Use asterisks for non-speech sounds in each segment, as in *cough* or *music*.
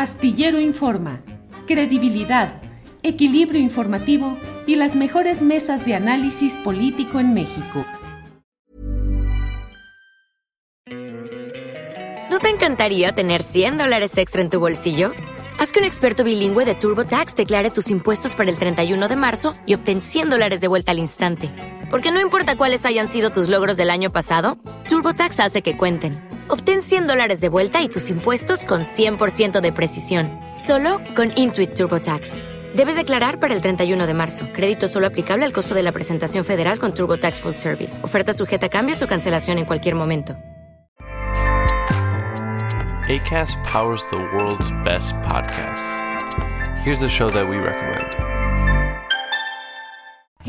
Astillero Informa, credibilidad, equilibrio informativo y las mejores mesas de análisis político en México. ¿No te encantaría tener 100 dólares extra en tu bolsillo? Haz que un experto bilingüe de TurboTax declare tus impuestos para el 31 de marzo y obtén 100 dólares de vuelta al instante. Porque no importa cuáles hayan sido tus logros del año pasado, TurboTax hace que cuenten. Obtén 100 dólares de vuelta y tus impuestos con 100% de precisión, solo con Intuit TurboTax. Debes declarar para el 31 de marzo. Crédito solo aplicable al costo de la presentación federal con TurboTax Full Service. Oferta sujeta a cambios o cancelación en cualquier momento. ACAST powers the world's best podcasts. Here's a show that we recommend.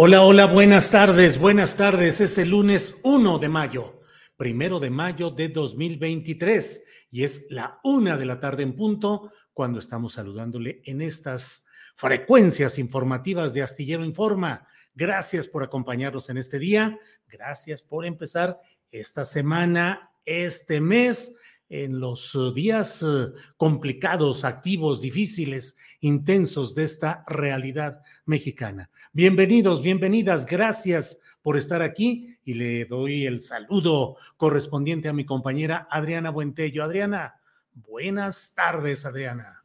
Hola, hola, buenas tardes, buenas tardes. Es el lunes 1 de mayo, primero de mayo de 2023 y es la una de la tarde en punto cuando estamos saludándole en estas frecuencias informativas de Astillero Informa. Gracias por acompañarnos en este día. Gracias por empezar esta semana, este mes en los eh, días eh, complicados, activos, difíciles, intensos de esta realidad mexicana. Bienvenidos, bienvenidas, gracias por estar aquí y le doy el saludo correspondiente a mi compañera Adriana Buentello. Adriana, buenas tardes, Adriana.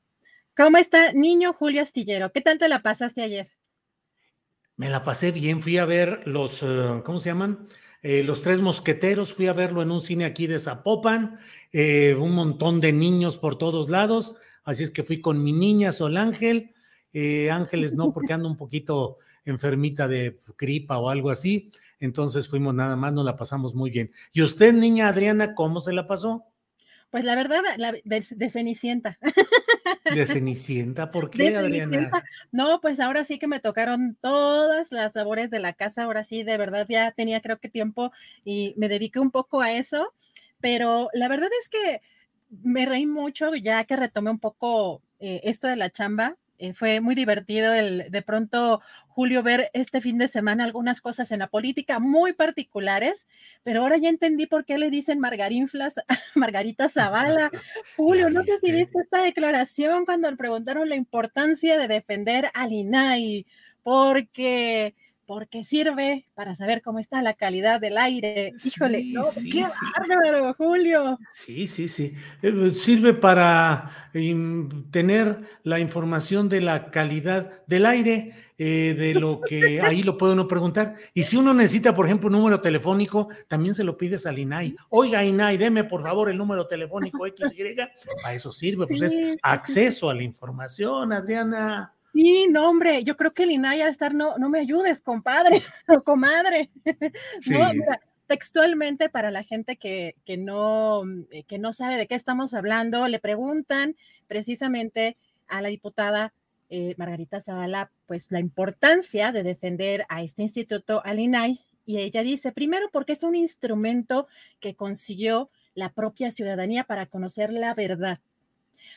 ¿Cómo está, niño Julio Astillero? ¿Qué tal te la pasaste ayer? Me la pasé bien, fui a ver los, eh, ¿cómo se llaman? Eh, los Tres Mosqueteros, fui a verlo en un cine aquí de Zapopan, eh, un montón de niños por todos lados, así es que fui con mi niña Sol Ángel, eh, Ángeles no, porque ando un poquito enfermita de gripa o algo así, entonces fuimos nada más, nos la pasamos muy bien. ¿Y usted, niña Adriana, cómo se la pasó? Pues la verdad, la- de, de Cenicienta. De *laughs* Cenicienta, ¿por De qué, Adriana? Cenicienta. No, pues ahora sí que me tocaron todas las labores de la casa, ahora sí, de verdad ya tenía creo que tiempo y me dediqué un poco a eso, pero la verdad es que me reí mucho ya que retomé un poco eh, esto de la chamba. Eh, fue muy divertido el de pronto, Julio, ver este fin de semana algunas cosas en la política muy particulares, pero ahora ya entendí por qué le dicen Margarinflas *laughs* Margarita Zavala. *laughs* Julio, ¿no te viste esta declaración cuando le preguntaron la importancia de defender al INAI? Porque, porque sirve para saber cómo está la calidad del aire. Híjole, Sí, no, sí, qué sí. bárbaro, Julio. Sí, sí, sí. Eh, Sirve para tener la información de la calidad del aire, eh, de lo que ahí lo puede uno preguntar. Y si uno necesita, por ejemplo, un número telefónico, también se lo pides al INAI. Oiga, INAI, deme por favor el número telefónico XY. Para eso sirve, pues es acceso a la información, Adriana. Sí, no, hombre, yo creo que el INAI a estar, no, no me ayudes, compadre *laughs* o comadre. *laughs* Sí, No, mira, textualmente para la gente que, que no, mm, eh, que no sabe de qué estamos hablando, le preguntan precisamente a la diputada eh, Margarita Zavala, pues la importancia de defender a este instituto, al INAI, y ella dice, primero porque es un instrumento que consiguió la propia ciudadanía para conocer la verdad.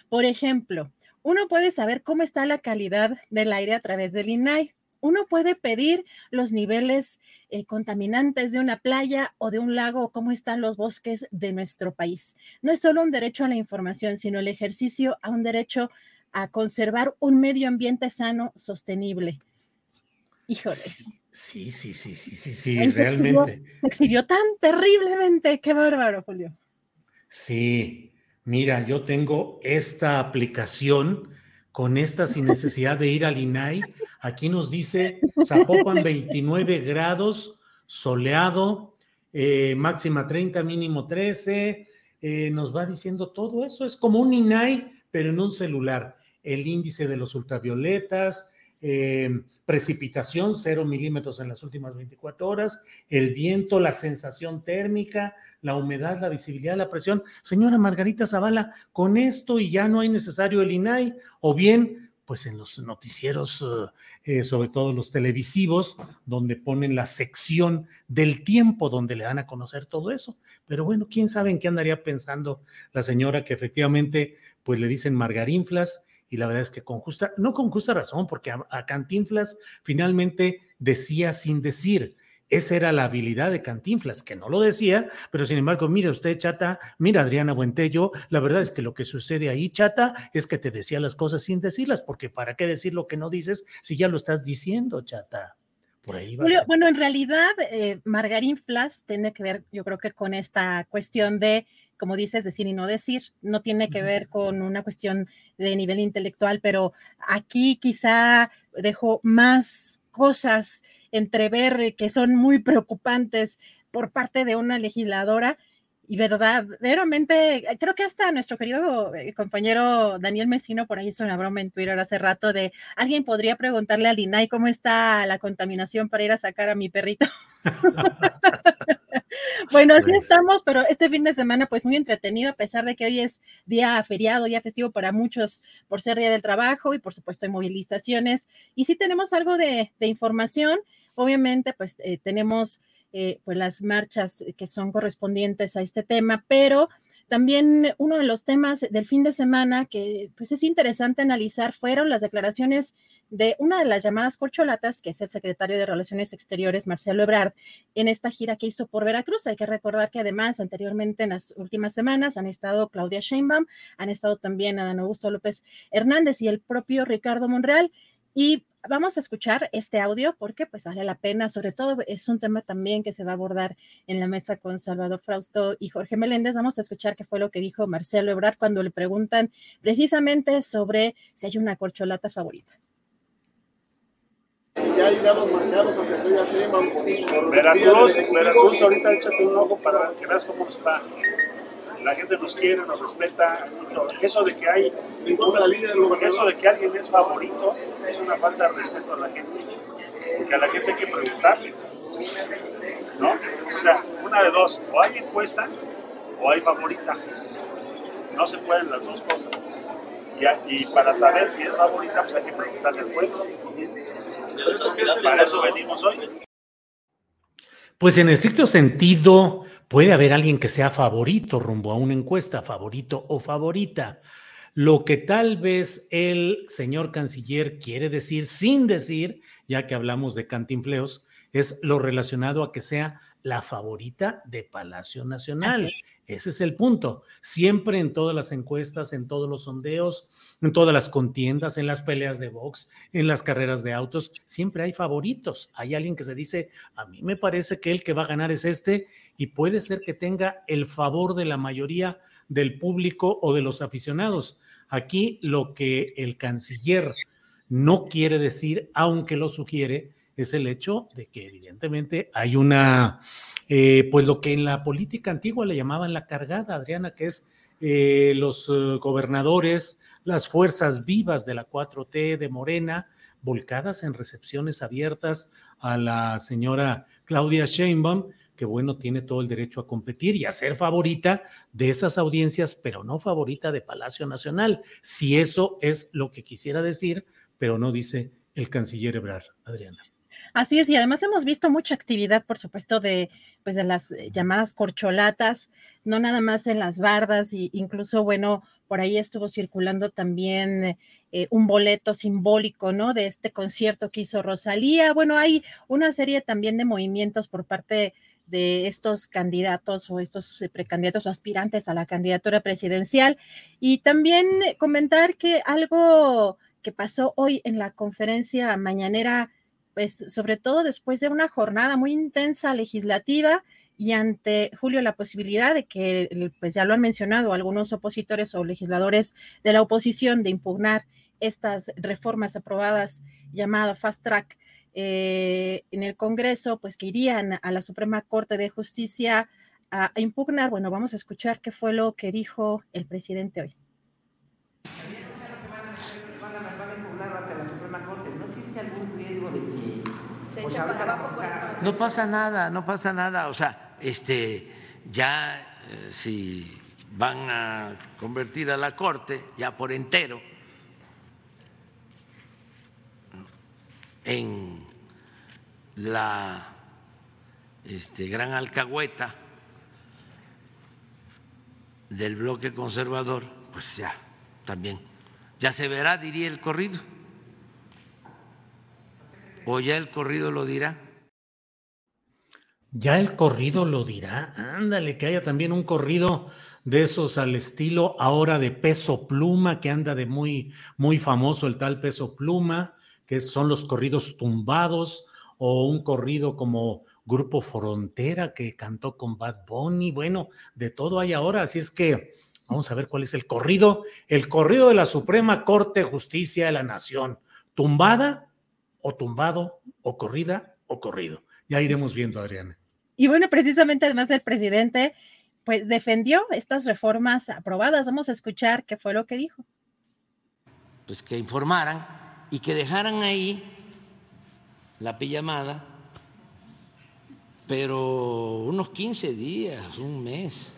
Por ejemplo, uno puede saber cómo está la calidad del aire a través del INAI. Uno puede pedir los niveles eh, contaminantes de una playa o de un lago o cómo están los bosques de nuestro país. No es solo un derecho a la información, sino el ejercicio a un derecho a conservar un medio ambiente sano, sostenible. Híjole. Sí, Sí, sí, sí, sí, sí, sí, realmente. Se exhibió, tan terriblemente, qué bárbaro, Julio. Sí, mira, yo tengo esta aplicación con esta sin necesidad de ir al INAI. Aquí nos dice Zapopan 29 grados, soleado, eh, máxima 30, mínimo 13. Eh, nos va diciendo todo eso. Es como un INAI, pero en un celular. El índice de los ultravioletas, eh, precipitación, 0 milímetros en las últimas 24 horas, el viento, la sensación térmica, la humedad, la visibilidad, la presión. Señora Margarita Zavala, con esto y ya no hay necesario el INAI, o bien, pues en los noticieros, eh, sobre todo los televisivos, donde ponen la sección del tiempo donde le dan a conocer todo eso. Pero bueno, quién sabe en qué andaría pensando la señora que efectivamente, pues le dicen margarinflas y la verdad es que con justa, no con justa razón, porque a, Cantinflas finalmente decía sin decir. Esa era la habilidad de Cantinflas, que no lo decía, pero sin embargo, mira usted, chata, mira Adriana Buentello, la verdad es que lo que sucede ahí, chata, es que te decía las cosas sin decirlas, porque ¿para qué decir lo que no dices si ya lo estás diciendo, chata? Por ahí va. bueno, en realidad, eh, Margarín Flas tiene que ver, yo creo que con esta cuestión de como dices, decir y no decir, no tiene que ver con una cuestión de nivel intelectual, pero aquí quizá dejo más cosas entrever que son muy preocupantes por parte de una legisladora y verdaderamente, creo que hasta nuestro querido eh, compañero Daniel Mesino por ahí hizo una broma en Twitter hace rato de alguien podría preguntarle al INAI cómo está la contaminación para ir a sacar a mi perrito. *laughs* *laughs* bueno, así pues. estamos, pero este fin de semana pues muy entretenido, a pesar de que hoy es día feriado, día festivo para muchos por ser día del trabajo y por supuesto hay movilizaciones. Y sí tenemos algo de, información, obviamente pues eh, tenemos eh, pues las marchas que son correspondientes a este tema, pero también uno de los temas del fin de semana que pues es interesante analizar fueron las declaraciones de una de las llamadas corcholatas, que es el secretario de Relaciones Exteriores, Marcelo Ebrard, en esta gira que hizo por Veracruz. Hay que recordar que además anteriormente en las últimas semanas han estado Claudia Sheinbaum, han estado también Adán Augusto López Hernández y el propio Ricardo Monreal. Y vamos a escuchar este audio porque pues vale la pena, sobre todo es un tema también que se va a abordar en la mesa con Salvador Frausto y Jorge Meléndez. Vamos a escuchar qué fue lo que dijo Marcelo Ebrard cuando le preguntan precisamente sobre si hay una corcholata favorita. Ya hay marcados Veracruz, Veracruz, ahorita échate un ojo para que veas cómo está la gente nos quiere, nos respeta mucho. Eso de que hay, eso de que alguien es favorito es una falta de respeto a la gente. Porque a la gente hay que preguntarle. ¿No? O sea, una de dos, o hay encuesta o hay favorita. No se pueden las dos cosas. Y, y para saber si es favorita, pues hay que preguntarle al pueblo. Para eso venimos hoy. Pues en estricto sentido, Puede haber alguien que sea favorito rumbo a una encuesta, favorito o favorita. Lo que tal vez el señor canciller quiere decir sin decir, ya que hablamos de cantinfleos, es lo relacionado a que sea la favorita de Palacio Nacional. Ese es el punto. Siempre en todas las encuestas, en todos los sondeos, en todas las contiendas, en las peleas de box, en las carreras de autos, siempre hay favoritos. Hay alguien que se dice, a mí me parece que el que va a ganar es este y puede ser que tenga el favor de la mayoría del público o de los aficionados. Aquí lo que el canciller no quiere decir, aunque lo sugiere, es el hecho de que evidentemente hay una, eh, pues lo que en la política antigua le llamaban la cargada, Adriana, que es eh, los eh, gobernadores, las fuerzas vivas de la 4T de Morena, volcadas en recepciones abiertas a la señora Claudia Sheinbaum, que bueno, tiene todo el derecho a competir y a ser favorita de esas audiencias, pero no favorita de Palacio Nacional, si eso es lo que quisiera decir, pero no dice el canciller Ebrard, Adriana. Así es, y además hemos visto mucha actividad, por supuesto, de, pues, de las eh, llamadas corcholatas, no nada más en las bardas, y incluso, bueno, por ahí estuvo circulando también eh, un boleto simbólico, ¿no? De este concierto que hizo Rosalía. Bueno, hay una serie también de movimientos por parte de estos candidatos o estos eh, precandidatos o aspirantes a la candidatura presidencial. Y también comentar que algo que pasó hoy en la conferencia mañanera pues sobre todo después de una jornada muy intensa legislativa y ante Julio la posibilidad de que, pues ya lo han mencionado algunos opositores o legisladores de la oposición de impugnar estas reformas aprobadas llamada Fast Track eh, en el Congreso, pues que irían a la Suprema Corte de Justicia a, impugnar. Bueno, vamos a escuchar qué fue lo que dijo el presidente hoy. No pasa nada, no pasa nada. O sea, este, ya eh, si van a convertir a la Corte, ya por entero, en la este, gran alcahueta del bloque conservador, pues ya, también, ya se verá, diría el corrido. ¿O ya el corrido lo dirá? Ya el corrido lo dirá. Ándale, que haya también un corrido de esos al estilo ahora de peso pluma, que anda de muy, muy famoso el tal peso pluma, que son los corridos tumbados, o un corrido como Grupo Frontera que cantó con Bad Bunny. Bueno, de todo hay ahora, así es que vamos a ver cuál es el corrido. El corrido de la Suprema Corte de Justicia de la Nación. Tumbada o tumbado o corrida o corrido. Ya iremos viendo, Adriana. Y bueno, precisamente además el presidente, pues defendió estas reformas aprobadas. Vamos a escuchar qué fue lo que dijo. Pues que informaran y que dejaran ahí la pijamada, pero unos 15 días, un mes,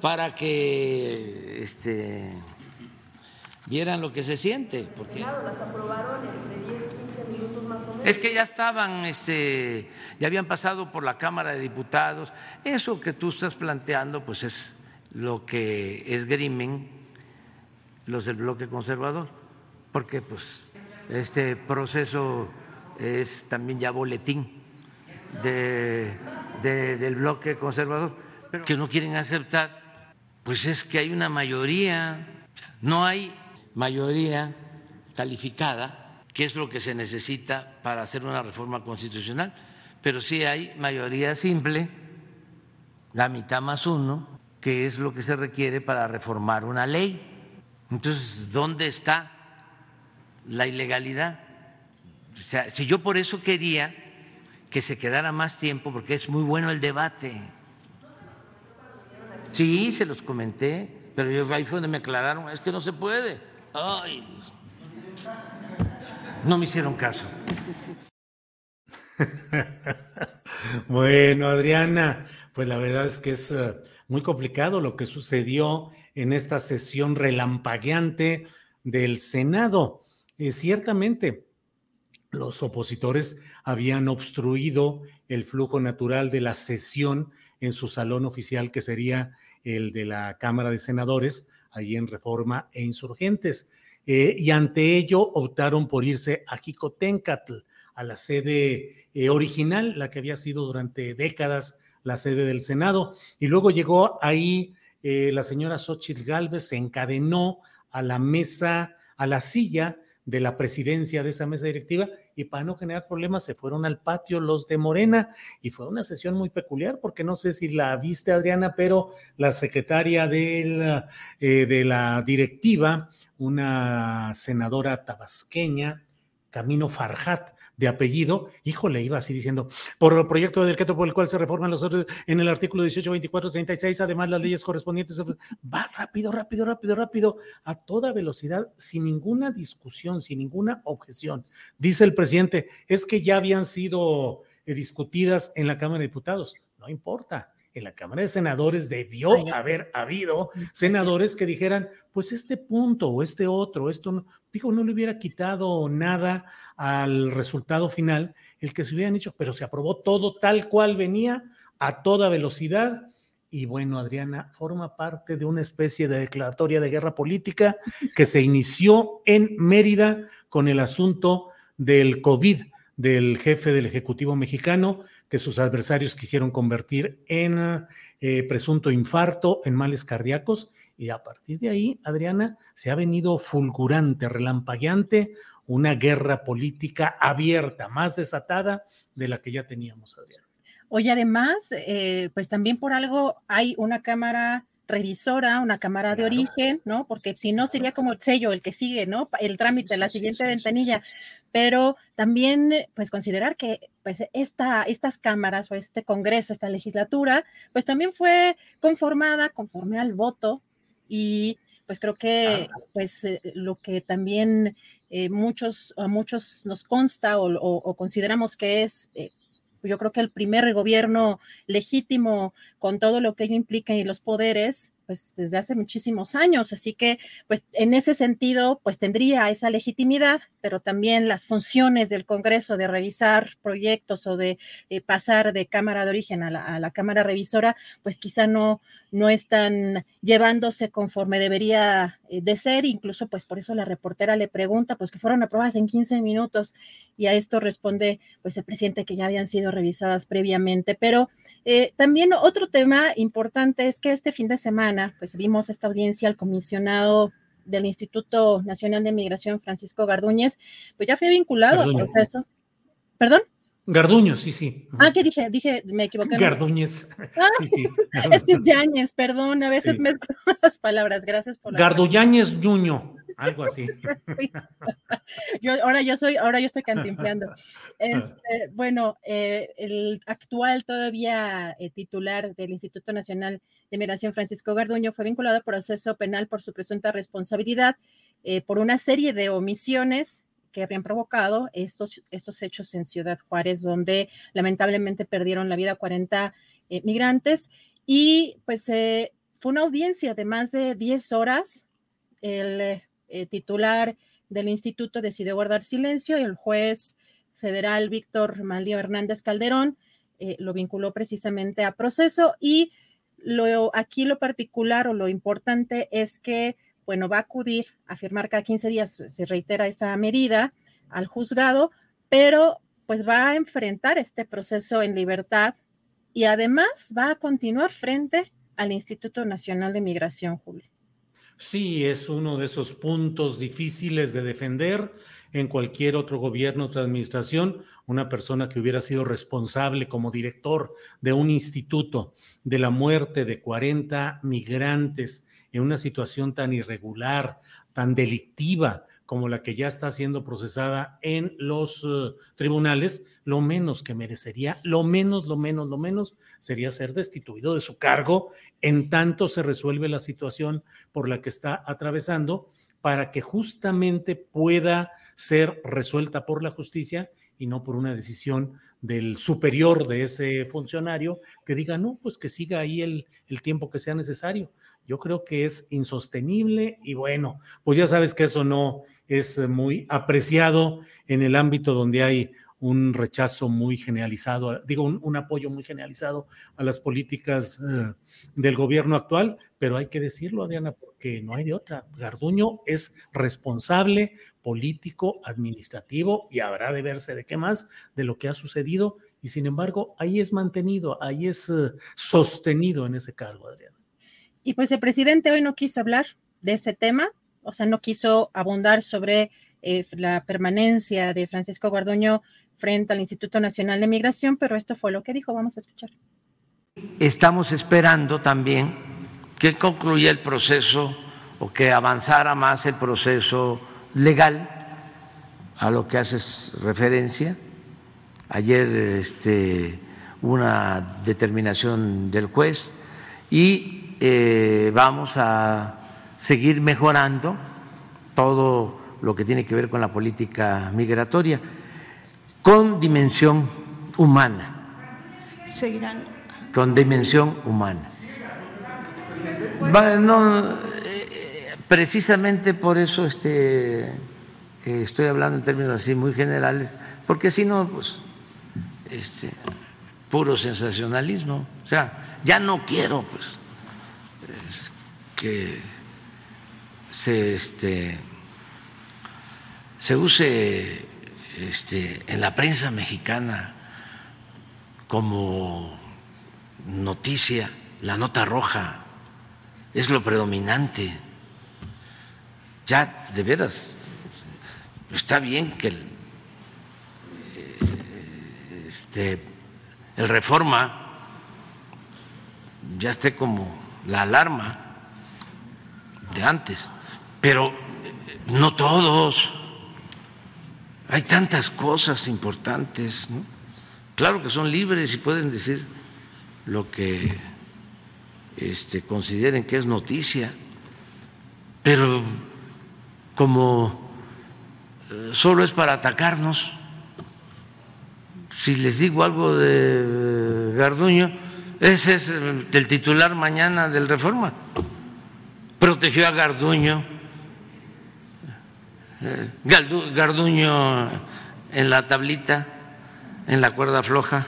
para que este, vieran lo que se siente. Porque las aprobaron entre 10, 15 minutos más o menos. Es que ya estaban, este, ya habían pasado por la Cámara de Diputados. Eso que tú estás planteando, pues es lo que esgrimen los del bloque conservador, porque pues este proceso es también ya boletín de, del bloque conservador, pero que no quieren aceptar, pues es que hay una mayoría, no hay mayoría calificada, que es lo que se necesita para hacer una reforma constitucional, pero sí hay mayoría simple, la mitad más uno, que es lo que se requiere para reformar una ley. Entonces, ¿dónde está la ilegalidad? O sea, si yo por eso quería que se quedara más tiempo, porque es muy bueno el debate. Sí, se los comenté, pero yo, ahí fue donde me aclararon, es que no se puede. Ay, no me hicieron caso. *laughs* bueno, Adriana, pues la verdad es que es eh, muy complicado lo que sucedió en esta sesión relampagueante del Senado. Eh, ciertamente, los opositores habían obstruido el flujo natural de la sesión en su salón oficial, que sería el de la Cámara de Senadores, ahí en Reforma e Insurgentes. Eh, y ante ello optaron por irse a Jicotencatl, a la sede eh, original, la que había sido durante décadas la sede del Senado. Y luego llegó ahí la señora Xochitl Galvez, se encadenó a la mesa, a la silla de la presidencia de esa mesa directiva y para no generar problemas se fueron al patio los de Morena. Y fue una sesión muy peculiar porque no sé si la viste Adriana, pero la secretaria eh, de la directiva, una senadora tabasqueña, Camino Farhat, de apellido, híjole, iba así diciendo, por el proyecto de decreto por el cual se reforman los otros en el artículo 18, 24, 36, además las leyes correspondientes, va rápido, rápido, rápido, rápido, a toda velocidad, sin ninguna discusión, sin ninguna objeción. Dice el presidente, es que ya habían sido eh, discutidas en la Cámara de Diputados. No importa, en la Cámara de Senadores debió haber habido senadores que dijeran, pues este punto o este otro, esto no, digo, no le hubiera quitado nada al resultado final el que se hubieran hecho, pero se aprobó todo tal cual venía a toda velocidad. Y bueno, Adriana, forma parte de una especie de declaratoria de guerra política *laughs* que se inició en Mérida con el asunto del COVID del jefe del Ejecutivo mexicano, que sus adversarios quisieron convertir en eh, presunto infarto, en males cardíacos, Y a partir de ahí, Adriana, se ha venido fulgurante, relampagueante, una guerra política abierta, más desatada de la que ya teníamos, Adriana. Oye, además, eh, pues también por algo hay una cámara revisora, una cámara de origen, ¿no? Porque si no sería como el sello, el que sigue, ¿no? El trámite, la siguiente ventanilla. Pero también, pues considerar que pues esta, estas cámaras o este congreso, esta legislatura, pues también fue conformada conforme al voto y pues creo que pues eh, lo que también eh, muchos, a muchos nos consta o, consideramos que es eh, yo creo que el primer gobierno legítimo con todo lo que ello implica y los poderes, pues desde hace muchísimos años, así que pues en ese sentido pues tendría esa legitimidad, pero también las funciones del Congreso de revisar proyectos o de eh, pasar de Cámara de Origen a la, Cámara Revisora, pues quizá no, no están llevándose conforme debería eh, de ser, incluso pues por eso la reportera le pregunta, pues que fueron aprobadas en 15 minutos y a esto responde pues el presidente que ya habían sido revisadas previamente, pero eh, también otro tema importante es que este fin de semana pues vimos esta audiencia al comisionado del Instituto Nacional de Migración, Francisco Gardúñez, pues ya fue vinculado al proceso. ¿Perdón? Garduño, sí, sí. Ah, ¿qué dije? Dije, me equivoqué. Gardúñez. Ah, sí, sí. *laughs* es que es Yáñez, perdón, a veces me *laughs* las palabras. Gracias por la. Garduñáñez Ñuño, algo así. *laughs* yo, ahora yo soy, ahora yo estoy cantimplando. *laughs* Este, bueno, eh, el actual todavía eh, titular del Instituto Nacional de Migración, Francisco Garduño, fue vinculado a proceso penal por su presunta responsabilidad eh, por una serie de omisiones que habrían provocado estos, estos hechos en Ciudad Juárez, donde lamentablemente perdieron la vida 40 eh, migrantes. Y pues fue una audiencia de más de 10 horas. El eh, titular del instituto decidió guardar silencio y el juez federal Víctor Malio Hernández Calderón lo vinculó precisamente a proceso y lo, aquí lo particular o lo importante es que bueno, va a acudir a firmar cada 15 días, se reitera esa medida al juzgado, pero pues va a enfrentar este proceso en libertad y además va a continuar frente al Instituto Nacional de Migración, Julio. Sí, es uno de esos puntos difíciles de defender en cualquier otro gobierno, otra administración, una persona que hubiera sido responsable como director de un instituto de la muerte de 40 migrantes en una situación tan irregular, tan delictiva como la que ya está siendo procesada en los eh, tribunales, lo menos que merecería, lo menos, lo menos, lo menos, sería ser destituido de su cargo en tanto se resuelve la situación por la que está atravesando para que justamente pueda ser resuelta por la justicia y no por una decisión del superior de ese funcionario que diga, no, pues que siga ahí el, el tiempo que sea necesario yo creo que es insostenible y bueno, pues ya sabes que eso no es muy apreciado en el ámbito donde hay un rechazo muy generalizado, digo, un, apoyo muy generalizado a las políticas eh, del gobierno actual, pero hay que decirlo, Adriana, porque no hay de otra. Garduño es responsable político, administrativo y habrá de verse de qué más de lo que ha sucedido y sin embargo ahí es mantenido, ahí es eh, sostenido en ese cargo, Adriana. Y pues el presidente hoy no quiso hablar de ese tema, o sea, no quiso abundar sobre eh, la permanencia de Francisco Guardoño frente al Instituto Nacional de Migración, pero esto fue lo que dijo. Vamos a escuchar. Estamos esperando también que concluya el proceso o que avanzara más el proceso legal a lo que haces referencia. Ayer este, una determinación del juez y eh, vamos a seguir mejorando todo lo que tiene que ver con la política migratoria con dimensión humana. Seguirán. Con dimensión humana. Eh, precisamente por eso este, eh, estoy hablando en términos así muy generales, porque si no, pues, este, puro sensacionalismo. O sea, ya no quiero, pues, que se, este, se use este, en la prensa mexicana como noticia la nota roja es lo predominante. Ya, de veras, está bien que el, eh, este, el reforma ya esté como la alarma de antes, pero no todos. Hay tantas cosas importantes. Claro que son libres y pueden decir lo que este, consideren que es noticia, pero como eh, solo es para atacarnos, si les digo algo de Garduño, ese es el, titular mañana del Reforma. Protegió a Garduño, eh, Garduño en la tablita, en la cuerda floja.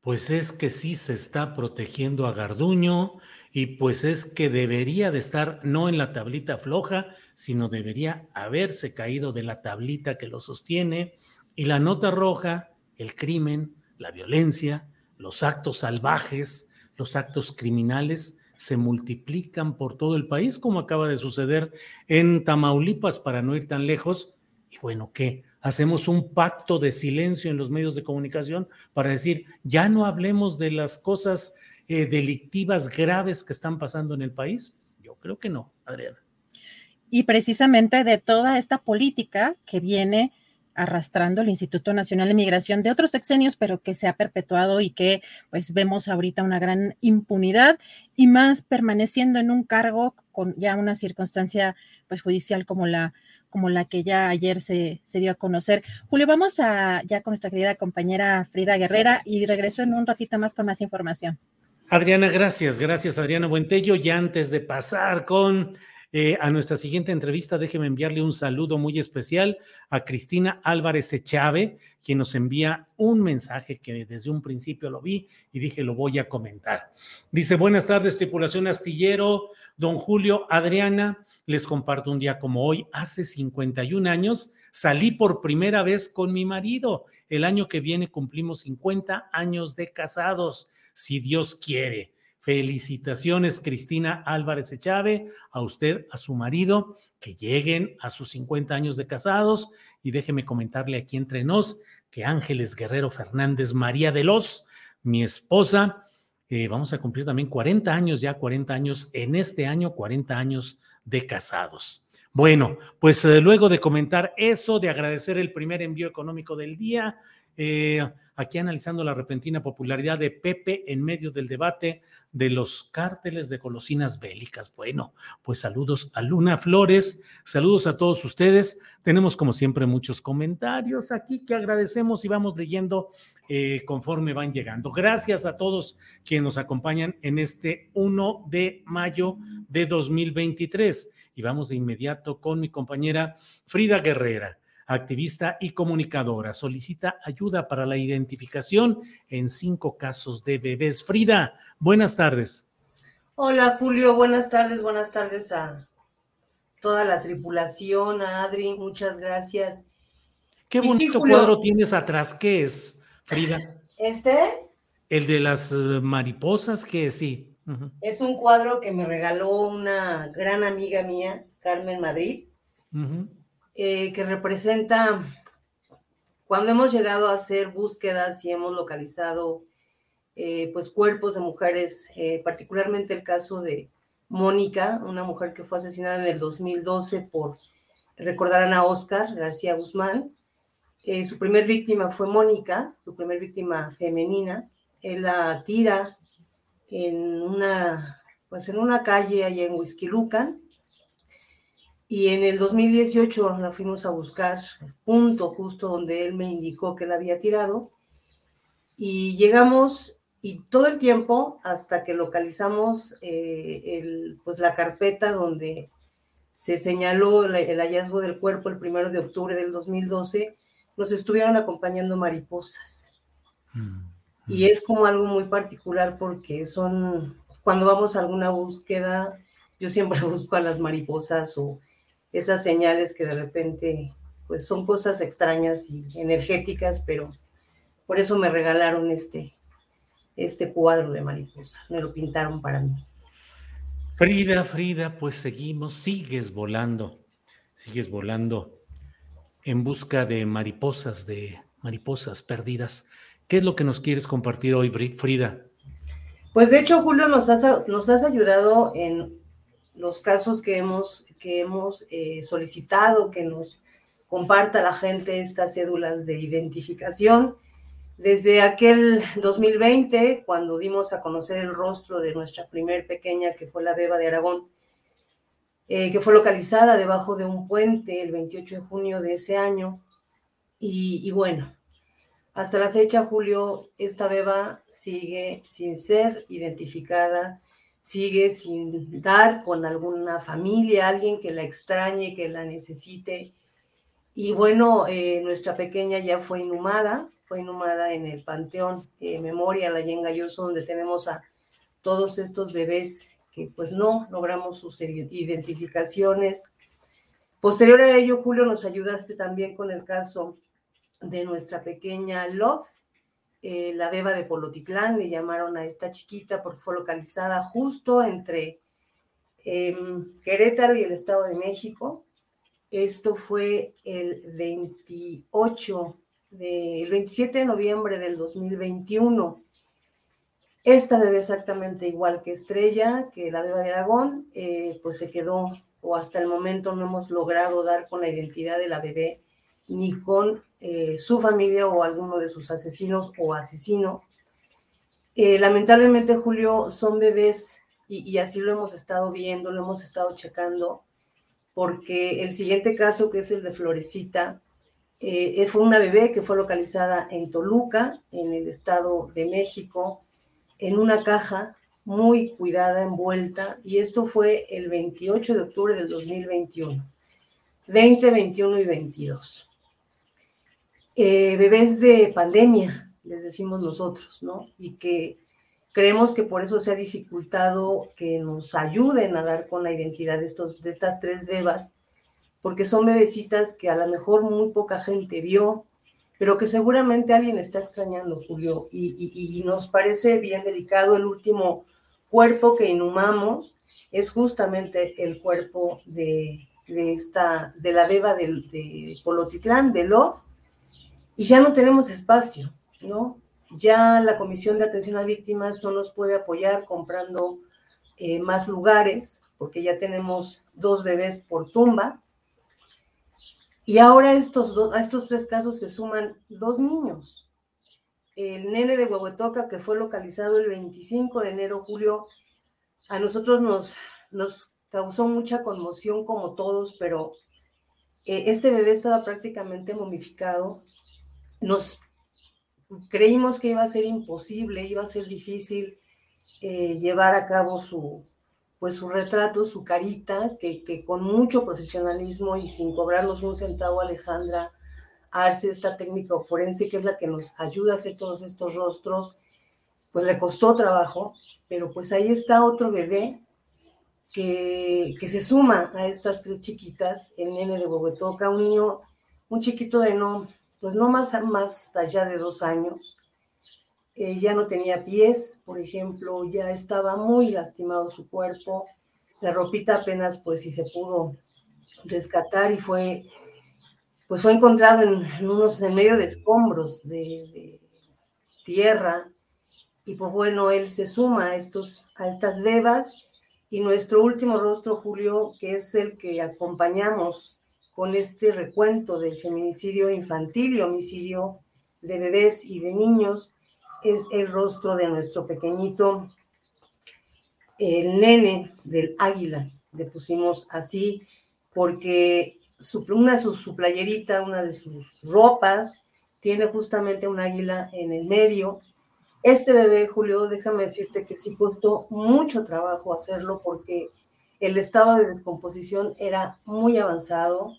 Pues es que sí se está protegiendo a Garduño y pues es que debería de estar no en la tablita floja, sino debería haberse caído de la tablita que lo sostiene y la nota roja, el crimen, la violencia, los actos salvajes, los actos criminales se multiplican por todo el país, como acaba de suceder en Tamaulipas, para no ir tan lejos. Y bueno, ¿qué? hacemos un pacto de silencio en los medios de comunicación para decir, ya no hablemos de las cosas eh, delictivas graves que están pasando en el país? Yo creo que no, Adriana. Y precisamente de toda esta política que viene arrastrando el Instituto Nacional de Migración de otros sexenios, pero que se ha perpetuado y que pues vemos ahorita una gran impunidad y más permaneciendo en un cargo con ya una circunstancia pues judicial como la como la que ya ayer se, se, dio a conocer. Julio, vamos a ya con nuestra querida compañera Frida Guerrera y regreso en un ratito más con más información. Adriana, gracias, gracias Adriana Buentello. Y antes de pasar con eh, a nuestra siguiente entrevista, déjeme enviarle un saludo muy especial a Cristina Álvarez Echave, quien nos envía un mensaje que desde un principio lo vi y dije lo voy a comentar. Dice, buenas tardes, tripulación astillero, don Julio, Adriana. Les comparto un día como hoy, hace 51 años, salí por primera vez con mi marido. El año que viene cumplimos 50 años de casados, si Dios quiere. Felicitaciones, Cristina Álvarez Echave, a usted, a su marido, que lleguen a sus 50 años de casados. Y déjeme comentarle aquí entre nos que Ángeles Guerrero Fernández María de los, mi esposa, eh, vamos a cumplir también 40 años, ya 40 años en este año, 40 años de casados. Bueno, pues eh, luego de comentar eso, de agradecer el primer envío económico del día, eh, aquí analizando la repentina popularidad de Pepe en medio del debate de los cárteles de golosinas bélicas. Bueno, pues saludos a Luna Flores, saludos a todos ustedes. Tenemos como siempre muchos comentarios aquí que agradecemos y vamos leyendo eh, conforme van llegando. Gracias a todos quienes nos acompañan en este 1 de mayo de 2023. Y vamos de inmediato con mi compañera Frida Guerrera activista y comunicadora. Solicita ayuda para la identificación en cinco casos de bebés. Frida, buenas tardes. Hola Julio, buenas tardes, buenas tardes a toda la tripulación, a Adri, muchas gracias. Qué bonito cuadro tienes atrás, ¿qué es? Frida. ¿Este? El de las eh, mariposas, que sí. Es un cuadro que me regaló una gran amiga mía, Carmen Madrid, eh, que representa cuando hemos llegado a hacer búsquedas y hemos localizado eh, pues cuerpos de mujeres, particularmente el caso de Mónica, una mujer que fue asesinada en el 2012 por, recordarán a Oscar García Guzmán, eh, su primer víctima fue Mónica, su primer víctima femenina. Él la tira en una, pues en una calle allá en Huizquilucan. Y en el 2018 la fuimos a buscar, el punto justo donde él me indicó que la había tirado. Y llegamos y todo el tiempo hasta que localizamos eh, el, pues la carpeta donde se señaló el, el hallazgo del cuerpo el primero de octubre del 2012, nos estuvieron acompañando mariposas. Mm, y mm. es como algo muy particular porque son, cuando vamos a alguna búsqueda, yo siempre *laughs* busco a las mariposas o esas señales que de repente, pues son cosas extrañas y energéticas, pero por eso me regalaron este, este cuadro de mariposas, me lo pintaron para mí. Frida, Frida, pues seguimos, sigues volando, sigues volando en busca de mariposas, de mariposas perdidas. ¿Qué es lo que nos quieres compartir hoy, Frida? Pues de hecho, Julio, nos has, nos has ayudado en los casos que hemos, que hemos eh, solicitado que nos comparta la gente estas cédulas de identificación. Desde aquel 2020, cuando dimos a conocer el rostro de nuestra primer pequeña, que fue la Beba de Aragón, eh, que fue localizada debajo de un puente el 28 de junio de ese año. Y, y bueno, hasta la fecha, Julio, esta beba sigue sin ser identificada, sigue sin dar con alguna familia, alguien que la extrañe, que la necesite. Y bueno, eh, nuestra pequeña ya fue inhumada, fue inhumada en el Panteón eh, Memoria, la Yenga Yoso, donde tenemos a todos estos bebés que pues no logramos sus identificaciones. Posterior a ello, Julio, nos ayudaste también con el caso de nuestra pequeña Love, eh, la beba de Polotitlán, le llamaron a esta chiquita porque fue localizada justo entre em, Querétaro y el Estado de México. Esto fue el 28, de, el 27 de noviembre del 2021. Esta bebé exactamente igual que Estrella, que la beba de Aragón, eh, pues se quedó, o hasta el momento no hemos logrado dar con la identidad de la bebé ni con eh, su familia o alguno de sus asesinos o asesino. Eh, lamentablemente, Julio, son bebés y, así lo hemos estado viendo, lo hemos estado checando, porque el siguiente caso, que es el de Florecita, eh, fue una bebé que fue localizada en Toluca, en el Estado de México, en una caja muy cuidada, envuelta, y esto fue el 28 de octubre del 2021, 20, 21 y 22. Bebés de pandemia, les decimos nosotros, ¿no? Y que creemos que por eso se ha dificultado que nos ayuden a dar con la identidad de, estos, de estas tres bebas, porque son bebecitas que a lo mejor muy poca gente vio, pero que seguramente alguien está extrañando, Julio, y, nos parece bien delicado el último cuerpo que inhumamos, es justamente el cuerpo de, esta, de la beba de, de Polotitlán, de Love, y ya no tenemos espacio, ¿no? Ya la Comisión de Atención a Víctimas no nos puede apoyar comprando eh, más lugares, porque ya tenemos dos bebés por tumba. Y ahora estos a estos tres casos se suman dos niños. El nene de Huehuetoca, que fue localizado el 25 de enero, Julio, a nosotros nos, nos causó mucha conmoción como todos, pero eh, este bebé estaba prácticamente momificado nos creímos que iba a ser imposible, iba a ser difícil eh, llevar a cabo su, pues su retrato, su carita, que, con mucho profesionalismo y sin cobrarnos un centavo, Alejandra Arce, esta técnica forense, que es la que nos ayuda a hacer todos estos rostros, pues le costó trabajo, pero pues ahí está otro bebé que, que se suma a estas tres chiquitas, el nene de Bogotá, un niño, un chiquito de no, pues no más, más allá de dos años. Eh, ya no tenía pies, por ejemplo, ya estaba muy lastimado su cuerpo. La ropita apenas, pues, si se pudo rescatar y fue, pues, fue encontrado en, unos, en medio de escombros de, tierra. Y pues bueno, él se suma a, estos, a estas bebas y nuestro último rostro, Julio, que es el que acompañamos con este recuento del feminicidio infantil y homicidio de bebés y de niños es el rostro de nuestro pequeñito, el nene del águila. Le pusimos así porque su, una su, su playerita, una de sus ropas, tiene justamente un águila en el medio. Este bebé, Julio, déjame decirte que sí costó mucho trabajo hacerlo porque el estado de descomposición era muy avanzado.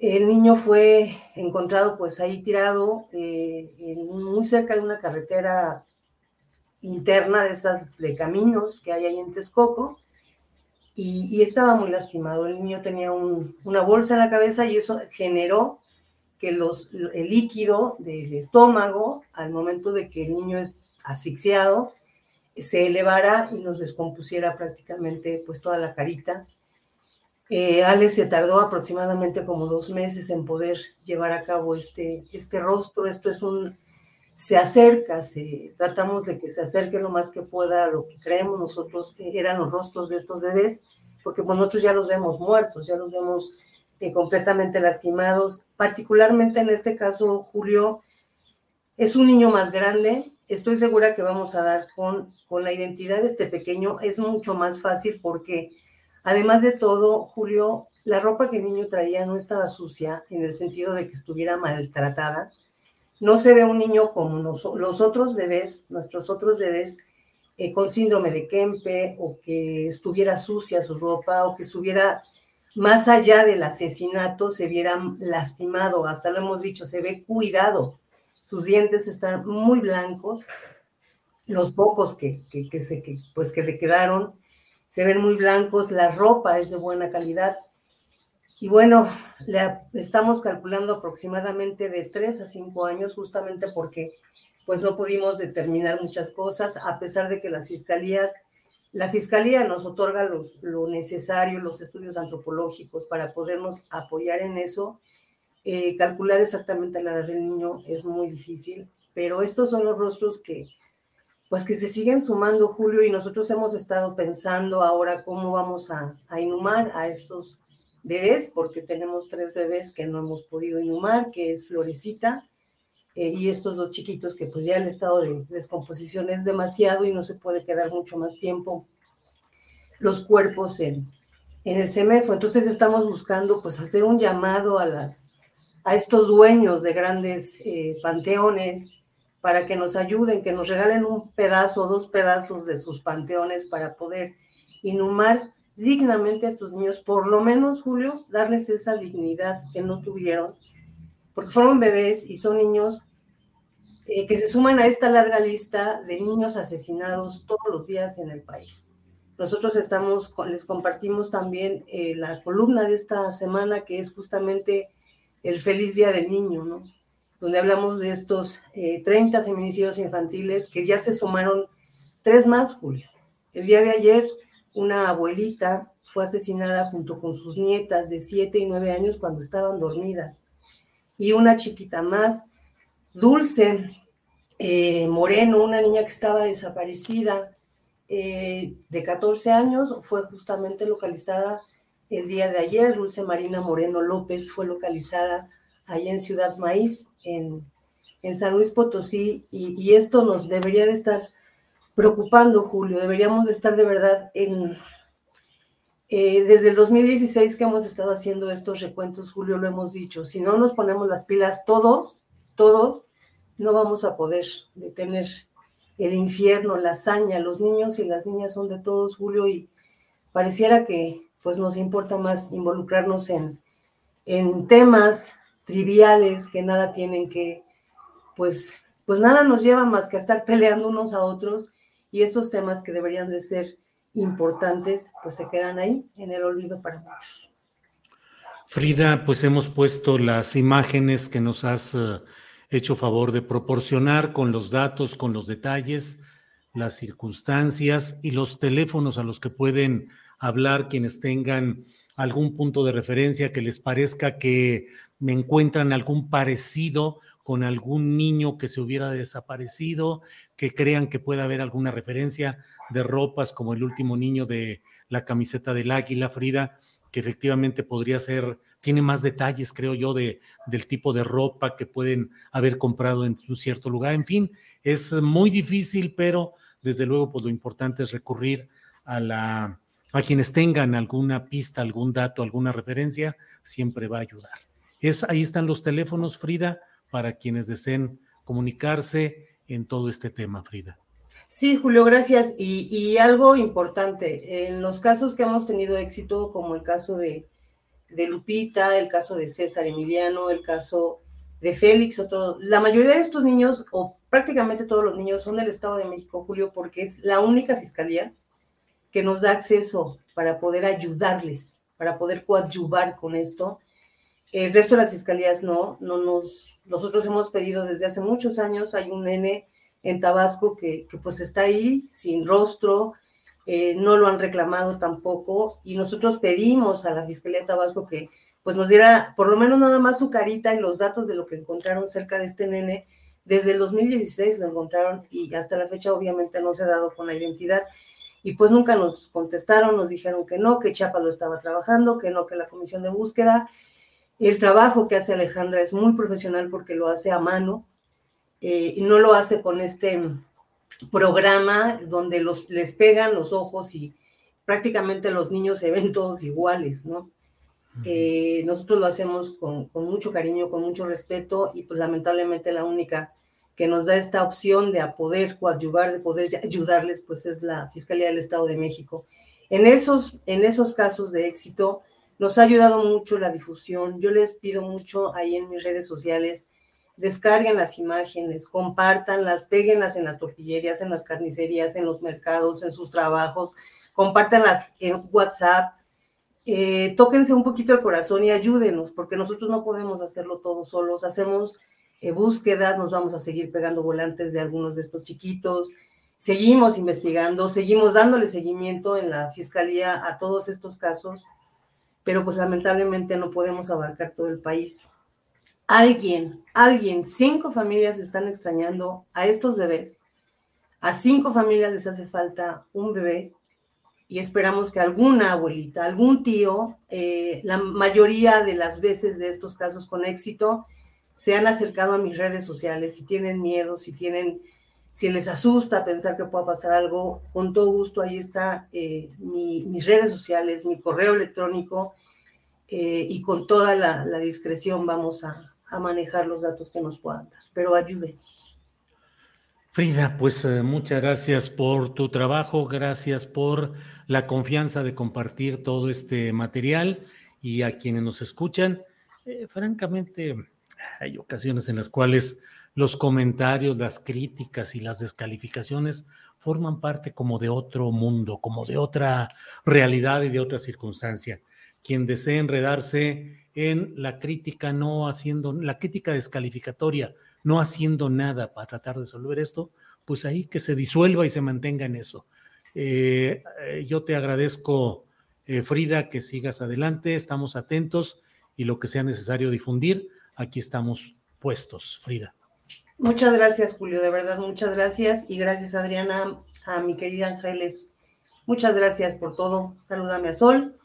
El niño fue encontrado pues ahí tirado eh, muy cerca de una carretera interna de esas de caminos que hay ahí en Texcoco y, estaba muy lastimado. El niño tenía una bolsa en la cabeza y eso generó que los, el líquido del estómago, al momento de que el niño asfixiado, se elevara y nos descompusiera prácticamente pues toda la carita. Eh, Alex se tardó aproximadamente como dos meses en poder llevar a cabo este, este rostro. Esto es un, se acerca, se, tratamos de que se acerque lo más que pueda a lo que creemos nosotros que eran los rostros de estos bebés, porque pues, nosotros ya los vemos muertos, ya los vemos eh, completamente lastimados. Particularmente en este caso, Julio es un niño más grande. Estoy segura que vamos a dar con, con la identidad de este pequeño. Es mucho más fácil porque, además de todo, Julio, la ropa que el niño traía no estaba sucia en el sentido de que estuviera maltratada. No se ve un niño como los otros bebés, nuestros otros bebés, eh, con síndrome de Kempe o que estuviera sucia su ropa o que estuviera más allá del asesinato, se viera lastimado, hasta lo hemos dicho, se ve cuidado. Sus dientes están muy blancos, los pocos que, que, se, que, pues que le quedaron se ven muy blancos, la ropa es de buena calidad. Y bueno, le estamos calculando aproximadamente de tres a cinco años, justamente porque pues no pudimos determinar muchas cosas, a pesar de que las fiscalías la Fiscalía nos otorga los, lo necesario, los estudios antropológicos para podernos apoyar en eso. Eh, calcular exactamente la edad del niño es muy difícil, pero estos son los rostros que, pues que se siguen sumando, Julio, y nosotros hemos estado pensando ahora cómo vamos a, a inhumar a estos bebés, porque tenemos tres bebés que no hemos podido inhumar, que es Florecita, eh, y estos dos chiquitos que pues ya el estado de descomposición es demasiado y no se puede quedar mucho más tiempo los cuerpos en, en el CEMEFO. Entonces estamos buscando pues hacer un llamado a, las, a estos dueños de grandes eh, panteones para que nos ayuden, que nos regalen un pedazo, dos pedazos de sus panteones para poder inhumar dignamente a estos niños, por lo menos, Julio, darles esa dignidad que no tuvieron, porque fueron bebés y son niños eh, que se suman a esta larga lista de niños asesinados todos los días en el país. Nosotros estamos, les compartimos también eh, la columna de esta semana que es justamente el Feliz Día del Niño, ¿no? Donde hablamos de estos 30 eh, feminicidios infantiles que ya se sumaron tres más, Julio. El día de ayer, una abuelita fue asesinada junto con sus nietas de 7 y 9 años cuando estaban dormidas. Y una chiquita más, Dulce, eh, Moreno, una niña que estaba desaparecida eh, de 14 años, fue justamente localizada el día de ayer. Dulce Marina Moreno López fue localizada allá en Ciudad Maíz, en, San Luis Potosí, y, esto nos debería de estar preocupando, Julio. Deberíamos de estar de verdad en... Eh, desde el 2016 que hemos estado haciendo estos recuentos, Julio, lo hemos dicho, si no nos ponemos las pilas todos, todos, no vamos a poder detener el infierno, la hazaña. Los niños y las niñas son de todos, Julio, y pareciera que pues nos importa más involucrarnos en, en temas triviales que nada tienen que, pues, pues nada nos lleva más que a estar peleando unos a otros y estos temas que deberían de ser importantes, pues se quedan ahí en el olvido para muchos. Frida, pues hemos puesto las imágenes que nos has uh, hecho favor de proporcionar con los datos, con los detalles, las circunstancias y los teléfonos a los que pueden hablar quienes tengan algún punto de referencia que les parezca que me encuentran algún parecido con algún niño que se hubiera desaparecido, que crean que pueda haber alguna referencia de ropas como el último niño de la camiseta del águila, Frida, que efectivamente podría ser, tiene más detalles, creo yo, de, del tipo de ropa que pueden haber comprado en un cierto lugar. En fin, es muy difícil, pero desde luego, pues lo importante es recurrir a la a quienes tengan alguna pista, algún dato, alguna referencia, siempre va a ayudar. Es, ahí están los teléfonos, Frida, para quienes deseen comunicarse en todo este tema, Frida. Sí, Julio, gracias. Y, algo importante, en los casos que hemos tenido éxito, como el caso de, Lupita, el caso de César Emiliano, el caso de Félix, otro, la mayoría de estos niños, o prácticamente todos los niños, son del Estado de México, Julio, porque es la única fiscalía que nos da acceso para poder ayudarles, para poder coadyuvar con esto. El resto de las fiscalías no, no nos, nosotros hemos pedido desde hace muchos años, hay un nene en Tabasco que, pues está ahí sin rostro, eh, no lo han reclamado tampoco y nosotros pedimos a la Fiscalía de Tabasco que pues nos diera por lo menos nada más su carita y los datos de lo que encontraron cerca de este nene. Desde el 2016 lo encontraron y hasta la fecha obviamente no se ha dado con la identidad y pues nunca nos contestaron, nos dijeron que no, que Chiapas lo estaba trabajando, que no, que la comisión de búsqueda. El trabajo que hace Alejandra es muy profesional porque lo hace a mano eh, y no lo hace con este programa donde los, les pegan los ojos y prácticamente los niños se ven todos iguales, ¿no? Eh, nosotros lo hacemos con, con, mucho cariño, con mucho respeto y pues lamentablemente la única que nos da esta opción de a poder coadyuvar, de poder ayudarles, pues es la Fiscalía del Estado de México. En esos, en esos casos de éxito nos ha ayudado mucho la difusión. Yo les pido mucho ahí en mis redes sociales, descarguen las imágenes, compártanlas, péguenlas en las tortillerías, en las carnicerías, en los mercados, en sus trabajos, compártanlas en WhatsApp, eh, tóquense un poquito el corazón y ayúdenos, porque nosotros no podemos hacerlo todos solos, hacemos eh, búsquedas, nos vamos a seguir pegando volantes de algunos de estos chiquitos, seguimos investigando, seguimos dándole seguimiento en la fiscalía a todos estos casos, pero pues lamentablemente no podemos abarcar todo el país alguien, alguien, cinco familias están extrañando a estos bebés. A cinco familias les hace falta un bebé y esperamos que alguna abuelita, algún tío, eh, la mayoría de las veces de estos casos con éxito, se han acercado a mis redes sociales. Si tienen miedo, si tienen, si les asusta pensar que pueda pasar algo, con todo gusto ahí está eh, mis redes sociales, mi correo electrónico eh, y con toda la discreción vamos a, manejar los datos que nos puedan dar, pero ayúdenos. Frida, pues eh, muchas gracias por tu trabajo, gracias por la confianza de compartir todo este material y a quienes nos escuchan. Eh, francamente, hay ocasiones en las cuales los comentarios, las críticas y las descalificaciones forman parte como de otro mundo, como de otra realidad y de otra circunstancia. Quien desee enredarse en la crítica no haciendo, la crítica descalificatoria, no haciendo nada para tratar de resolver esto, pues ahí que se disuelva y se mantenga en eso. Eh, eh, yo te agradezco, eh, Frida, que sigas adelante, estamos atentos y lo que sea necesario difundir, aquí estamos puestos, Frida. Muchas gracias, Julio, de verdad, muchas gracias y gracias, Adriana, a mi querida Ángeles. Muchas gracias por todo. Salúdame a Sol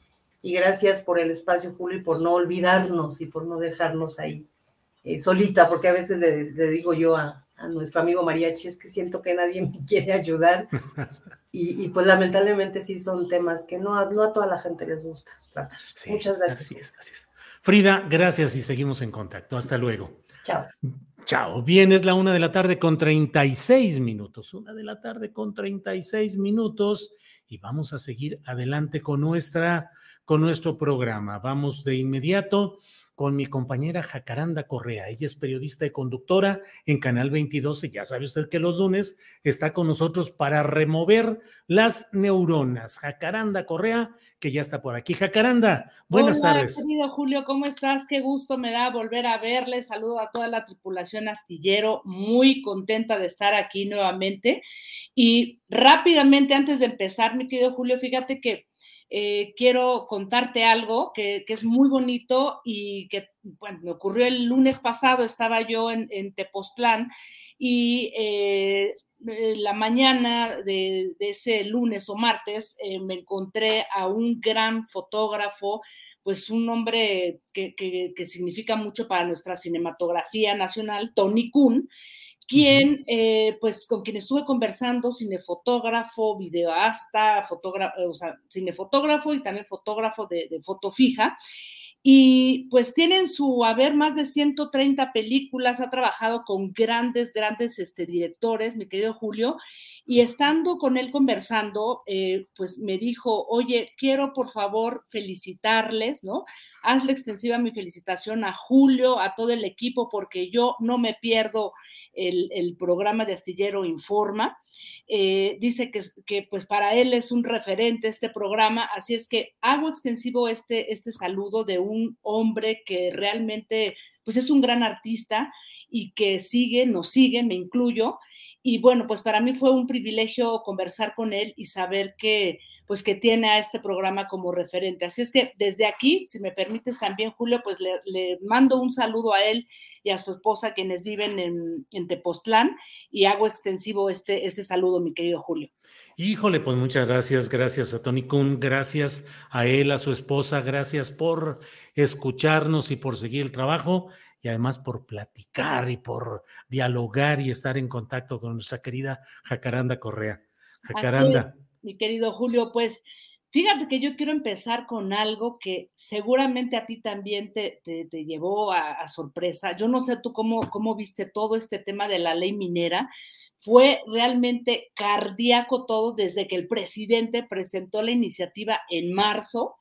y gracias por el espacio, Julio, y por no olvidarnos y por no dejarnos ahí eh, solita, porque a veces le, digo yo a, nuestro amigo Mariachi, es que siento que nadie me *laughs* quiere ayudar. *laughs* Y, pues lamentablemente sí son temas que no, no a toda la gente les gusta tratar. Muchas gracias. gracias. Frida, gracias y seguimos en contacto. Hasta luego. Chao. Chao. Bien, es la una de la tarde con 36 minutos. Una de la tarde con 36 minutos. Y vamos a seguir adelante con nuestra con nuestro programa. Vamos de inmediato con mi compañera Jacaranda Correa. Ella es periodista y conductora en Canal 22 y ya sabe usted que los lunes está con nosotros para remover las neuronas. Jacaranda Correa, que ya está por aquí. Jacaranda, buenas Hola, tardes. Querido Julio, ¿cómo estás? Qué gusto me da volver a verle. Saludo a toda la tripulación astillero. Muy contenta de estar aquí nuevamente. Y rápidamente, antes de empezar, mi querido Julio, fíjate que eh, quiero contarte algo que, es muy bonito y que bueno, me ocurrió el lunes pasado, estaba yo en, Tepoztlán y eh, eh, la mañana de, ese lunes o martes me encontré a un gran fotógrafo, pues un hombre que, que significa mucho para nuestra cinematografía nacional, Tony Kuhn, quien, eh, pues con quien estuve conversando, cinefotógrafo, videoasta, fotógrafo, o sea, cinefotógrafo y también fotógrafo de, foto fija. Y pues tienen su haber más de 130 películas, ha trabajado con grandes, grandes este, directores, mi querido Julio, y estando con él conversando, eh, pues me dijo, oye, quiero por favor felicitarles, ¿no? Hazle extensiva mi felicitación a Julio, a todo el equipo, porque yo no me pierdo el, programa de Astillero Informa. Eh, dice que, que, pues para él es un referente este programa, así es que hago extensivo este, este saludo de un hombre que realmente pues es un gran artista y que sigue, nos sigue, me incluyo, y bueno, pues para mí fue un privilegio conversar con él y saber que, pues que tiene a este programa como referente. Así es que desde aquí, si me permites también, Julio, pues le, mando un saludo a él y a su esposa, quienes viven en, en Tepoztlán, y hago extensivo este, este saludo, mi querido Julio. Híjole, pues muchas gracias, gracias a Tony Kuhn, gracias a él, a su esposa, gracias por escucharnos y por seguir el trabajo y además por platicar y por dialogar y estar en contacto con nuestra querida Jacaranda Correa. Jacaranda. Mi querido Julio, pues fíjate que yo quiero empezar con algo que seguramente a ti también te, llevó a, sorpresa. Yo no sé tú cómo, cómo viste todo este tema de la ley minera. Fue realmente cardíaco todo desde que el presidente presentó la iniciativa en marzo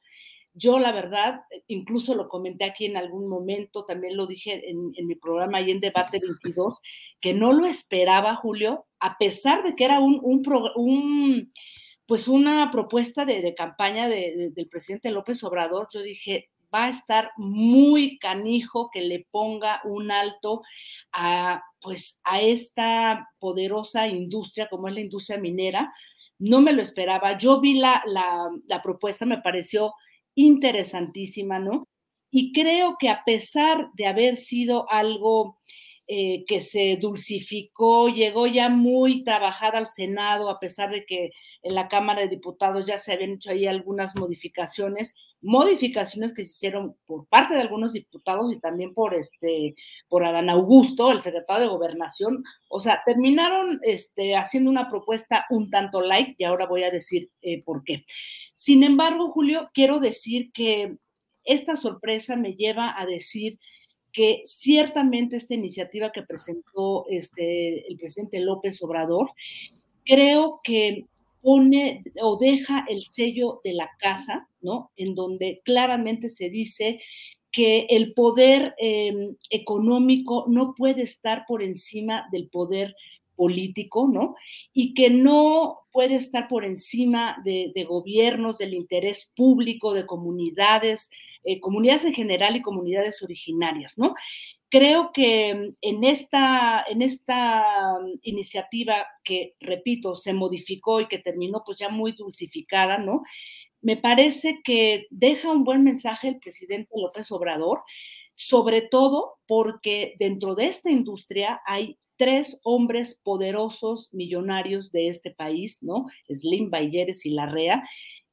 yo, la verdad, incluso lo comenté aquí en algún momento, también lo dije en, mi programa ahí en Debate 22, que no lo esperaba, Julio, a pesar de que era un, un, pues una propuesta de, campaña del presidente López Obrador, yo dije, va a estar muy canijo que le ponga un alto a, pues, a esta poderosa industria como es la industria minera. No me lo esperaba. Yo vi la, la, la propuesta, me pareció interesantísima, ¿no? Y creo que a pesar de haber sido algo eh, que se dulcificó, llegó ya muy trabajada al Senado, a pesar de que en la Cámara de Diputados ya se habían hecho ahí algunas modificaciones, modificaciones que se hicieron por parte de algunos diputados y también por este, por Adán Augusto, el secretario de Gobernación. O sea, terminaron este, haciendo una propuesta un tanto light y ahora voy a decir eh, por qué. Sin embargo, Julio, quiero decir que esta sorpresa me lleva a decir que ciertamente esta iniciativa que presentó este, el presidente López Obrador, creo que pone o deja el sello de la casa, ¿no? En donde claramente se dice que el poder em, económico no puede estar por encima del poder político, ¿no? Y que no puede estar por encima de, gobiernos, del interés público, de comunidades, eh, comunidades en general y comunidades originarias, ¿no? Creo que en esta, en esta iniciativa que, repito, se modificó y que terminó pues ya muy dulcificada, ¿no? Me parece que deja un buen mensaje el presidente López Obrador, sobre todo porque dentro de esta industria hay tres hombres poderosos, millonarios de este país, ¿no? Slim, Bayeres y Larrea,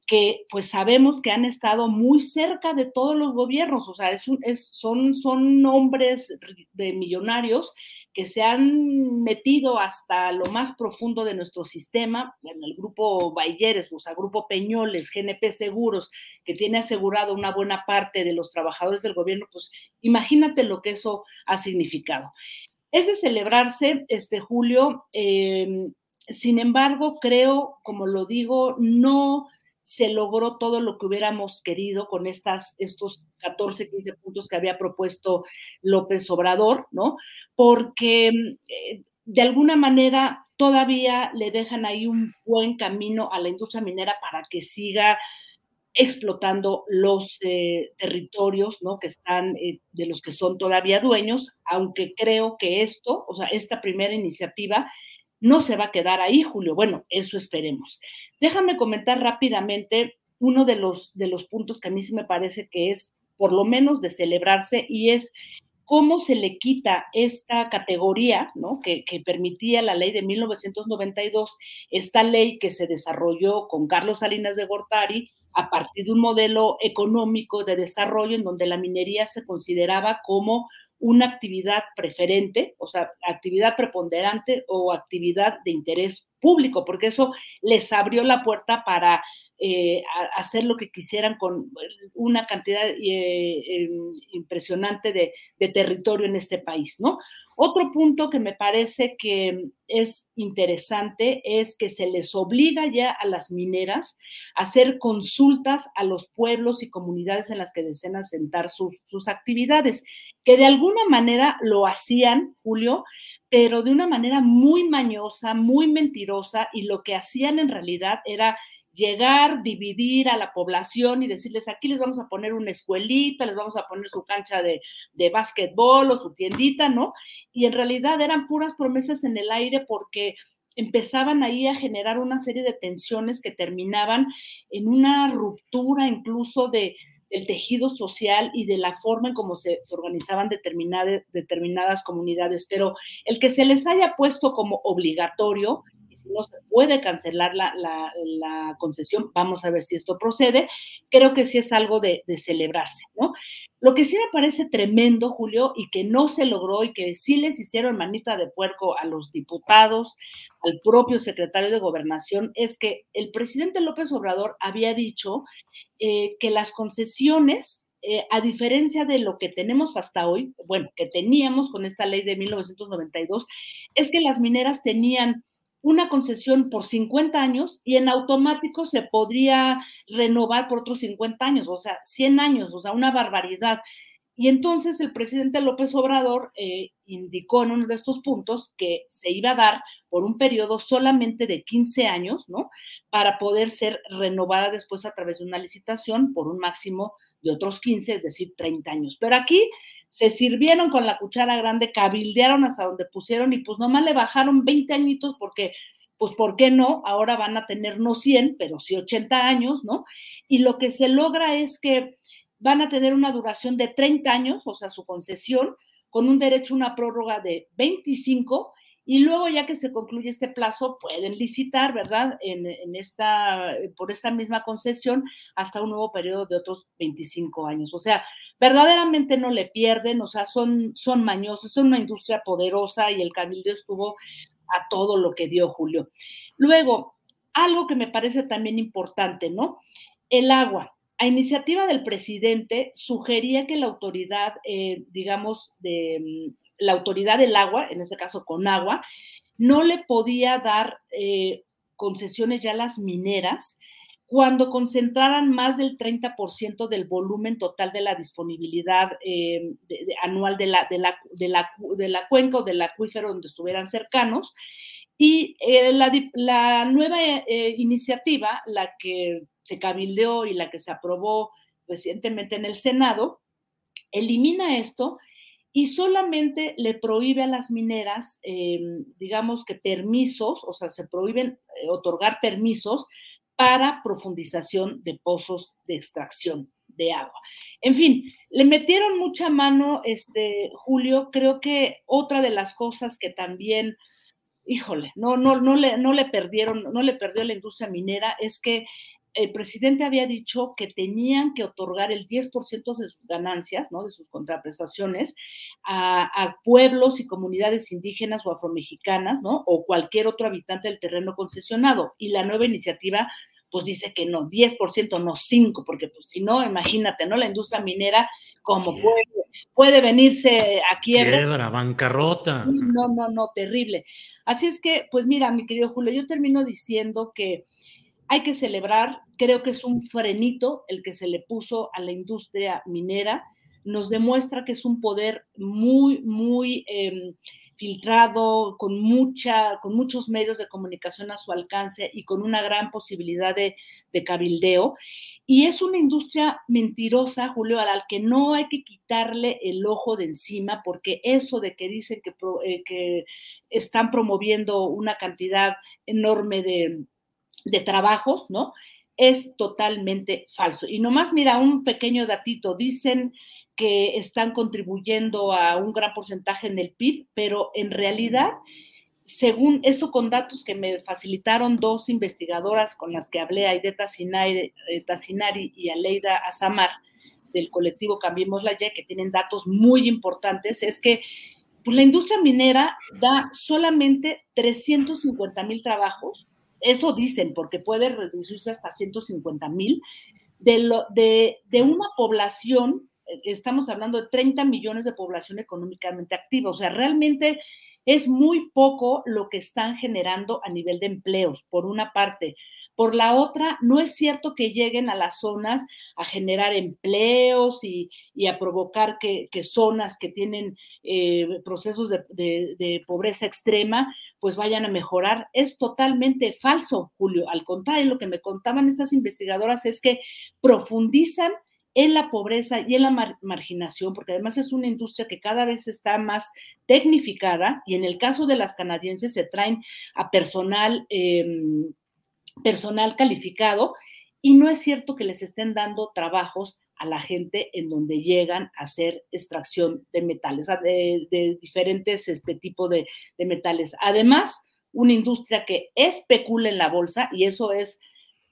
que pues sabemos que han estado muy cerca de todos los gobiernos, o sea, es, son, son hombres de millonarios que se han metido hasta lo más profundo de nuestro sistema, en el grupo Bayeres, o sea, grupo Peñoles, GNP Seguros, que tiene asegurado una buena parte de los trabajadores del gobierno, pues imagínate lo que eso ha significado. Es de celebrarse este julio, em, sin embargo, creo, como lo digo, no se logró todo lo que hubiéramos querido con estas, estos 14, 15 puntos que había propuesto López Obrador, ¿no? Porque eh, de alguna manera todavía le dejan ahí un buen camino a la industria minera para que siga explotando los eh, territorios ¿no? que están, eh, de los que son todavía dueños, aunque creo que esto, o sea, esta primera iniciativa no se va a quedar ahí, Julio. Bueno, eso esperemos. Déjame comentar rápidamente uno de los, de los puntos que a mí sí me parece que es por lo menos de celebrarse y es cómo se le quita esta categoría, ¿no? Que, que, permitía la ley de 1992, esta ley que se desarrolló con Carlos Salinas de Gortari, a partir de un modelo económico de desarrollo en donde la minería se consideraba como una actividad preferente, o sea, actividad preponderante o actividad de interés público, porque eso les abrió la puerta para eh, hacer lo que quisieran con una cantidad eh, impresionante de, territorio en este país, ¿no? Otro punto que me parece que es interesante es que se les obliga ya a las mineras a hacer consultas a los pueblos y comunidades en las que desean asentar sus actividades, que de alguna manera lo hacían, Julio, pero de una manera muy mañosa, muy mentirosa, y lo que hacían en realidad era llegar, dividir a la población y decirles, aquí les vamos a poner una escuelita, les vamos a poner su cancha de, de básquetbol o su tiendita, ¿no? Y en realidad eran puras promesas en el aire porque empezaban ahí a generar una serie de tensiones que terminaban en una ruptura incluso de, del tejido social y de la forma en cómo se, organizaban determinadas, determinadas comunidades. Pero el que se les haya puesto como obligatorio y si no se puede cancelar la, la, concesión, vamos a ver si esto procede, creo que sí es algo de, celebrarse, ¿no? Lo que sí me parece tremendo, Julio, y que no se logró y que sí les hicieron manita de puerco a los diputados, al propio secretario de gobernación, es que el presidente López Obrador había dicho eh, que las concesiones, eh, a diferencia de lo que tenemos hasta hoy, bueno, que teníamos con esta ley de 1992, es que las mineras tenían una concesión por 50 años y en automático se podría renovar por otros 50 años, o sea, 100 años, o sea, una barbaridad. Y entonces el presidente López Obrador eh, indicó en uno de estos puntos que se iba a dar por un periodo solamente de 15 años, ¿no? Para poder ser renovada después a través de una licitación por un máximo de otros 15, es decir, 30 años. Pero aquí se sirvieron con la cuchara grande, cabildearon hasta donde pusieron y pues nomás le bajaron 20 añitos porque, pues, ¿por qué no? Ahora van a tener no 100, pero sí 80 años, ¿no? Y lo que se logra es que van a tener una duración de 30 años, o sea, su concesión, con un derecho a una prórroga de 25 y luego ya que se concluye este plazo pueden licitar, ¿verdad? En, esta, por esta misma concesión hasta un nuevo periodo de otros 25 años. O sea, verdaderamente no le pierden, o sea, son, son mañosos, son una industria poderosa y el cabildo estuvo a todo lo que dio Julio. Luego, algo que me parece también importante, ¿no? El agua. A iniciativa del presidente sugería que la autoridad, eh, digamos, de la autoridad del agua, en este caso con agua, no le podía dar eh, concesiones ya a las mineras cuando concentraran más del 30% del volumen total de la disponibilidad eh, anual de la, de, la, de, la, de la cuenca o del acuífero donde estuvieran cercanos. Y eh, la, la, nueva iniciativa, la que se cabildeó y la que se aprobó recientemente en el Senado, elimina esto y solamente le prohíbe a las mineras, em, digamos que permisos, o sea, se prohíben eh, otorgar permisos para profundización de pozos de extracción de agua. En fin, le metieron mucha mano, este, Julio, creo que otra de las cosas que también, híjole, no, no, no, le, no le perdieron, no le perdió la industria minera, es que el presidente había dicho que tenían que otorgar el 10% de sus ganancias, ¿no? de sus contraprestaciones, a, pueblos y comunidades indígenas o afromexicanas, ¿no? o cualquier otro habitante del terreno concesionado. Y la nueva iniciativa, pues dice que no, 10%, no 5%, porque pues si no, imagínate, ¿no? La industria minera, como puede, puede venirse a quiebra. Quiebra, bancarrota. No, no, no, terrible. Así es que, pues mira, mi querido Julio, yo termino diciendo que hay que celebrar, creo que es un frenito el que se le puso a la industria minera, nos demuestra que es un poder muy, muy em, filtrado, con, mucha, con muchos medios de comunicación a su alcance y con una gran posibilidad de, cabildeo. Y es una industria mentirosa, Julio, al que no hay que quitarle el ojo de encima, porque eso de que dicen que, eh, que están promoviendo una cantidad enorme de, de trabajos, ¿no? Es totalmente falso. Y nomás, mira, un pequeño datito, dicen que están contribuyendo a un gran porcentaje en el PIB, pero en realidad, según esto con datos que me facilitaron dos investigadoras con las que hablé, Aideta eh, y Aleida Azamar, del colectivo Cambiemos la Y, que tienen datos muy importantes, es que pues, la industria minera da solamente 350 mil trabajos eso dicen, porque puede reducirse hasta 150 mil, de, de, una población, estamos hablando de 30 millones de población económicamente activa, o sea, realmente es muy poco lo que están generando a nivel de empleos, por una parte. Por la otra, no es cierto que lleguen a las zonas a generar empleos y, a provocar que, zonas que tienen eh, procesos de, pobreza extrema, pues vayan a mejorar. Es totalmente falso, Julio. Al contrario, lo que me contaban estas investigadoras es que profundizan en la pobreza y en la marginación, porque además es una industria que cada vez está más tecnificada y en el caso de las canadienses se traen a personal, em, personal calificado y no es cierto que les estén dando trabajos a la gente en donde llegan a hacer extracción de metales, de, diferentes este, tipos de, de metales. Además, una industria que especula en la bolsa y eso es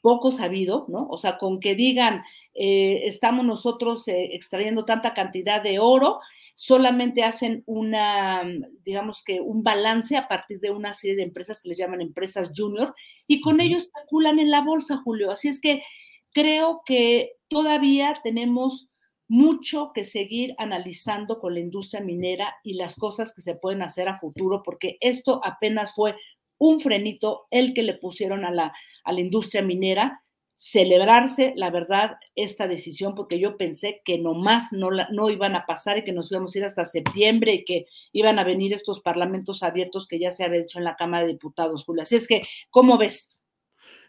poco sabido, ¿no? O sea, con que digan, eh, estamos nosotros eh, extrayendo tanta cantidad de oro, solamente hacen una, digamos que un balance a partir de una serie de empresas que les llaman empresas junior y con ellos especulan en la bolsa, Julio. Así es que creo que todavía tenemos mucho que seguir analizando con la industria minera y las cosas que se pueden hacer a futuro, porque esto apenas fue un frenito el que le pusieron a la, a la industria minera, celebrarse, la verdad, esta decisión, porque yo pensé que nomás no, no iban a pasar y que nos íbamos a ir hasta septiembre y que iban a venir estos parlamentos abiertos que ya se había hecho en la Cámara de Diputados, Julio. Así es que, ¿cómo ves?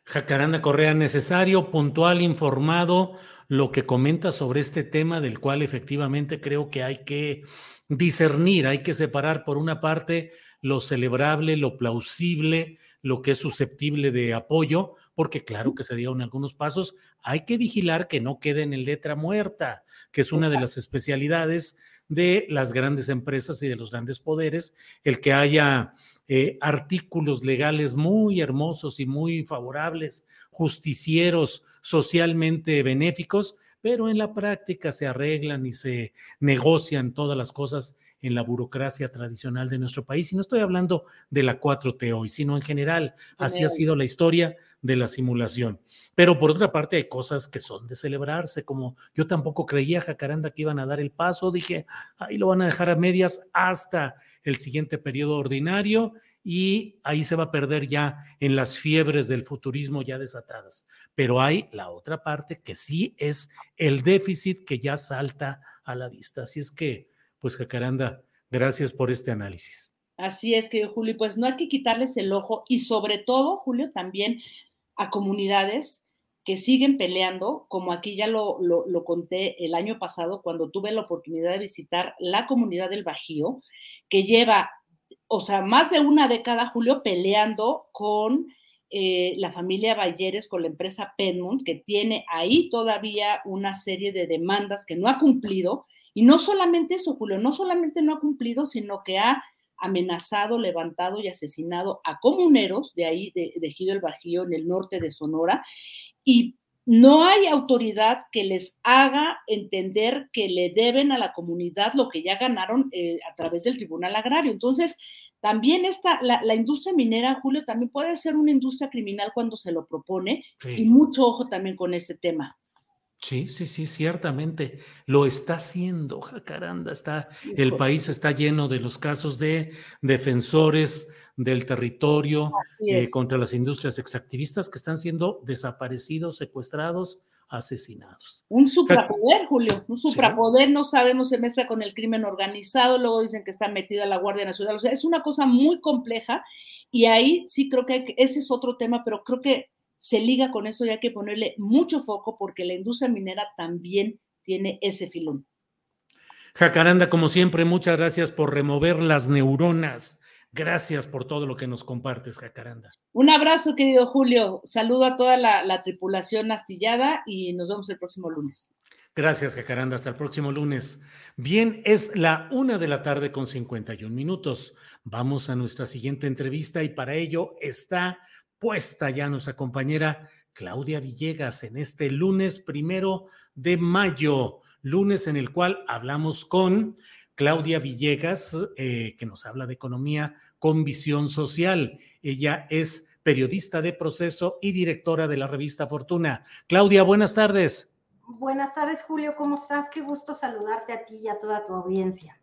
Jacaranda Correa, necesario, puntual, informado, lo que comenta sobre este tema del cual efectivamente creo que hay que discernir, hay que separar por una parte lo celebrable, lo plausible, lo que es susceptible de apoyo, porque claro que se dieron algunos pasos, hay que vigilar que no queden en letra muerta, que es una de las especialidades de las grandes empresas y de los grandes poderes, el que haya eh, artículos legales muy hermosos y muy favorables, justicieros, socialmente benéficos, pero en la práctica se arreglan y se negocian todas las cosas en la burocracia tradicional de nuestro país. Y no estoy hablando de la 4T hoy, sino en general. Así ha sido la historia de la simulación. Pero por otra parte hay cosas que son de celebrarse, como yo tampoco creía, Jacaranda, que iban a dar el paso. Dije, ahí lo van a dejar a medias hasta el siguiente periodo ordinario y ahí se va a perder ya en las fiebres del futurismo ya desatadas. Pero hay la otra parte que sí es el déficit que ya salta a la vista. Así es que pues Jacaranda, gracias por este análisis. Así es, que Julio, pues no hay que quitarles el ojo y sobre todo, Julio, también a comunidades que siguen peleando, como aquí ya lo, lo, conté el año pasado cuando tuve la oportunidad de visitar la comunidad del Bajío, que lleva, o sea, más de una década, Julio, peleando con eh, la familia Bayeres, con la empresa Penmont, que tiene ahí todavía una serie de demandas que no ha cumplido y no solamente eso, Julio, no solamente no ha cumplido, sino que ha amenazado, levantado y asesinado a comuneros de ahí, de, de Giro el Bajío, en el norte de Sonora, y no hay autoridad que les haga entender que le deben a la comunidad lo que ya ganaron eh, a través del Tribunal Agrario. Entonces, también está la, industria minera, Julio, también puede ser una industria criminal cuando se lo propone, y mucho ojo también con ese tema. Sí, sí, sí, ciertamente lo está haciendo, Jacaranda. Está, el país está lleno de los casos de defensores del territorio eh, contra las industrias extractivistas que están siendo desaparecidos, secuestrados, asesinados. Un suprapoder, Julio, un suprapoder, no sabemos, se mezcla con el crimen organizado, luego dicen que está metida la Guardia Nacional, o sea, es una cosa muy compleja y ahí sí creo que ese es otro tema, pero creo que se liga con eso y hay que ponerle mucho foco porque la industria minera también tiene ese filón. Jacaranda, como siempre, muchas gracias por remover las neuronas. Gracias por todo lo que nos compartes, Jacaranda. Un abrazo, querido Julio. Saludo a toda la, la tripulación astillada y nos vemos el próximo lunes. Gracias, Jacaranda. Hasta el próximo lunes. Bien, es la una de la tarde con 51 minutos. Vamos a nuestra siguiente entrevista y para ello está puesta ya nuestra compañera Claudia Villegas en este lunes primero de mayo, lunes en el cual hablamos con Claudia Villegas, eh, que nos habla de economía con visión social. Ella es periodista de proceso y directora de la revista Fortuna. Claudia, buenas tardes. Buenas tardes, Julio, ¿cómo estás? Qué gusto saludarte a ti y a toda tu audiencia.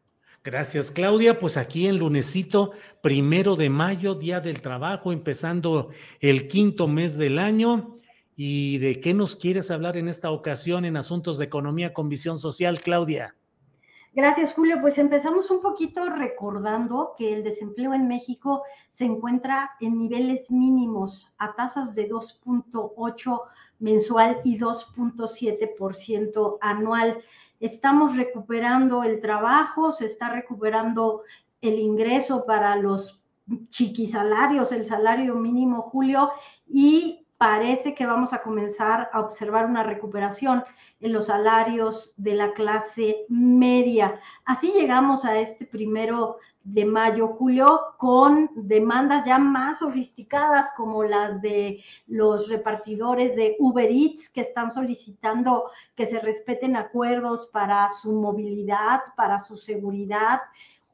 Gracias, Claudia. Pues aquí en lunesito, primero de mayo, Día del Trabajo, empezando el quinto mes del año. ¿Y de qué nos quieres hablar en esta ocasión en asuntos de economía con visión social, Claudia? Gracias, Julio. Pues empezamos un poquito recordando que el desempleo en México se encuentra en niveles mínimos a tasas de 2.8 mensual y 2.7% anual. Estamos recuperando el trabajo, se está recuperando el ingreso para los chiquisalarios, el salario mínimo, Julio, y parece que vamos a comenzar a observar una recuperación en los salarios de la clase media. Así llegamos a este primero de mayo, julio, con demandas ya más sofisticadas como las de los repartidores de Uber Eats que están solicitando que se respeten acuerdos para su movilidad, para su seguridad.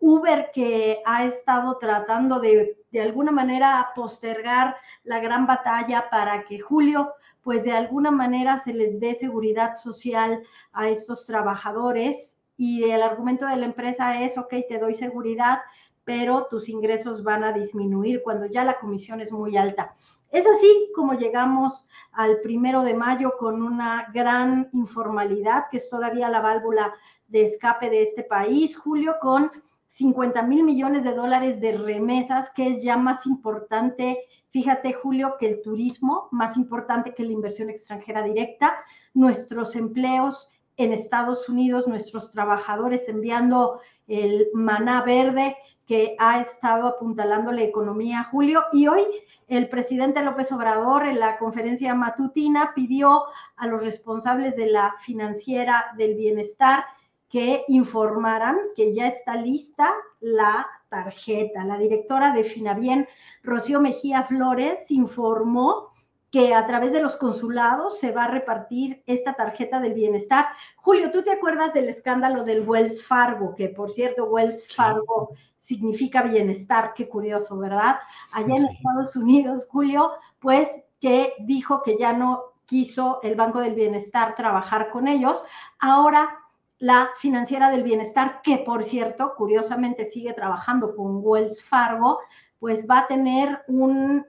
Uber que ha estado tratando de de alguna manera postergar la gran batalla para que julio, pues de alguna manera se les dé seguridad social a estos trabajadores. Y el argumento de la empresa es, ok, te doy seguridad, pero tus ingresos van a disminuir cuando ya la comisión es muy alta. Es así como llegamos al primero de mayo con una gran informalidad, que es todavía la válvula de escape de este país, Julio, con 50 mil millones de dólares de remesas, que es ya más importante, fíjate Julio, que el turismo, más importante que la inversión extranjera directa, nuestros empleos en Estados Unidos, nuestros trabajadores enviando el maná verde que ha estado apuntalando la economía, Julio. Y hoy el presidente López Obrador en la conferencia matutina pidió a los responsables de la financiera del bienestar que informaran que ya está lista la tarjeta. La directora de Finabien, Rocío Mejía Flores, informó que a través de los consulados se va a repartir esta tarjeta del bienestar. Julio, ¿tú te acuerdas del escándalo del Wells Fargo? Que por cierto, Wells Fargo significa bienestar, qué curioso, ¿verdad? Allá en Estados Unidos, Julio, pues que dijo que ya no quiso el Banco del Bienestar trabajar con ellos. Ahora la financiera del bienestar, que por cierto, curiosamente sigue trabajando con Wells Fargo, pues va a tener un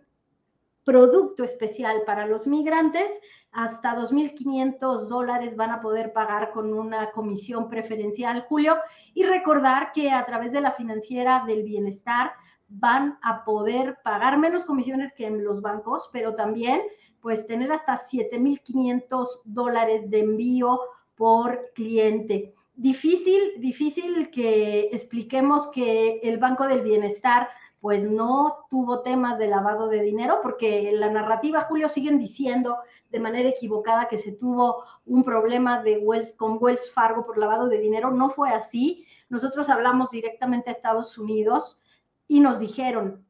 producto especial para los migrantes. Hasta 2.500 dólares van a poder pagar con una comisión preferencial, Julio. Y recordar que a través de la financiera del bienestar van a poder pagar menos comisiones que en los bancos, pero también pues tener hasta 7.500 dólares de envío por cliente. Difícil, difícil que expliquemos que el Banco del Bienestar pues no tuvo temas de lavado de dinero, porque la narrativa, Julio, siguen diciendo de manera equivocada que se tuvo un problema de Wells, con Wells Fargo por lavado de dinero. No fue así. Nosotros hablamos directamente a Estados Unidos y nos dijeron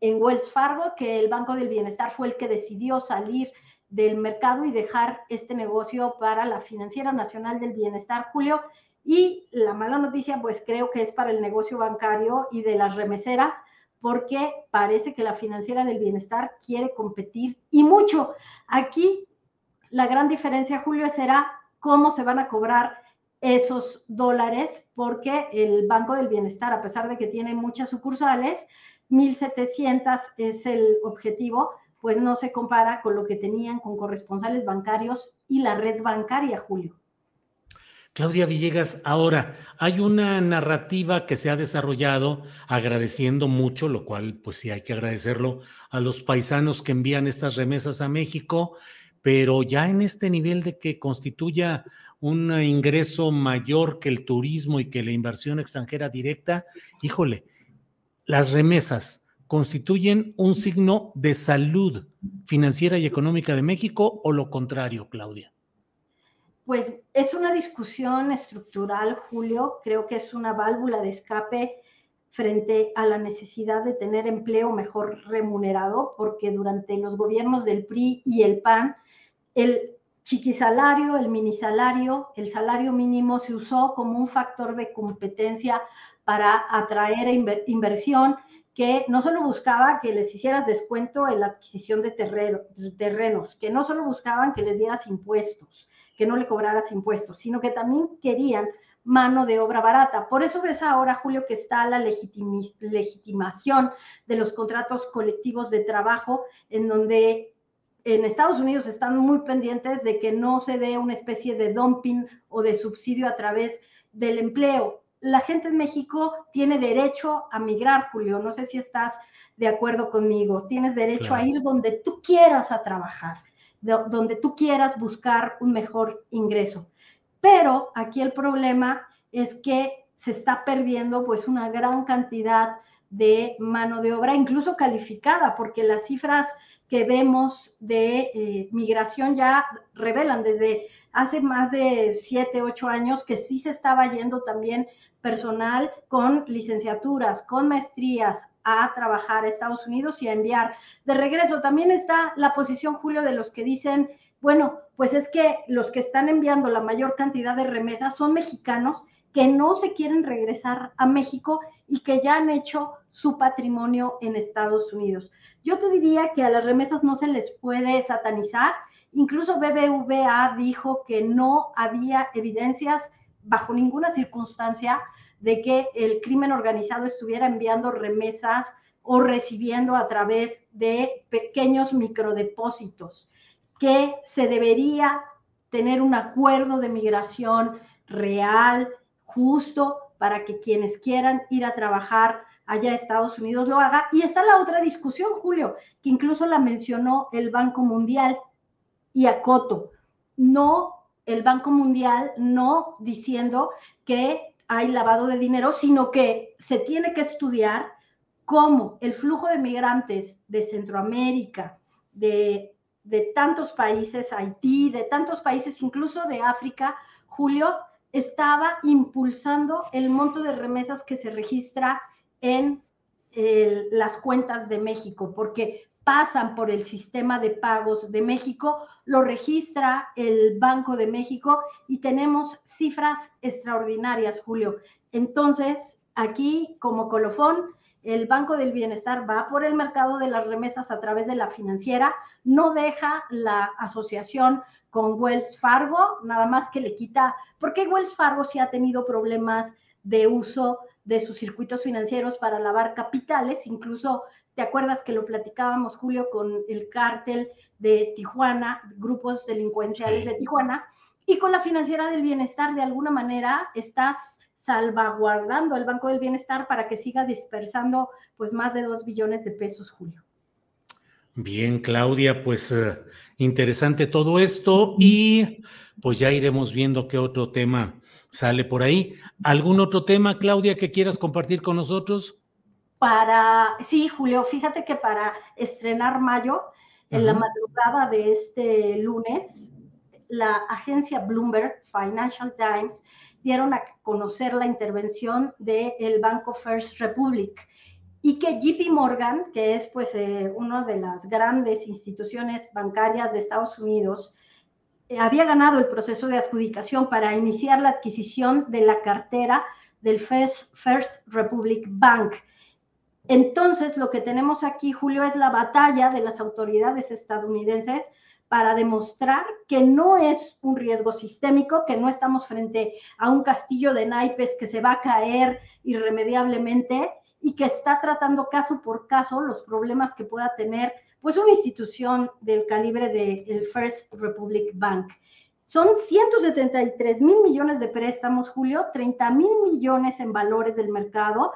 en Wells Fargo que el Banco del Bienestar fue el que decidió salir del mercado y dejar este negocio para la Financiera Nacional del Bienestar, Julio. Y la mala noticia, pues creo que es para el negocio bancario y de las remeseras, porque parece que la Financiera del Bienestar quiere competir y mucho. Aquí la gran diferencia, Julio, será cómo se van a cobrar esos dólares, porque el Banco del Bienestar, a pesar de que tiene muchas sucursales, 1.700 es el objetivo, pues no se compara con lo que tenían con corresponsales bancarios y la red bancaria, Julio. Claudia Villegas, ahora hay una narrativa que se ha desarrollado agradeciendo mucho, lo cual pues sí hay que agradecerlo a los paisanos que envían estas remesas a México, pero ya en este nivel de que constituya un ingreso mayor que el turismo y que la inversión extranjera directa, híjole, las remesas, constituyen un signo de salud financiera y económica de México o lo contrario, Claudia? Pues es una discusión estructural, Julio. Creo que es una válvula de escape frente a la necesidad de tener empleo mejor remunerado, porque durante los gobiernos del PRI y el PAN, el chiquisalario, el minisalario, el salario mínimo se usó como un factor de competencia para atraer inversión que no solo buscaba que les hicieras descuento en la adquisición de terrenos, que no solo buscaban que les dieras impuestos, que no le cobraras impuestos, sino que también querían mano de obra barata. Por eso ves ahora, Julio, que está la legitimación de los contratos colectivos de trabajo, en donde en Estados Unidos están muy pendientes de que no se dé una especie de dumping o de subsidio a través del empleo. La gente en México tiene derecho a migrar, Julio. No sé si estás de acuerdo conmigo. Tienes derecho a ir donde tú quieras a trabajar, donde tú quieras buscar un mejor ingreso. Pero aquí el problema es que se está perdiendo pues una gran cantidad de mano de obra, incluso calificada, porque las cifras que vemos de eh, migración ya revelan desde hace más de siete, ocho años que sí se estaba yendo también personal con licenciaturas, con maestrías a trabajar a Estados Unidos y a enviar de regreso. También está la posición, Julio, de los que dicen bueno, pues es que los que están enviando la mayor cantidad de remesas son mexicanos que no se quieren regresar a México y que ya han hecho su patrimonio en Estados Unidos. Yo te diría que a las remesas no se les puede satanizar. Incluso BBVA dijo que no había evidencias bajo ninguna circunstancia de que el crimen organizado estuviera enviando remesas o recibiendo a través de pequeños microdepósitos que se debería tener un acuerdo de migración real, justo, para que quienes quieran ir a trabajar allá a Estados Unidos lo haga. Y está la otra discusión, Julio, que incluso la mencionó el Banco Mundial y Acoto. No, el Banco Mundial no diciendo que hay lavado de dinero, sino que se tiene que estudiar cómo el flujo de migrantes de Centroamérica, de de tantos países, Haití, de tantos países, incluso de África, Julio, estaba impulsando el monto de remesas que se registra en las cuentas de México, porque pasan por el sistema de pagos de México, lo registra el Banco de México y tenemos cifras extraordinarias, Julio. Entonces, aquí como colofón, el Banco del Bienestar va por el mercado de las remesas a través de la financiera, no deja la asociación con Wells Fargo, nada más que le quita, porque Wells Fargo sí ha tenido problemas de uso de sus circuitos financieros para lavar capitales, incluso te acuerdas que lo platicábamos, Julio, con el cártel de Tijuana, grupos delincuenciales de Tijuana, y con la financiera del bienestar, de alguna manera, estás salvaguardando el Banco del Bienestar para que siga dispersando pues más de dos billones de pesos, Julio. Bien, Claudia, pues eh, interesante todo esto y pues ya iremos viendo qué otro tema sale por ahí. ¿Algún otro tema, Claudia, que quieras compartir con nosotros? Para, sí, Julio, fíjate que para estrenar mayo, en la madrugada de este lunes, la agencia Bloomberg Financial Times dieron a conocer la intervención del Banco First Republic y que JP Morgan, que es pues eh, una de las grandes instituciones bancarias de Estados Unidos, eh, había ganado el proceso de adjudicación para iniciar la adquisición de la cartera del First, First Republic Bank. Entonces, lo que tenemos aquí, Julio, es la batalla de las autoridades estadounidenses para demostrar que no es un riesgo sistémico, que no estamos frente a un castillo de naipes que se va a caer irremediablemente y que está tratando caso por caso los problemas que pueda tener pues una institución del calibre del First Republic Bank. Son 173 mil millones de préstamos, Julio, 30 mil millones en valores del mercado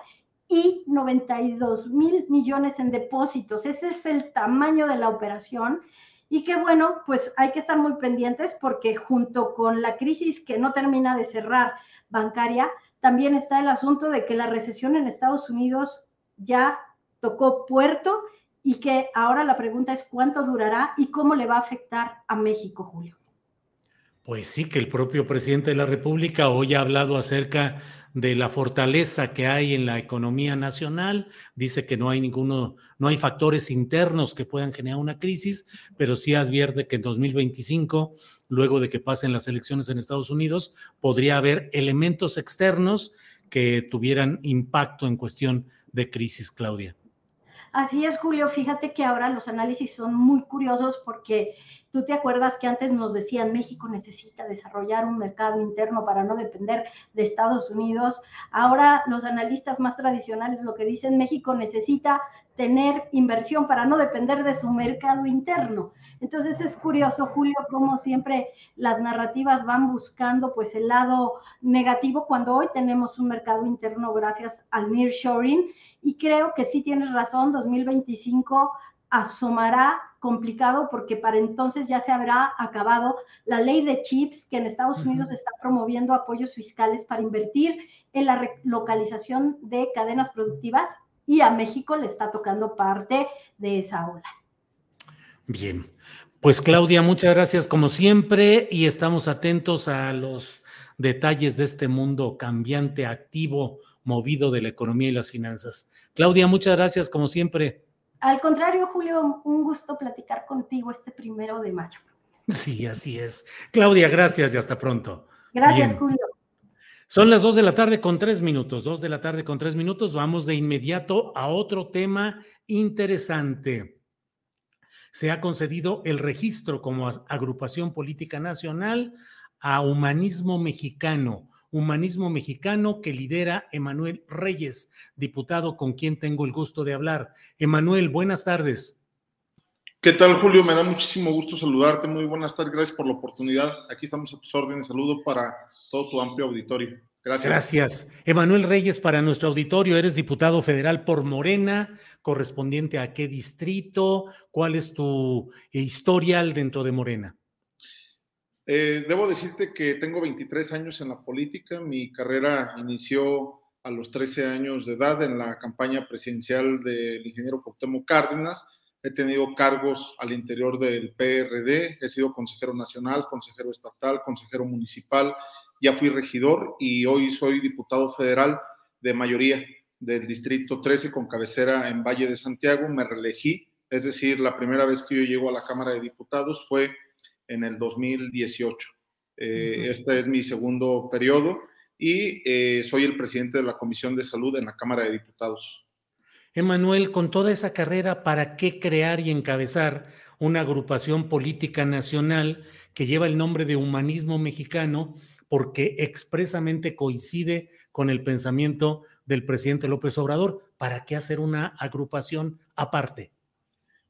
y 92 mil millones en depósitos. Ese es el tamaño de la operación y que bueno, pues hay que estar muy pendientes porque junto con la crisis que no termina de cerrar bancaria, también está el asunto de que la recesión en Estados Unidos ya tocó puerto y que ahora la pregunta es cuánto durará y cómo le va a afectar a México, Julio. Pues sí, que el propio presidente de la República hoy ha hablado acerca de la fortaleza que hay en la economía nacional. Dice que no hay ninguno, no hay factores internos que puedan generar una crisis, pero sí advierte que en 2025, luego de que pasen las elecciones en Estados Unidos, podría haber elementos externos que tuvieran impacto en cuestión de crisis, Claudia. Así es, Julio. Fíjate que ahora los análisis son muy curiosos porque tú te acuerdas que antes nos decían México necesita desarrollar un mercado interno para no depender de Estados Unidos. Ahora los analistas más tradicionales lo que dicen México necesita tener inversión para no depender de su mercado interno. Entonces es curioso, Julio, cómo siempre las narrativas van buscando pues el lado negativo cuando hoy tenemos un mercado interno gracias al nearshoring y creo que sí tienes razón, 2025 asomará complicado porque para entonces ya se habrá acabado la ley de chips que en Estados Unidos está promoviendo apoyos fiscales para invertir en la localización de cadenas productivas y a México le está tocando parte de esa ola. Bien, pues Claudia, muchas gracias como siempre y estamos atentos a los detalles de este mundo cambiante, activo, movido de la economía y las finanzas. Claudia, muchas gracias como siempre. Al contrario, Julio, un gusto platicar contigo este primero de mayo. Sí, así es. Claudia, gracias y hasta pronto. Gracias, Julio. Son las dos de la tarde con tres minutos, dos de la tarde con tres minutos. Vamos de inmediato a otro tema interesante. Se ha concedido el registro como agrupación política nacional a Humanismo Mexicano, Humanismo Mexicano que lidera Emanuel Reyes, diputado con quien tengo el gusto de hablar. Emanuel, buenas tardes. ¿Qué tal, Julio? Me da muchísimo gusto saludarte. Muy buenas tardes. Gracias por la oportunidad. Aquí estamos a tus órdenes. Saludo para todo tu amplio auditorio. Gracias. Gracias. Emanuel Reyes, para nuestro auditorio, eres diputado federal por Morena, correspondiente a qué distrito, cuál es tu historial dentro de Morena. Eh, debo decirte que tengo 23 años en la política. Mi carrera inició a los 13 años de edad en la campaña presidencial del ingeniero Cuauhtémoc Cárdenas he tenido cargos al interior del PRD, he sido consejero nacional, consejero estatal, consejero municipal, ya fui regidor y hoy soy diputado federal de mayoría del Distrito 13 con cabecera en Valle de Santiago. Me reelegí, es decir, la primera vez que yo llego a la Cámara de Diputados fue en el 2018. Eh, este es mi segundo periodo y eh, soy el presidente de la Comisión de Salud en la Cámara de Diputados. Emanuel, con toda esa carrera, ¿para qué crear y encabezar una agrupación política nacional que lleva el nombre de Humanismo Mexicano? Porque expresamente coincide con el pensamiento del presidente López Obrador. ¿Para qué hacer una agrupación aparte?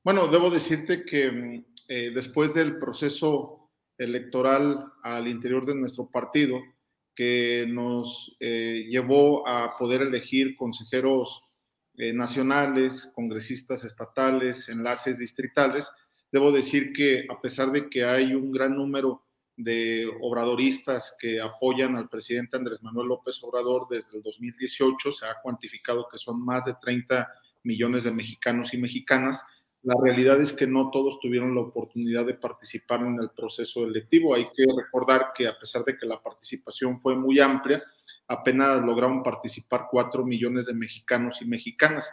Bueno, debo decirte que mm, eh, después del proceso electoral al interior de nuestro partido, que nos eh, llevó a poder elegir consejeros eh, nacionales, congresistas estatales, enlaces distritales, debo decir que a pesar de que hay un gran número de obradoristas que apoyan al presidente Andrés Manuel López Obrador desde el 2018, se ha cuantificado que son más de 30 millones de mexicanos y mexicanas, la realidad es que no todos tuvieron la oportunidad de participar en el proceso electivo. Hay que recordar que a pesar de que la participación fue muy amplia, apenas lograron participar 4 millones de mexicanos y mexicanas.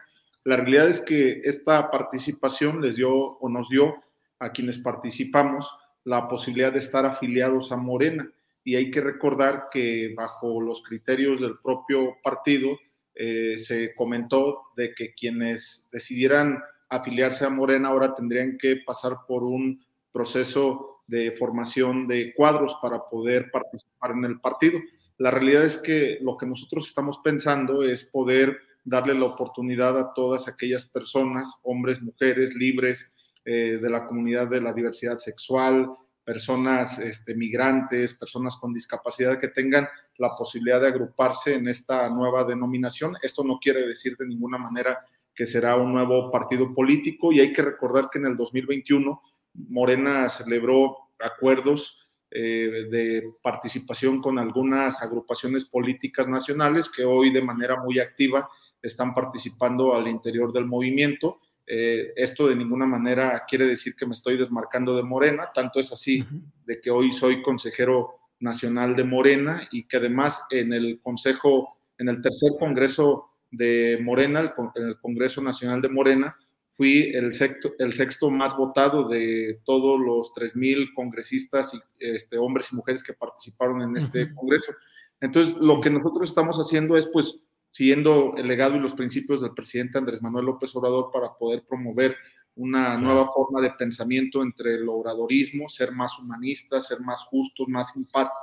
La realidad es que esta participación les dio o nos dio a quienes participamos la posibilidad de estar afiliados a Morena. Y hay que recordar que bajo los criterios del propio partido eh, se comentó de que quienes decidieran afiliarse a Morena ahora tendrían que pasar por un proceso de formación de cuadros para poder participar en el partido. La realidad es que lo que nosotros estamos pensando es poder darle la oportunidad a todas aquellas personas, hombres, mujeres, libres eh, de la comunidad de la diversidad sexual, personas este, migrantes, personas con discapacidad que tengan la posibilidad de agruparse en esta nueva denominación. Esto no quiere decir de ninguna manera que será un nuevo partido político y hay que recordar que en el 2021 Morena celebró acuerdos eh, de participación con algunas agrupaciones políticas nacionales que hoy de manera muy activa están participando al interior del movimiento. Eh, esto de ninguna manera quiere decir que me estoy desmarcando de Morena, tanto es así de que hoy soy consejero nacional de Morena y que además en el Consejo, en el tercer Congreso de Morena, el, en el Congreso Nacional de Morena, fui el sexto, el sexto más votado de todos los 3.000 congresistas, y, este, hombres y mujeres que participaron en este congreso. Entonces, lo que nosotros estamos haciendo es, pues, siguiendo el legado y los principios del presidente Andrés Manuel López Obrador para poder promover una nueva forma de pensamiento entre el obradorismo, ser más humanistas, ser más justos, más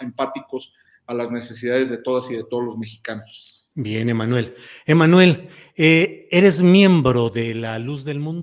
empáticos a las necesidades de todas y de todos los mexicanos. Bien, Emanuel. Emanuel, eh, ¿eres miembro de la Luz del Mundo?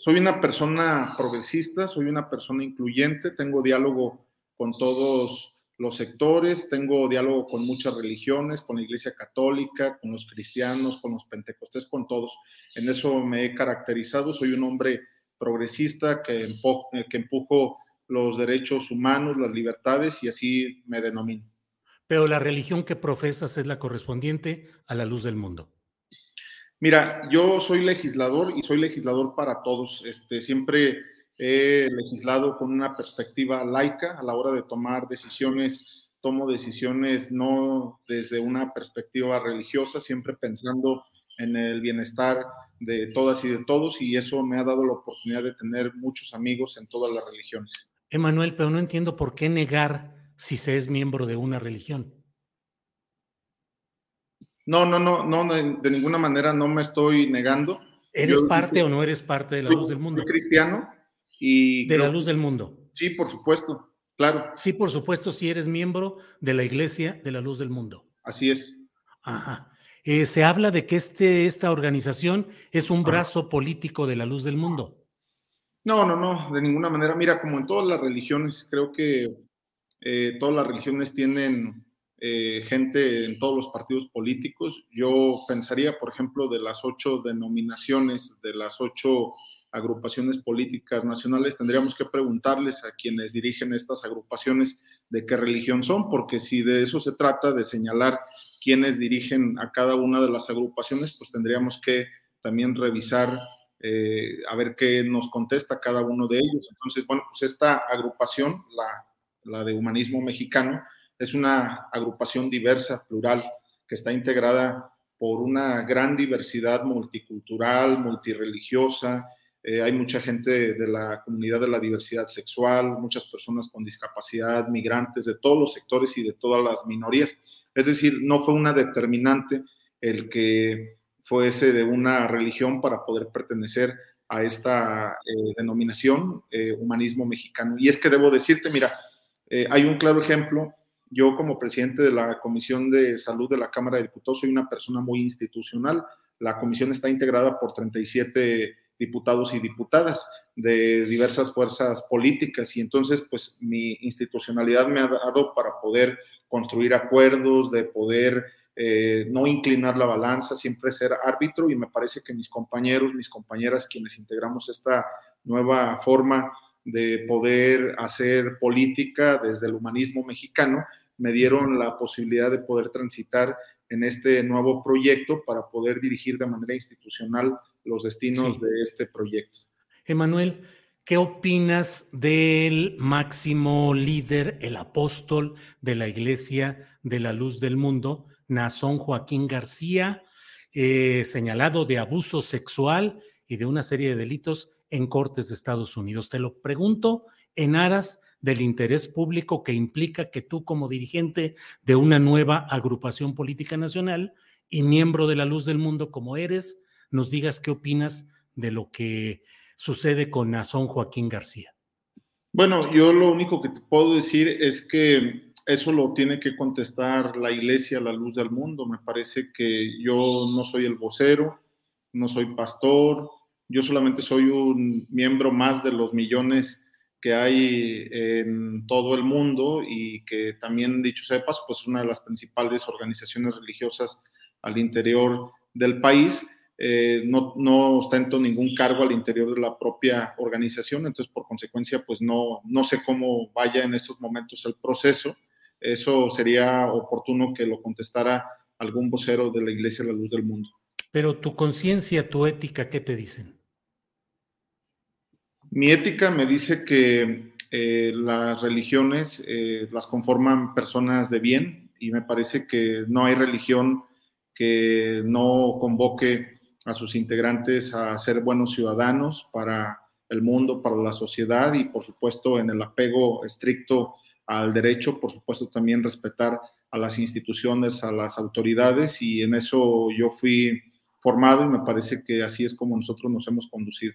Soy una persona progresista, soy una persona incluyente, tengo diálogo con todos los sectores, tengo diálogo con muchas religiones, con la Iglesia Católica, con los cristianos, con los pentecostés, con todos. En eso me he caracterizado, soy un hombre progresista que, empujo, que empujo los derechos humanos, las libertades y así me denomino. Pero la religión que profesas es la correspondiente a la luz del mundo. Mira, yo soy legislador y soy legislador para todos. Este, siempre he legislado con una perspectiva laica a la hora de tomar decisiones. Tomo decisiones no desde una perspectiva religiosa, siempre pensando en el bienestar de todas y de todos, y eso me ha dado la oportunidad de tener muchos amigos en todas las religiones. Emanuel, pero no entiendo por qué negar si se es miembro de una religión. No, no, no, no, de ninguna manera no me estoy negando. ¿Eres parte o no eres parte de la luz del mundo? Soy cristiano y... De la luz del mundo. Sí, por supuesto, claro. Sí, por supuesto, si eres miembro de la iglesia de la luz del mundo. Así es. Ajá. Eh, se habla de que este, esta organización es un brazo político de la luz del mundo. No, no, no, de ninguna manera. Mira, como en todas las religiones, creo que eh, todas las religiones tienen eh, gente en todos los partidos políticos. Yo pensaría, por ejemplo, de las ocho denominaciones, de las ocho agrupaciones políticas nacionales, tendríamos que preguntarles a quienes dirigen estas agrupaciones de qué religión son, porque si de eso se trata, de señalar quienes dirigen a cada una de las agrupaciones, pues tendríamos que también revisar eh, a ver qué nos contesta cada uno de ellos. Entonces, bueno, pues esta agrupación, la, la de humanismo mexicano, es una agrupación diversa, plural, que está integrada por una gran diversidad multicultural, multireligiosa. Eh, hay mucha gente de la comunidad de la diversidad sexual, muchas personas con discapacidad, migrantes de todos los sectores y de todas las minorías. Es decir, no fue una determinante el que fuese de una religión para poder pertenecer a esta eh, denominación, eh, humanismo mexicano. Y es que debo decirte, mira, hay un claro ejemplo yo como presidente de la Comisión de Salud de la Cámara de Diputados soy una persona muy institucional. La comisión está integrada por 37 diputados y diputadas de diversas fuerzas políticas y entonces pues mi institucionalidad me ha dado para poder construir acuerdos, de poder eh, no inclinar la balanza, siempre ser árbitro y me parece que mis compañeros, mis compañeras, quienes integramos esta nueva forma de poder hacer política desde el humanismo mexicano, me dieron la posibilidad de poder transitar en este nuevo proyecto para poder dirigir de manera institucional los destinos de este proyecto. Emanuel, ¿qué opinas del máximo líder, el apóstol de la Iglesia de la Luz del Mundo, Nazón Joaquín García, eh, señalado de abuso sexual y de una serie de delitos en cortes de Estados Unidos? Te lo pregunto en aras del interés público que implica que tú como dirigente de una nueva agrupación política nacional y miembro de la luz del mundo como eres, nos digas qué opinas de lo que sucede con Nazón Joaquín García. Bueno, yo lo único que te puedo decir es que eso lo tiene que contestar la iglesia la luz del mundo. Me parece que yo no soy el vocero, no soy pastor, yo solamente soy un miembro más de los millones que hay en todo el mundo y que también, dicho paso, pues una de las principales organizaciones religiosas al interior del país. Eh, no, no ostento ningún cargo al interior de la propia organización, entonces por consecuencia pues no, no sé cómo vaya en estos momentos el proceso. Eso sería oportuno que lo contestara algún vocero de la Iglesia de la Luz del Mundo. Pero tu conciencia, tu ética, ¿qué te dicen? Mi ética me dice que eh, las religiones eh, las conforman personas de bien y me parece que no hay religión que no convoque a sus integrantes a ser buenos ciudadanos para el mundo, para la sociedad y por supuesto en el apego estricto al derecho, por supuesto también respetar a las instituciones, a las autoridades y en eso yo fui formado y me parece que así es como nosotros nos hemos conducido.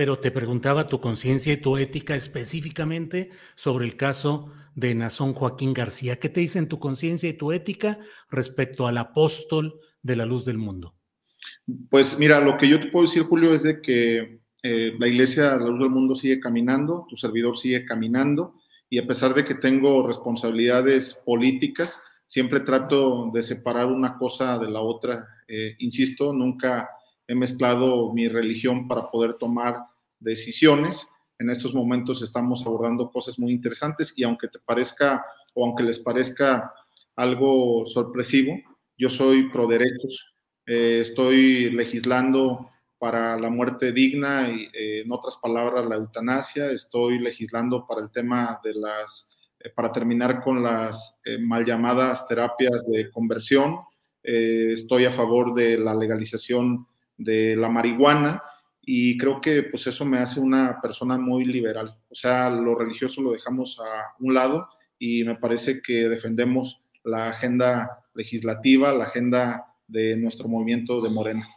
Pero te preguntaba tu conciencia y tu ética específicamente sobre el caso de Nazón Joaquín García. ¿Qué te dicen tu conciencia y tu ética respecto al apóstol de la luz del mundo? Pues mira, lo que yo te puedo decir, Julio, es de que eh, la iglesia de la luz del mundo sigue caminando, tu servidor sigue caminando, y a pesar de que tengo responsabilidades políticas, siempre trato de separar una cosa de la otra. Eh, insisto, nunca he mezclado mi religión para poder tomar decisiones. En estos momentos estamos abordando cosas muy interesantes y aunque te parezca o aunque les parezca algo sorpresivo, yo soy pro derechos. Eh, estoy legislando para la muerte digna y, eh, en otras palabras, la eutanasia. Estoy legislando para el tema de las, eh, para terminar con las mal llamadas terapias de conversión. estoy a favor de la legalización de la marihuana y creo que pues eso me hace una persona muy liberal. O sea, lo religioso lo dejamos a un lado y me parece que defendemos la agenda legislativa, la agenda de nuestro movimiento de Morena.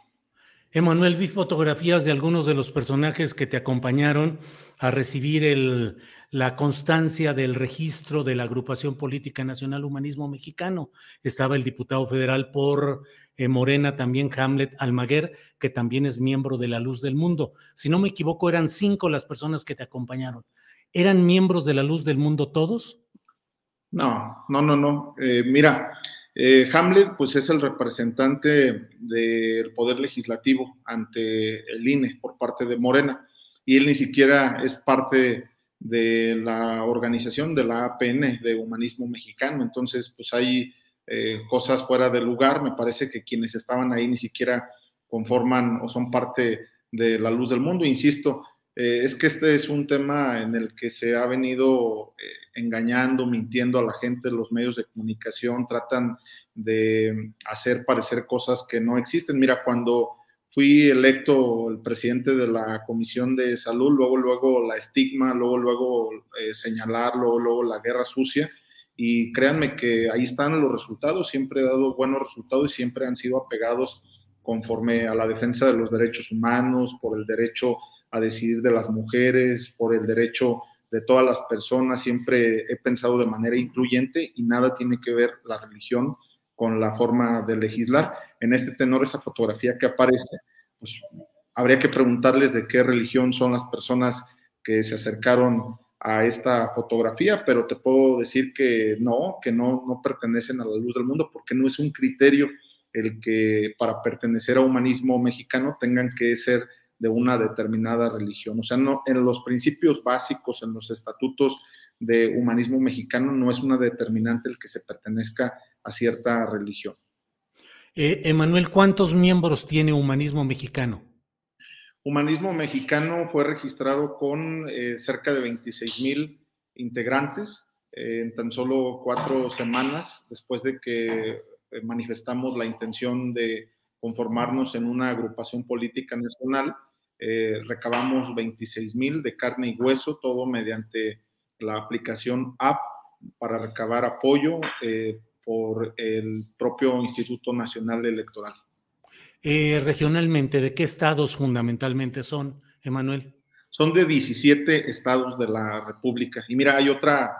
Emanuel, vi fotografías de algunos de los personajes que te acompañaron a recibir el, la constancia del registro de la Agrupación Política Nacional Humanismo Mexicano. Estaba el diputado federal por eh, Morena, también Hamlet Almaguer, que también es miembro de la Luz del Mundo. Si no me equivoco, eran cinco las personas que te acompañaron. ¿Eran miembros de la Luz del Mundo todos? No, no, no, no. Eh, mira, eh, Hamlet, pues es el representante del Poder Legislativo ante el INE por parte de Morena, y él ni siquiera es parte de la organización de la APN, de Humanismo Mexicano. Entonces, pues hay eh, cosas fuera de lugar. Me parece que quienes estaban ahí ni siquiera conforman o son parte de la luz del mundo. Insisto, eh, es que este es un tema en el que se ha venido eh, engañando, mintiendo a la gente, los medios de comunicación tratan de hacer parecer cosas que no existen. Mira, cuando fui electo el presidente de la Comisión de Salud, luego, luego la estigma, luego, luego eh, señalar, luego, luego la guerra sucia. Y créanme que ahí están los resultados, siempre he dado buenos resultados y siempre han sido apegados conforme a la defensa de los derechos humanos, por el derecho a decidir de las mujeres, por el derecho de todas las personas. Siempre he pensado de manera incluyente y nada tiene que ver la religión con la forma de legislar. En este tenor, esa fotografía que aparece, pues habría que preguntarles de qué religión son las personas que se acercaron a esta fotografía, pero te puedo decir que no, que no, no pertenecen a la luz del mundo, porque no es un criterio el que para pertenecer a humanismo mexicano tengan que ser de una determinada religión. O sea, no, en los principios básicos, en los estatutos de humanismo mexicano, no es una determinante el que se pertenezca a cierta religión. Eh, Emanuel, ¿cuántos miembros tiene Humanismo Mexicano? Humanismo Mexicano fue registrado con eh, cerca de 26 mil integrantes eh, en tan solo cuatro semanas después de que manifestamos la intención de conformarnos en una agrupación política nacional. recabamos 26 mil de carne y hueso, todo mediante la aplicación app para recabar apoyo por el propio Instituto Nacional Electoral. Eh, regionalmente, ¿de qué estados fundamentalmente son, Emanuel? son de 17 estados de la República. Y mira, hay otra,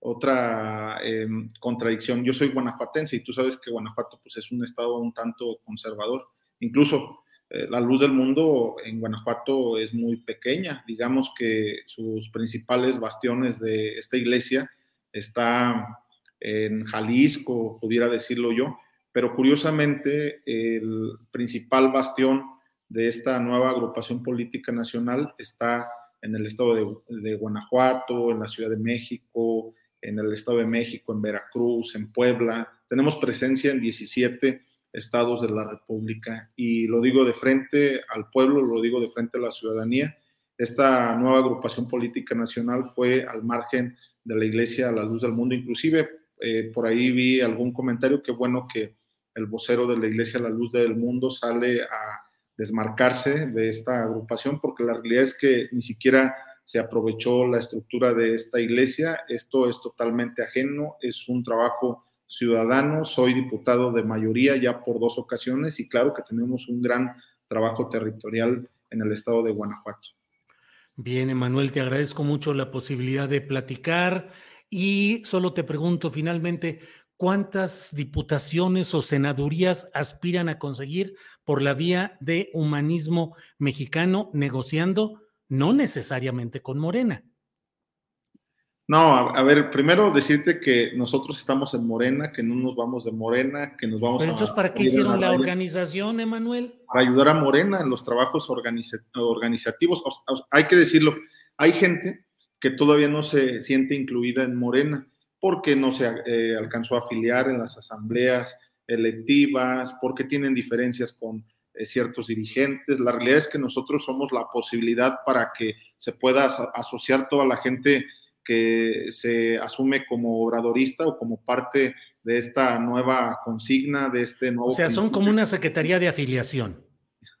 otra em, contradicción. Yo soy guanajuatense y tú sabes que Guanajuato pues, es un estado un tanto conservador. Incluso eh, la luz del mundo en Guanajuato es muy pequeña. Digamos que sus principales bastiones de esta iglesia está en Jalisco, pudiera decirlo yo, pero curiosamente el principal bastión de esta nueva agrupación política nacional está en el estado de, de, Guanajuato, en la Ciudad de México, en el estado de México, en Veracruz, en Puebla. Tenemos presencia en 17 estados de la República y lo digo de frente al pueblo, lo digo de frente a la ciudadanía. Esta nueva agrupación política nacional fue al margen de la Iglesia a la luz del mundo. Inclusive eh, por ahí vi algún comentario que bueno que el vocero de la Iglesia la luz del mundo sale a desmarcarse de esta agrupación porque la realidad es que ni siquiera se aprovechó la estructura de esta iglesia. Esto es totalmente ajeno, es un trabajo ciudadano, soy diputado de mayoría ya por dos ocasiones y claro que tenemos un gran trabajo territorial en el estado de Guanajuato. Bien, Emanuel, te agradezco mucho la posibilidad de platicar y solo te pregunto finalmente, ¿cuántas diputaciones o senadurías aspiran a conseguir por la vía de humanismo mexicano negociando, no necesariamente con Morena? No, a, ver, primero decirte que nosotros estamos en Morena, que no nos vamos de Morena, que nos vamos Pero entonces, ¿para qué hicieron la organización, Emanuel? Para ayudar a Morena en los trabajos organizativos. hay que decirlo, hay gente que todavía no se siente incluida en Morena porque no se eh, alcanzó a afiliar en las asambleas electivas, porque tienen diferencias con eh, ciertos dirigentes. La realidad es que nosotros somos la posibilidad para que se pueda asociar toda la gente que se asume como obradorista o como parte de esta nueva consigna, de este nuevo... O sea, son como una secretaría de afiliación.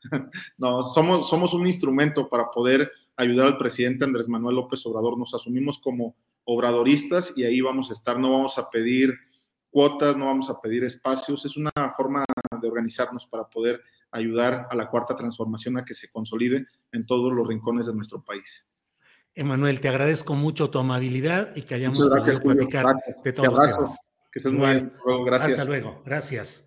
*laughs* no, somos, somos un instrumento para poder ayudar al presidente Andrés Manuel López Obrador. Nos asumimos como obradoristas y ahí vamos a estar, no vamos a pedir cuotas, no vamos a pedir espacios, es una forma de organizarnos para poder ayudar a la cuarta transformación a que se consolide en todos los rincones de nuestro país. Emanuel, te agradezco mucho tu amabilidad y que hayamos podido platicar de todos los temas. Que estés muy bien. Gracias. Hasta luego. Gracias.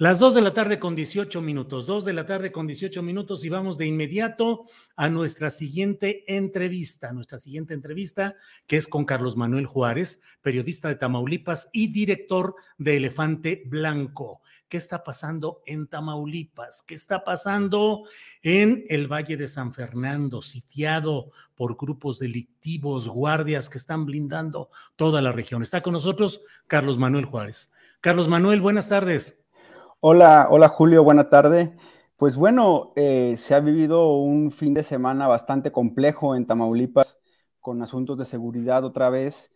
Las dos de la tarde con 18 minutos, dos de la tarde con 18 minutos y vamos de inmediato a nuestra siguiente entrevista, nuestra siguiente entrevista que es con Carlos Manuel Juárez, periodista de Tamaulipas y director de Elefante Blanco. ¿Qué está pasando en Tamaulipas? ¿Qué está pasando en el Valle de San Fernando, sitiado por grupos delictivos, guardias que están blindando toda la región? Está con nosotros Carlos Manuel Juárez. Carlos Manuel, buenas tardes. Hola, hola Julio, buena tarde. Pues bueno, eh, se ha vivido un fin de semana bastante complejo en Tamaulipas con asuntos de seguridad otra vez.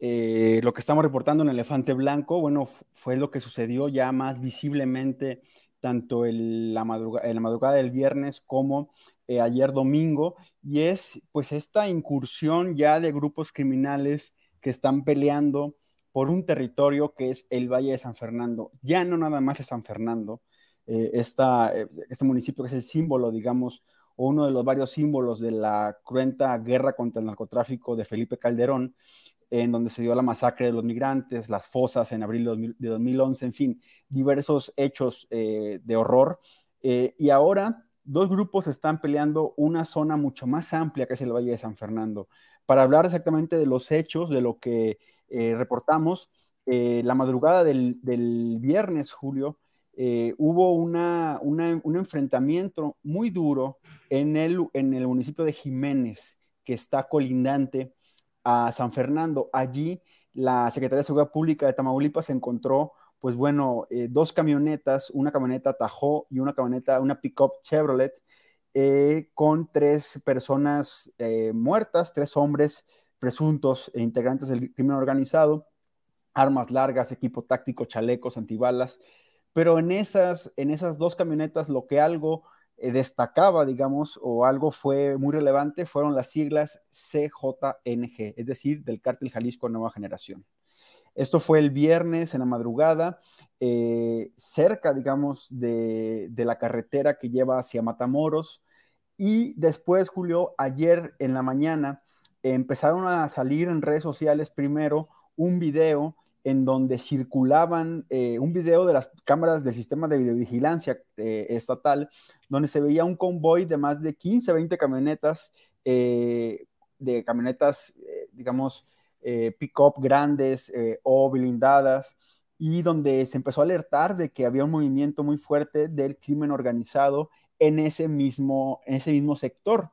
Eh, lo que estamos reportando en Elefante Blanco, bueno, fue lo que sucedió ya más visiblemente tanto en la, madrugada del viernes como eh, ayer domingo, y es pues esta incursión ya de grupos criminales que están peleando por un territorio que es el Valle de San Fernando. Ya no nada más es San Fernando, eh, eh, este municipio que es el símbolo, digamos, o uno de los varios símbolos de la cruenta guerra contra el narcotráfico de Felipe Calderón, en donde se dio la masacre de los migrantes, las fosas en abril de 2011, en fin, diversos hechos eh, de horror. y ahora dos grupos están peleando una zona mucho más amplia que es el Valle de San Fernando, para hablar exactamente de los hechos, de lo que eh, reportamos, eh, la madrugada del, viernes, Julio, eh, hubo un enfrentamiento muy duro en el, municipio de Jiménez, que está colindante a San Fernando. Allí la Secretaría de Seguridad Pública de Tamaulipas encontró, pues bueno, dos camionetas, una camioneta Tahoe y una camioneta, una pickup Chevrolet, con tres personas muertas, tres hombres presuntos e integrantes del crimen organizado, armas largas, equipo táctico, chalecos, antibalas. Pero en esas, en esas dos camionetas lo que algo eh, destacaba, digamos, o algo fue muy relevante, fueron las siglas CJNG, es decir, del cártel Jalisco Nueva Generación. Esto fue el viernes en la madrugada, eh, cerca, digamos, de, de, la carretera que lleva hacia Matamoros, Y después, Julio, ayer en la mañana empezaron a salir en redes sociales primero un video en donde circulaban eh, un video de las cámaras del sistema de videovigilancia eh, estatal, donde se veía un convoy de más de 15, 20 camionetas, eh, de camionetas, digamos, pick-up grandes o blindadas, y donde se empezó a alertar de que había un movimiento muy fuerte del crimen organizado en ese mismo, en ese mismo sector.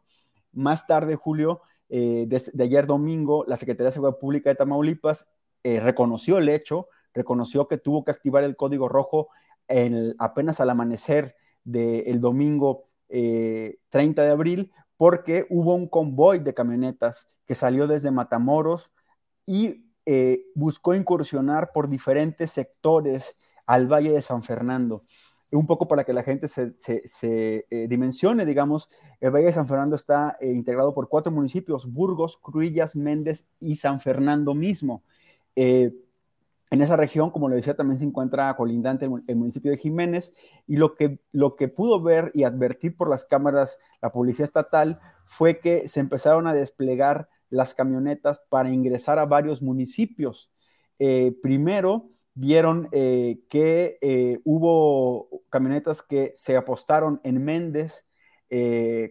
Más tarde, Julio, de, de, ayer domingo, la Secretaría de Seguridad Pública de Tamaulipas eh, reconoció el hecho, reconoció que tuvo que activar el código rojo apenas al amanecer del domingo 30 eh, de abril, porque hubo un convoy de camionetas que salió desde Matamoros y eh, buscó incursionar por diferentes sectores al Valle de San Fernando. Un poco para que la gente se, dimensione, digamos, el Valle de San Fernando está integrado por cuatro municipios, Burgos, Cruillas, Méndez y San Fernando mismo. Eh, en esa región, como le decía, también se encuentra colindante el, municipio de Jiménez y lo que, lo que pudo ver y advertir por las cámaras la policía estatal fue que se empezaron a desplegar las camionetas para ingresar a varios municipios. Eh, primero, vieron eh, que hubo camionetas que se apostaron en Méndez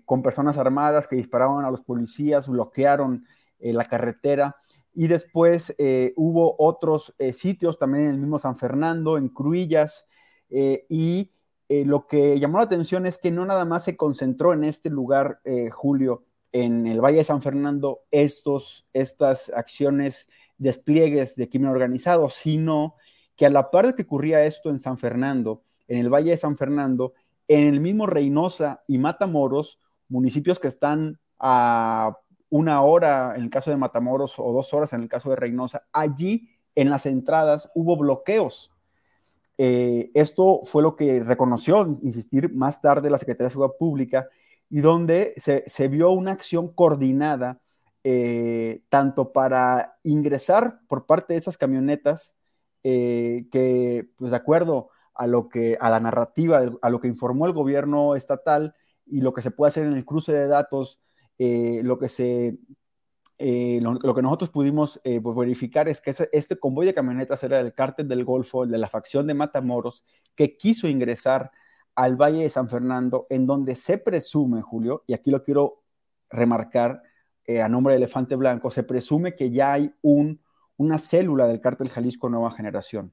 con personas armadas que disparaban a los policías, bloquearon la carretera. Y después eh, hubo otros eh, sitios también en el mismo San Fernando, en Cruillas, eh, y lo que llamó la atención es que no nada más se concentró en este lugar, Julio, en el Valle de San Fernando, estos, estas acciones, despliegues de crimen organizado, sino que a la par de que ocurría esto en San Fernando, en el Valle de San Fernando, en el mismo Reynosa y Matamoros, municipios que están a una hora en el caso de Matamoros o dos horas en el caso de Reynosa, allí en las entradas hubo bloqueos. Eh, esto fue lo que reconoció, insistir, más tarde la Secretaría de Seguridad Pública y donde se, vio una acción coordinada eh, tanto para ingresar por parte de esas camionetas eh, que, pues de acuerdo a lo que, a la narrativa, a lo que informó el gobierno estatal y lo que se puede hacer en el cruce de datos eh, lo, que se, eh, lo, que nosotros pudimos pues, verificar es que este convoy de camionetas era del cártel del Golfo, de la facción de Matamoros, que quiso ingresar al Valle de San Fernando, en donde se presume, Julio, y aquí lo quiero remarcar a nombre de Elefante Blanco, se presume que ya hay un, una célula del cártel Jalisco Nueva Generación.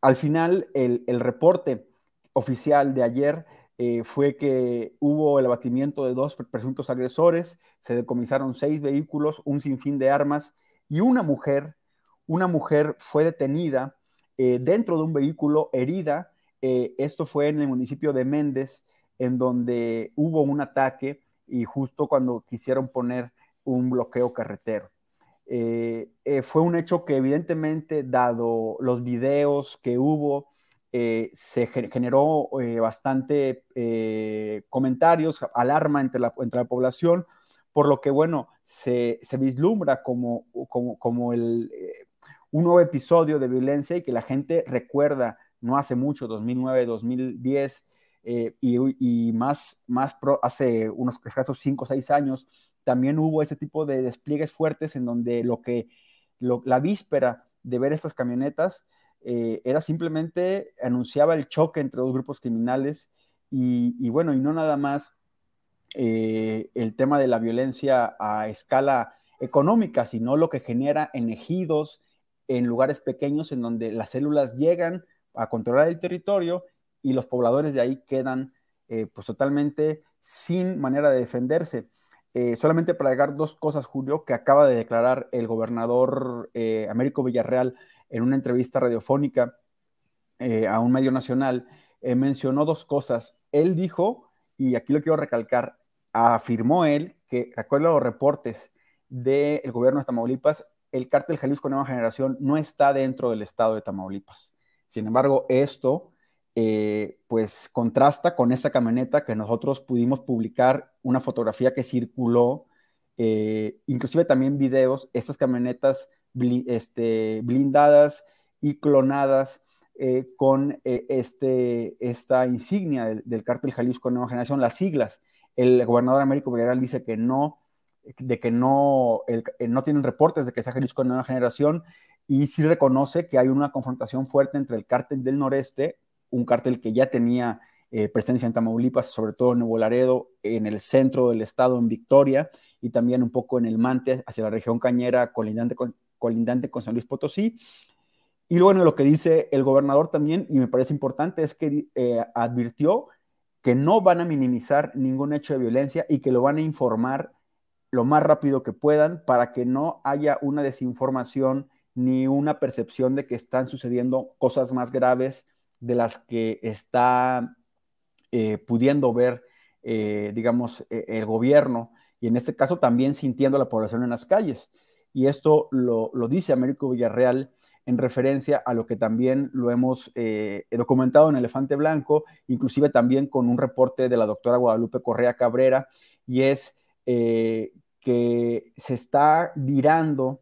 al final, el, el reporte oficial de ayer eh, fue que hubo el abatimiento de dos presuntos agresores, se decomisaron seis vehículos, un sinfín de armas y una mujer, una mujer fue detenida eh, dentro de un vehículo herida. Eh, esto fue en el municipio de Méndez, en donde hubo un ataque y justo cuando quisieron poner un bloqueo carretero. Fue un hecho que evidentemente, dado los videos que hubo, eh, se generó eh, bastante eh, comentarios, alarma entre la, entre la población, por lo que, bueno, se, se vislumbra como, como, como el, un nuevo episodio de violencia y que la gente recuerda no hace mucho, 2009, 2010, y, y, más, más hace unos escasos 5 o 6 años, también hubo ese tipo de despliegues fuertes en donde lo que la víspera de ver estas camionetas eh, era simplemente, anunciaba el choque entre dos grupos criminales y, bueno, y no nada más eh, el tema de la violencia a escala económica, sino lo que genera en ejidos, en lugares pequeños en donde las células llegan a controlar el territorio y los pobladores de ahí quedan eh, pues totalmente sin manera de defenderse. Solamente para agregar dos cosas, Julio, que acaba de declarar el gobernador Américo Villarreal en una entrevista radiofónica eh, a un medio nacional, eh, mencionó dos cosas. Él dijo, y aquí lo quiero recalcar, afirmó él que, de acuerdo a los reportes del gobierno de Tamaulipas, el cártel Jalisco Nueva Generación no está dentro del estado de Tamaulipas. Sin embargo, esto eh, pues contrasta con esta camioneta que nosotros pudimos publicar una fotografía que circuló, inclusive también videos, estas camionetas este, blindadas y clonadas eh, con eh, este, esta insignia del, del, cártel Jalisco Nueva Generación, las siglas. El gobernador Américo Villarreal dice que no, de que no, el, no tienen reportes de que sea Jalisco Nueva Generación y sí reconoce que hay una confrontación fuerte entre el cártel del noreste, un cártel que ya tenía eh, presencia en Tamaulipas, sobre todo en Nuevo Laredo, en el centro del estado, en Victoria, y también un poco en el Mante, hacia la región cañera, colindante con, colindante con San Luis Potosí. Y luego lo que dice el gobernador también, y me parece importante, es que eh, advirtió que no van a minimizar ningún hecho de violencia y que lo van a informar lo más rápido que puedan para que no haya una desinformación ni una percepción de que están sucediendo cosas más graves de las que está eh, pudiendo ver, eh, digamos, e, el gobierno y en este caso también sintiendo la población en las calles. Y esto lo, lo dice Américo Villarreal en referencia a lo que también lo hemos eh, documentado en Elefante Blanco, inclusive también con un reporte de la doctora Guadalupe Correa Cabrera, y es que se está virando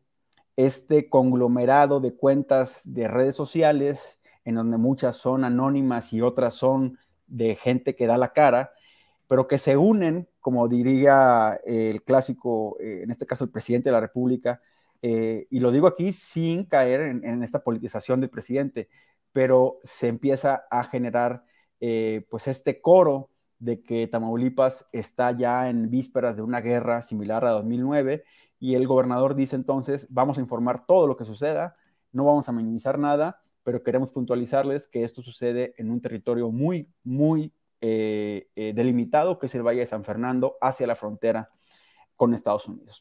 este conglomerado de cuentas de redes sociales, en donde muchas son anónimas y otras son de gente que da la cara, pero que se unen, como diría el clásico, eh, en este caso el presidente de la República, eh, y lo digo aquí sin caer en, esta politización del presidente, pero se empieza a generar eh, pues este coro de que Tamaulipas está ya en vísperas de una guerra similar a 2009 y el gobernador dice entonces, vamos a informar todo lo que suceda, no vamos a minimizar nada, pero queremos puntualizarles que esto sucede en un territorio muy, muy eh, eh, delimitado, que es el Valle de San Fernando, hacia la frontera con Estados Unidos.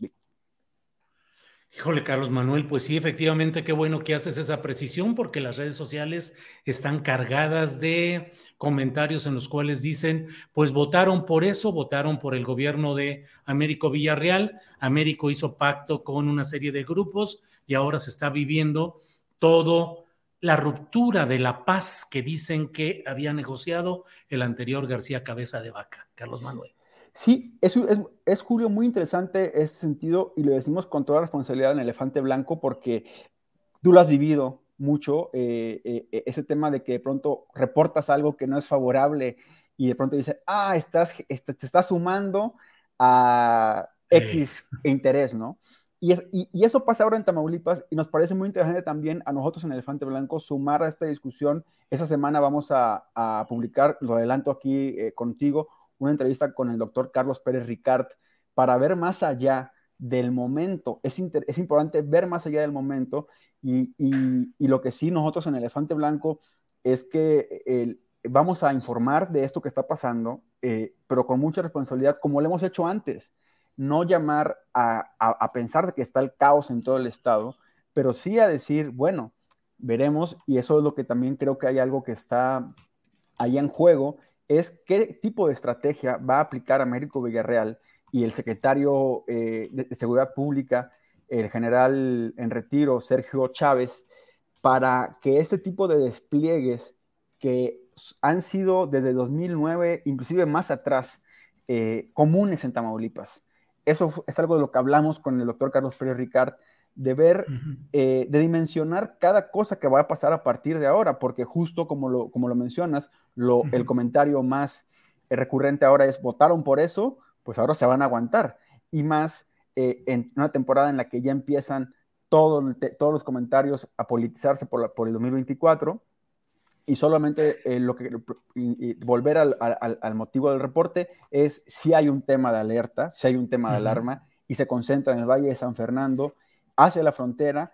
Híjole, Carlos Manuel, pues sí, efectivamente, qué bueno que haces esa precisión porque las redes sociales están cargadas de comentarios en los cuales dicen, pues votaron por eso, votaron por el gobierno de Américo Villarreal, Américo hizo pacto con una serie de grupos y ahora se está viviendo todo la ruptura de la paz que dicen que había negociado el anterior García Cabeza de Vaca, Carlos Manuel. Sí, es, es, Julio, muy interesante este sentido y lo decimos con toda responsabilidad en Elefante Blanco porque tú lo has vivido mucho, eh, eh, e, ese tema de que de pronto reportas algo que no es favorable y de pronto dices, ah, estás, este, te estás sumando a X interés, ¿no? Y, eso pasa ahora en Tamaulipas y nos parece muy interesante también a nosotros en Elefante Blanco sumar a esta discusión. Esa semana vamos a, publicar, lo adelanto aquí eh, contigo, una entrevista con el doctor Carlos Pérez Ricard para ver más allá del momento. Es, importante ver más allá del momento y, y, lo que sí nosotros en Elefante Blanco es que vamos a informar de esto que está pasando, eh, pero con mucha responsabilidad, como lo hemos hecho antes. No llamar a, a, pensar que está el caos en todo el estado, pero sí a decir, bueno, veremos, y eso es lo que también creo que hay algo que está ahí en juego, es qué tipo de estrategia va a aplicar Américo Villarreal y el secretario eh, de, Seguridad Pública, el general en retiro, Sergio Chávez, para que este tipo de despliegues que han sido desde 2009, inclusive más atrás, eh, comunes en Tamaulipas. Eso es algo de lo que hablamos con el doctor Carlos Pérez Ricard, de ver, eh, de dimensionar cada cosa que va a pasar a partir de ahora, porque justo como lo, como lo mencionas, lo, el comentario más eh, recurrente ahora es, votaron por eso, pues ahora se van a aguantar. Y más eh, en una temporada en la que ya empiezan todos los comentarios a politizarse por, por el 2024 y solamente lo que volver al, al, al, motivo del reporte es si hay un tema de alerta, si hay un tema de alarma y se concentra en el Valle de San Fernando hacia la frontera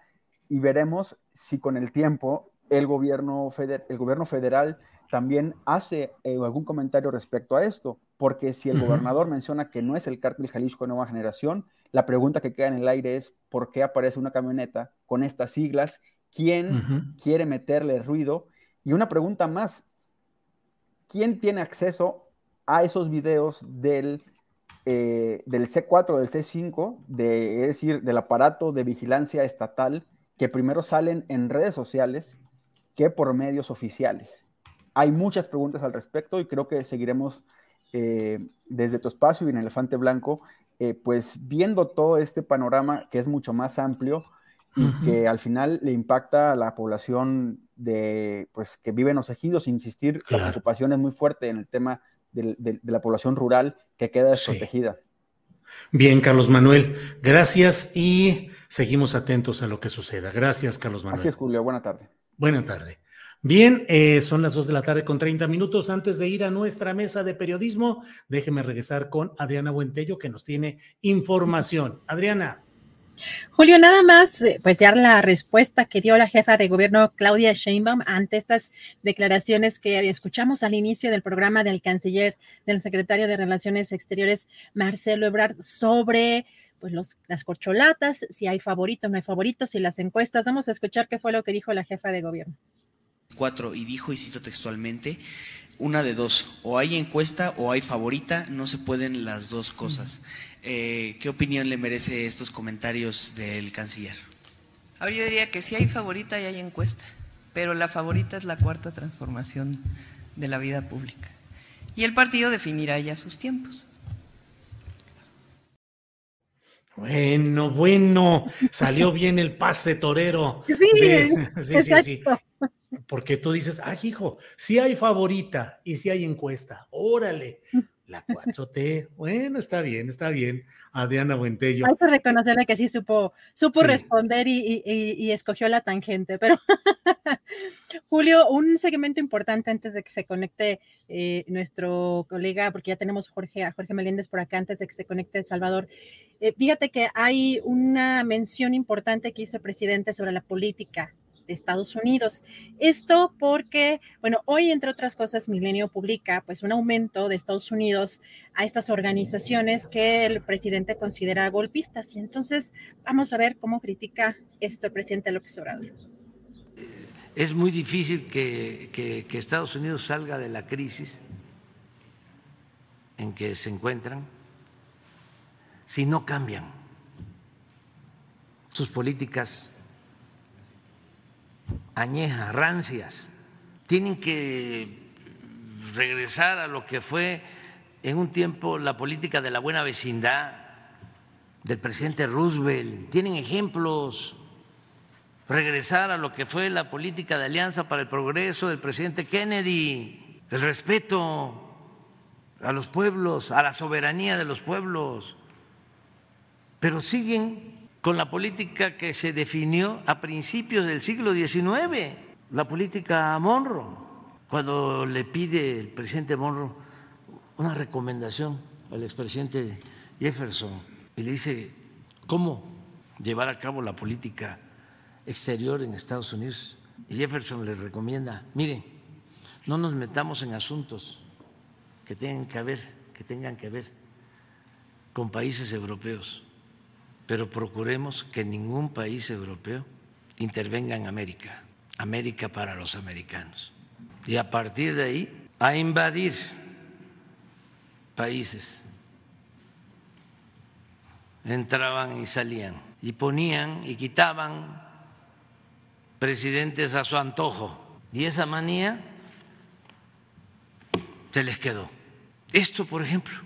y veremos si con el tiempo el gobierno, el gobierno federal también hace eh, algún comentario respecto a esto, porque si el gobernador menciona que no es el cártel Jalisco Nueva Generación, la pregunta que queda en el aire es ¿por qué aparece una camioneta con estas siglas? ¿Quién quiere meterle ruido? Y una pregunta más, ¿quién tiene acceso a esos videos del eh, del C4, del C5, de, es decir, del aparato de vigilancia estatal, que primero salen en redes sociales que por medios oficiales. Hay muchas preguntas al respecto y creo que seguiremos eh, desde tu espacio y en Elefante Blanco, eh, pues viendo todo este panorama que es mucho más amplio y que al final le impacta a la población de, pues, que vive en los ejidos. Insistir, la preocupación es muy fuerte en el tema de, la población rural que queda desprotegida. Bien, Carlos Manuel, gracias y seguimos atentos a lo que suceda. Gracias, Carlos Manuel. Así es, Julio. Buena tarde. Buena tarde. Bien, eh, son las dos de la tarde con 30 minutos. Antes de ir a nuestra mesa de periodismo, déjeme regresar con Adriana Buentello, que nos tiene información. Adriana. Julio, nada más, eh, pues ya la respuesta que dio la jefa de gobierno Claudia Sheinbaum ante estas declaraciones que escuchamos al inicio del programa del canciller, del secretario de Relaciones Exteriores, Marcelo Ebrard, sobre pues los, las corcholatas, si hay favoritos, no hay favoritos, y las encuestas. Vamos a escuchar qué fue lo que dijo la jefa de gobierno. Cuatro, y dijo, y cito textualmente, una de dos, o hay encuesta o hay favorita, no se pueden las dos cosas. Eh, ¿Qué opinión le merece estos comentarios del canciller? Ahora yo diría que sí hay favorita y hay encuesta, pero la favorita es la cuarta transformación de la vida pública. Y el partido definirá ya sus tiempos. Bueno, bueno, salió *laughs* bien el pase torero. Sí, *laughs* sí, sí, sí, Porque tú dices, ah, hijo, sí hay favorita y sí hay encuesta. Órale, *laughs* la 4T. Bueno, está bien, está bien. Adriana Buentello. Hay que reconocerle que sí supo, supo responder y, escogió la tangente, pero *laughs* Julio, un segmento importante antes de que se conecte eh, nuestro colega, porque ya tenemos Jorge, a Jorge Meléndez por acá antes de que se conecte Salvador. Eh, fíjate que hay una mención importante que hizo el presidente sobre la política Estados Unidos. Esto porque, bueno, hoy entre otras cosas Milenio publica pues un aumento de Estados Unidos a estas organizaciones que el presidente considera golpistas. Y entonces vamos a ver cómo critica esto el presidente López Obrador. Es muy difícil que, que Estados Unidos salga de la crisis en que se encuentran si no cambian sus políticas añejas, rancias. Tienen que regresar a lo que fue en un tiempo la política de la buena vecindad del presidente Roosevelt. Tienen ejemplos. Regresar a lo que fue la política de alianza para el progreso del presidente Kennedy. El respeto a los pueblos, a la soberanía de los pueblos. Pero siguen con la política que se definió a principios del siglo XIX, la política Monroe, cuando le pide el presidente Monroe una recomendación al expresidente Jefferson y le dice cómo llevar a cabo la política exterior en Estados Unidos. Y Jefferson le recomienda, miren, no nos metamos en asuntos que tengan que ver, que tengan que ver con países europeos pero procuremos que ningún país europeo intervenga en América, América para los americanos. Y a partir de ahí, a invadir países. Entraban y salían, y ponían y quitaban presidentes a su antojo. Y esa manía se les quedó. Esto, por ejemplo,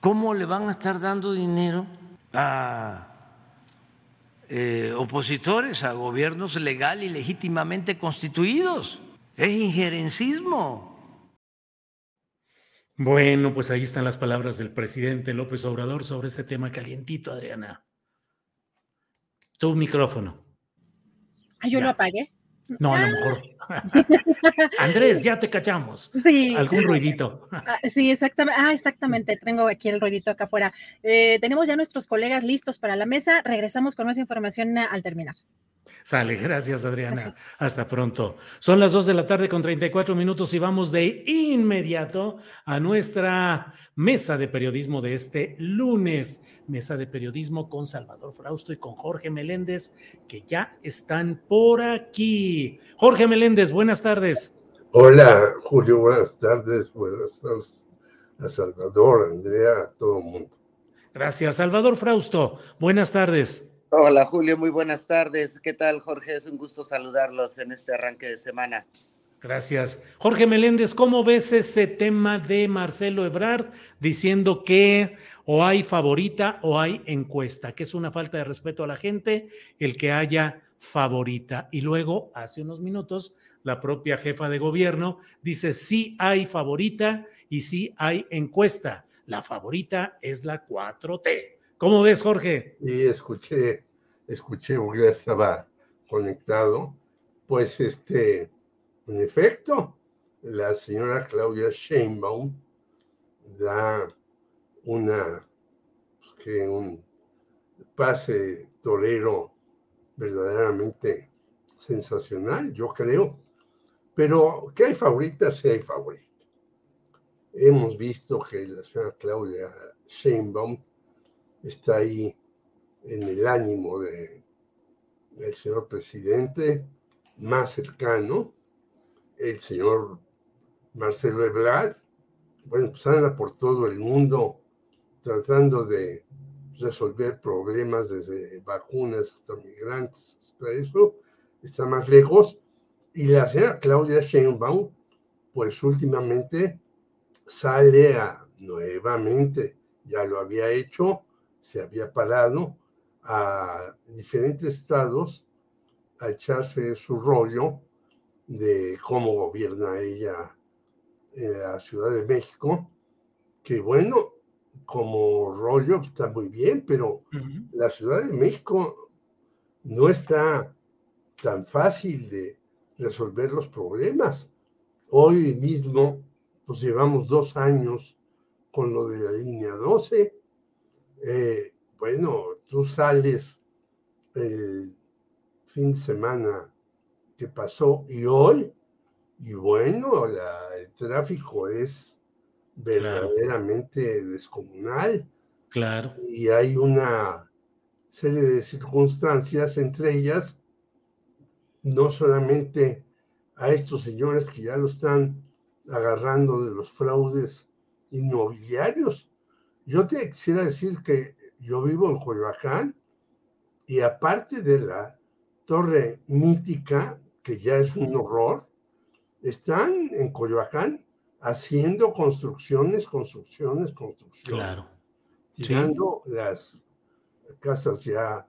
¿cómo le van a estar dando dinero a eh, opositores a gobiernos legal y legítimamente constituidos. Es injerencismo. Bueno, pues ahí están las palabras del presidente López Obrador sobre ese tema calientito, Adriana. Tu micrófono. Ah, yo lo apagué. No, a lo mejor. *laughs* Andrés, ya te cachamos. Sí. Algún ruidito. Ah, sí, exactamente. Ah, exactamente. Tengo aquí el ruidito acá afuera. Eh, tenemos ya nuestros colegas listos para la mesa. Regresamos con más información al terminar. Sale, gracias Adriana. Hasta pronto. Son las 2 de la tarde con 34 minutos y vamos de inmediato a nuestra mesa de periodismo de este lunes. Mesa de periodismo con Salvador Frausto y con Jorge Meléndez, que ya están por aquí. Jorge Meléndez, buenas tardes. Hola, Julio, buenas tardes. Buenas tardes a Salvador, Andrea, a todo el mundo. Gracias. Salvador Frausto, buenas tardes. Hola Julio, muy buenas tardes. ¿Qué tal Jorge? Es un gusto saludarlos en este arranque de semana. Gracias. Jorge Meléndez, ¿cómo ves ese tema de Marcelo Ebrard diciendo que o hay favorita o hay encuesta, que es una falta de respeto a la gente el que haya favorita? Y luego, hace unos minutos, la propia jefa de gobierno dice sí hay favorita y sí hay encuesta. La favorita es la 4T. ¿Cómo ves, Jorge? Sí, escuché, escuché porque ya estaba conectado. Pues este en efecto, la señora Claudia Sheinbaum da una, pues, que un pase torero verdaderamente sensacional, yo creo. Pero que hay favoritas, sí hay favoritas. Hemos visto que la señora Claudia Sheinbaum está ahí en el ánimo de, del señor presidente más cercano el señor Marcelo Ebrard, bueno, pues anda por todo el mundo tratando de resolver problemas desde vacunas hasta migrantes, hasta eso, está más lejos. Y la señora Claudia Sheinbaum, pues últimamente sale a nuevamente, ya lo había hecho, se había parado a diferentes estados a echarse su rollo de cómo gobierna ella en la Ciudad de México, que bueno, como rollo está muy bien, pero la Ciudad de México no está tan fácil de resolver los problemas. Hoy mismo, pues llevamos dos años con lo de la línea 12. Eh, bueno, tú sales el fin de semana que pasó y hoy, y bueno, el tráfico es verdaderamente descomunal. Claro. Y hay una serie de circunstancias, entre ellas, no solamente a estos señores que ya lo están agarrando de los fraudes inmobiliarios. Yo te quisiera decir que yo vivo en Coyoacán y aparte de la torre mítica que ya es un horror, están en Coyoacán haciendo construcciones, construcciones, construcciones. Claro. Tirando las casas ya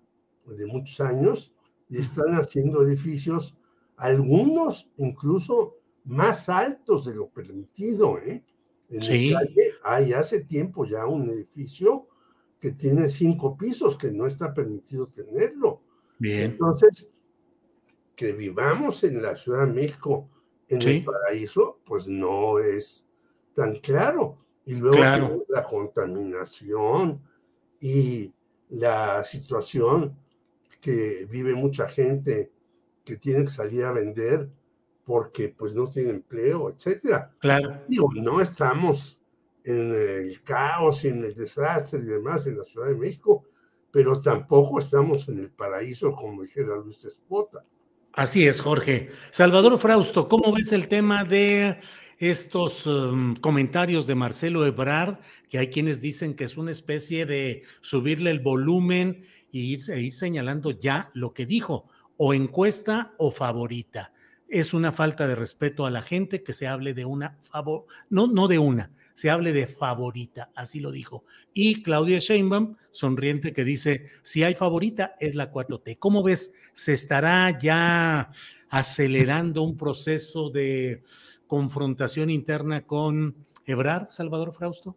de muchos años y están haciendo edificios, algunos incluso más altos de lo permitido. ¿eh? En Sí. calle hay hace tiempo ya un edificio que tiene cinco pisos, que no está permitido tenerlo. Bien. Entonces, que vivamos en la Ciudad de México, en Sí. el paraíso, pues no es tan claro. Y luego Claro. la contaminación y la situación que vive mucha gente que tiene que salir a vender porque pues no tiene empleo, etcétera. Claro. Digo, no estamos en el caos y en el desastre y demás en la Ciudad de México, pero tampoco estamos en el paraíso, como dijera Luis Espota. Así es, Jorge. Salvador Frausto, ¿cómo ves el tema de estos um, comentarios de Marcelo Ebrard, que hay quienes dicen que es una especie de subirle el volumen e ir, e ir señalando ya lo que dijo, o encuesta o favorita? Es una falta de respeto a la gente que se hable de una favor, no, no de una, se hable de favorita, así lo dijo. Y Claudia Sheinbaum, sonriente, que dice, si hay favorita, es la 4T. ¿Cómo ves? ¿Se estará ya acelerando un proceso de confrontación interna con Ebrard, Salvador Frausto?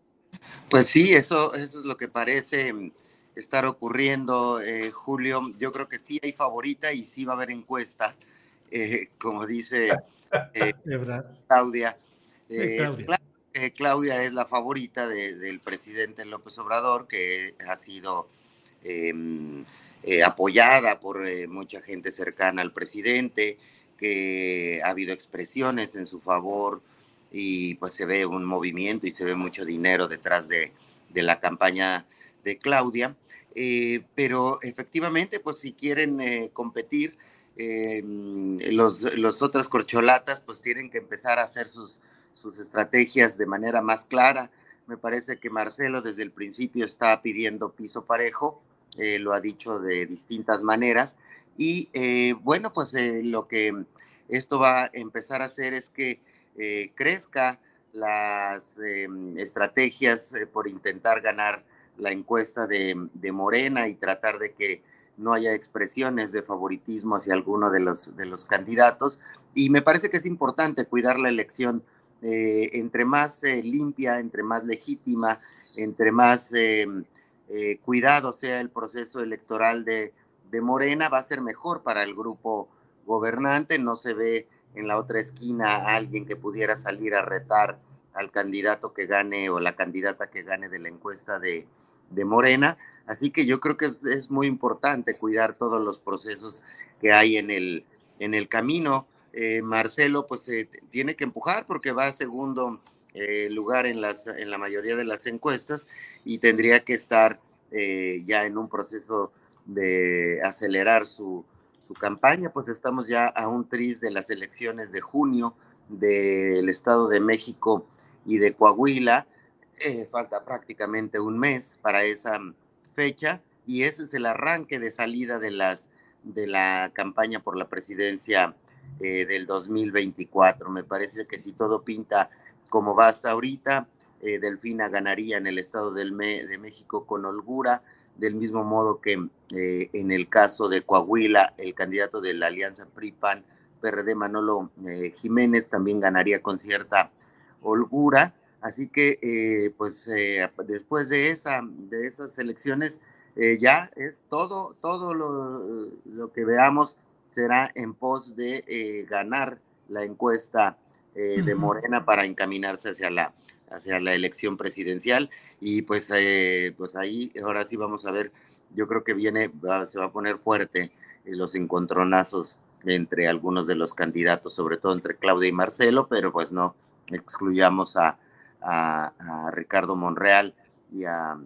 Pues sí, eso, eso es lo que parece mm, estar ocurriendo, eh, Julio. Yo creo que sí hay favorita y sí va a haber encuesta, eh, como dice eh. *laughs* Claudia. Eh, es Claudia. es la favorita de- del presidente López Obrador, que ha sido eh, apoyada por mucha gente cercana al presidente, que ha habido expresiones en su favor y pues se ve un movimiento y se ve mucho dinero detrás de, de la campaña de Claudia. Eh, pero efectivamente, pues si quieren eh, competir, eh, los, los otras corcholatas pues tienen que empezar a hacer sus, sus estrategias de manera más clara. Me parece que Marcelo desde el principio está pidiendo piso parejo, eh, lo ha dicho de distintas maneras. Y eh, bueno, pues eh, lo que esto va a empezar a hacer es que crezca las em, estrategias por intentar ganar la encuesta de, de, Morena y tratar de que no haya expresiones de favoritismo hacia alguno de los, de los candidatos. Y me parece que es importante cuidar la elección eh, entre más limpia, entre más legítima, entre más em, cuidado sea el proceso electoral de, de Morena, va a ser mejor para el grupo gobernante, no se ve en la otra esquina a alguien que pudiera salir a retar al candidato que gane o la candidata que gane de la encuesta de, de Morena. Así que yo creo que es, muy importante cuidar todos los procesos que hay en el, en el camino. Eh, Marcelo pues eh, tiene que empujar porque va a segundo eh, lugar en, las, en la mayoría de las encuestas y tendría que estar ya en un proceso de acelerar su, su campaña, pues estamos ya a un tris de las elecciones de junio del Estado de México y de Coahuila. Falta prácticamente un mes para esa fecha y ese es el arranque de salida de, las, de la campaña por la presidencia eh, del 2024. Me parece que si todo pinta como va hasta ahorita, eh, Delfina ganaría en el Estado del de México con holgura del mismo modo que eh, en el caso de Coahuila, el candidato de la alianza PRI-PAN, PRD Manolo eh, Jiménez también ganaría con cierta holgura. Así que, eh, pues, después de, esa, de esas elecciones, ya es todo, todo lo, lo, que veamos será en pos de ganar la encuesta de Morena para encaminarse hacia la, hacia la elección presidencial. Y pues, eh, pues ahí ahora sí vamos a ver, yo creo que viene, se va a poner fuerte eh, los encontronazos entre algunos de los candidatos, sobre todo entre Claudia y Marcelo, pero pues no excluyamos a, a, Ricardo Monreal y a,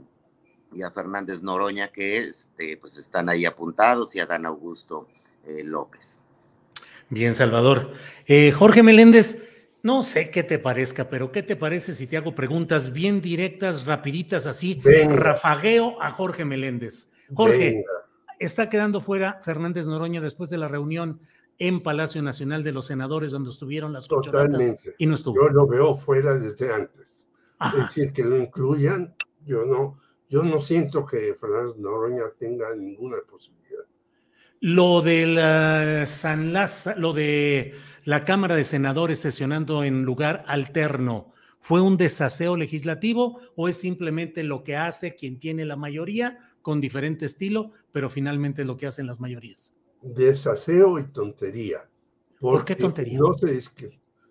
y a, Fernández Noroña, que este, pues están ahí apuntados, y a Dan Augusto eh, López. Bien, Salvador. Jorge Meléndez, no sé qué te parezca, pero ¿qué te parece si te hago preguntas bien directas, rapiditas, así? Rafagueo a Jorge Meléndez. Jorge, está quedando fuera Fernández Noroña después de la reunión en Palacio Nacional de los Senadores donde estuvieron las Totalmente. y no estuvo. Yo lo veo fuera desde antes. Es decir, que lo incluyan, yo no, yo no siento que Fernández Noroña tenga ninguna posibilidad. Lo de la San Lázaro, lo de la Cámara de Senadores sesionando en lugar alterno, ¿fue un desaseo legislativo o es simplemente lo que hace quien tiene la mayoría con diferente estilo, pero finalmente es lo que hacen las mayorías? Desaseo y tontería. ¿Por qué tontería? No se,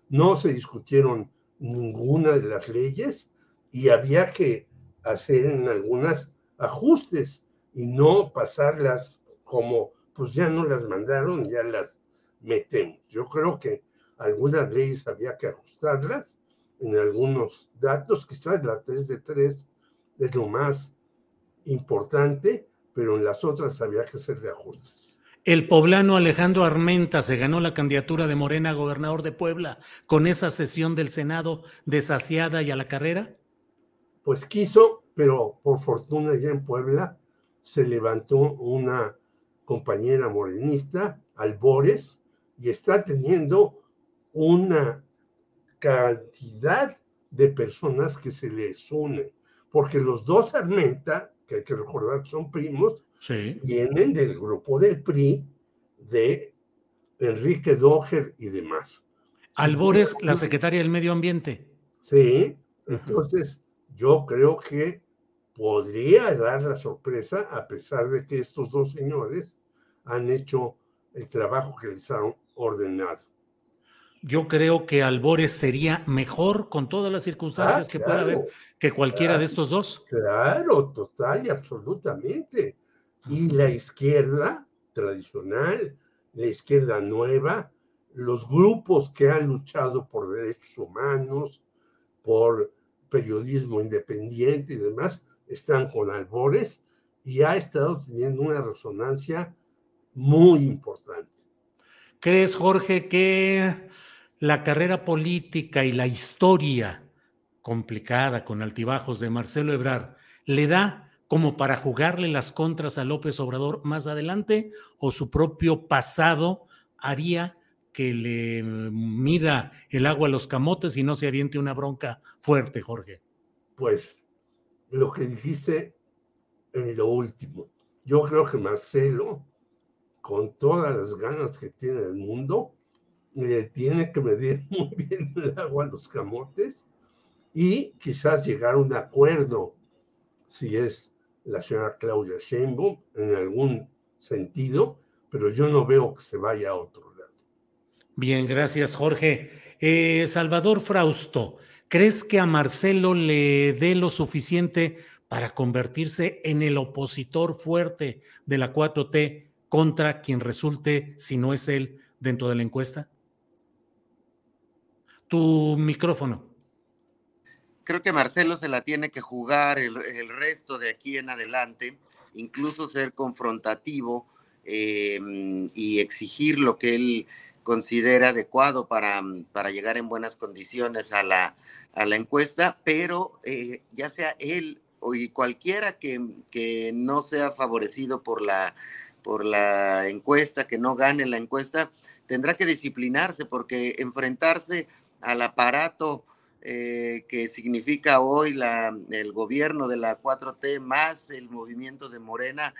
no se discutieron ninguna de las leyes y había que hacer en algunas ajustes y no pasarlas como pues ya no las mandaron, ya las metemos. Yo creo que algunas leyes había que ajustarlas en algunos datos, quizás la 3 de 3 es lo más importante, pero en las otras había que hacer de ajustes. El poblano Alejandro Armenta se ganó la candidatura de Morena a gobernador de Puebla con esa sesión del Senado desasiada y a la carrera. Pues quiso, pero por fortuna ya en Puebla se levantó una compañera morenista, Albores, y está teniendo una cantidad de personas que se les une, porque los dos Armenta, que hay que recordar son primos, vienen del grupo del PRI de Enrique Doger y demás. Albores, la secretaria del Medio Ambiente. Sí, entonces yo creo que podría dar la sorpresa, a pesar de que estos dos señores han hecho el trabajo que les han ordenado. Yo creo que Albores sería mejor con todas las circunstancias ah, que pueda haber que cualquiera de estos dos. Claro, total y absolutamente. Y la izquierda tradicional, la izquierda nueva, los grupos que han luchado por derechos humanos, por periodismo independiente y demás, están con Albores y ha estado teniendo una resonancia muy importante. ¿Crees, Jorge, que la carrera política y la historia complicada con altibajos de Marcelo Ebrard le da como para jugarle las contras a López Obrador más adelante o su propio pasado haría que le mida el agua a los camotes y no se aviente una bronca fuerte, Jorge. Pues lo que dijiste en lo último. Yo creo que Marcelo, con todas las ganas que tiene el mundo, le tiene que medir *laughs* muy bien el agua a los camotes y quizás llegar a un acuerdo, si es la señora Claudia Sheinbaum, en algún sentido, pero yo no veo que se vaya a otro lado. Bien, gracias, Jorge. Eh, Salvador Frausto, ¿crees que a Marcelo le dé lo suficiente para convertirse en el opositor fuerte de la 4T contra quien resulte, si no es él, dentro de la encuesta? Tu micrófono. Creo que Marcelo se la tiene que jugar el, resto de aquí en adelante, incluso ser confrontativo em, y exigir lo que él considera adecuado para, para llegar en buenas condiciones a la, a la encuesta, pero eh, ya sea él o y cualquiera que, que, no sea favorecido por la, por la encuesta, que no gane la encuesta, tendrá que disciplinarse porque enfrentarse al aparato eh, que significa hoy el gobierno de la 4T más el movimiento de Morena,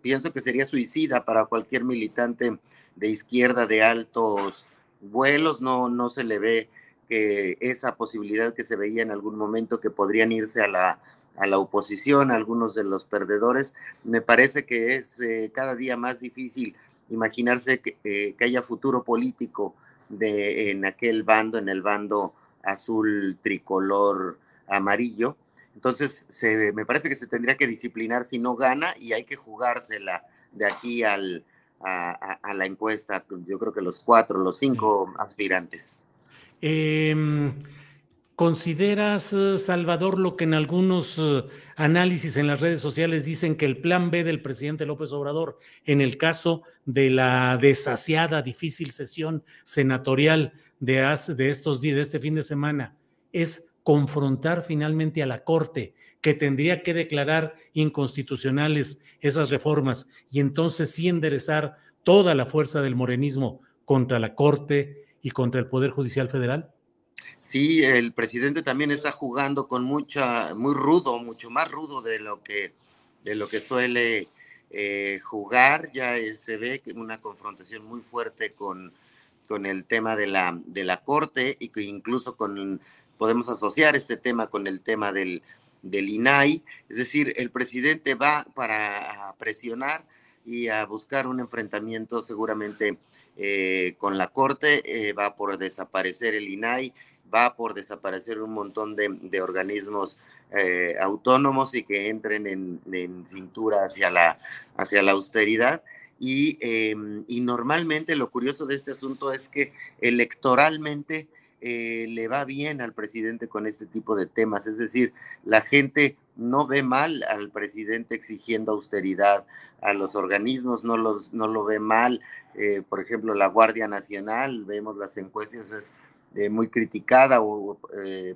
pienso que sería suicida para cualquier militante de izquierda de altos vuelos, no, no se le ve que esa posibilidad que se veía en algún momento que podrían irse a la, a la oposición, algunos de los perdedores, me parece que es eh, cada día más difícil imaginarse que, eh, que haya futuro político de, en aquel bando, en el bando azul tricolor amarillo. Entonces, se, me parece que se tendría que disciplinar si no gana y hay que jugársela de aquí al, a, la encuesta. Yo creo que los cuatro, los cinco aspirantes. Em, ¿Consideras, eh, Salvador, lo que en algunos eh, análisis en las redes sociales dicen que el plan B del presidente López Obrador, en el caso de la desasiada, difícil sesión senatorial de, de estos días, de este fin de semana, es confrontar finalmente a la Corte, que tendría que declarar inconstitucionales esas reformas y entonces sí enderezar toda la fuerza del morenismo contra la Corte y contra el Poder Judicial Federal? Sí, el presidente también está jugando con mucha, muy rudo, mucho más rudo de lo que, de lo que suele eh, jugar. Ya se ve que una confrontación muy fuerte con, con el tema de la, de la corte y que incluso con, podemos asociar este tema con el tema del, del INAI. Es decir, el presidente va para presionar y a buscar un enfrentamiento seguramente eh, con la corte, eh, va por desaparecer el INAI va por desaparecer un montón de, organismos eh, autónomos y que entren en, cintura hacia la, hacia la austeridad. Em, y, normalmente lo curioso de este asunto es que electoralmente eh, le va bien al presidente con este tipo de temas. Es decir, la gente no ve mal al presidente exigiendo austeridad a los organismos, no, los, no lo ve mal. Eh, por ejemplo, la Guardia Nacional, vemos las encuestas, eh, muy criticada,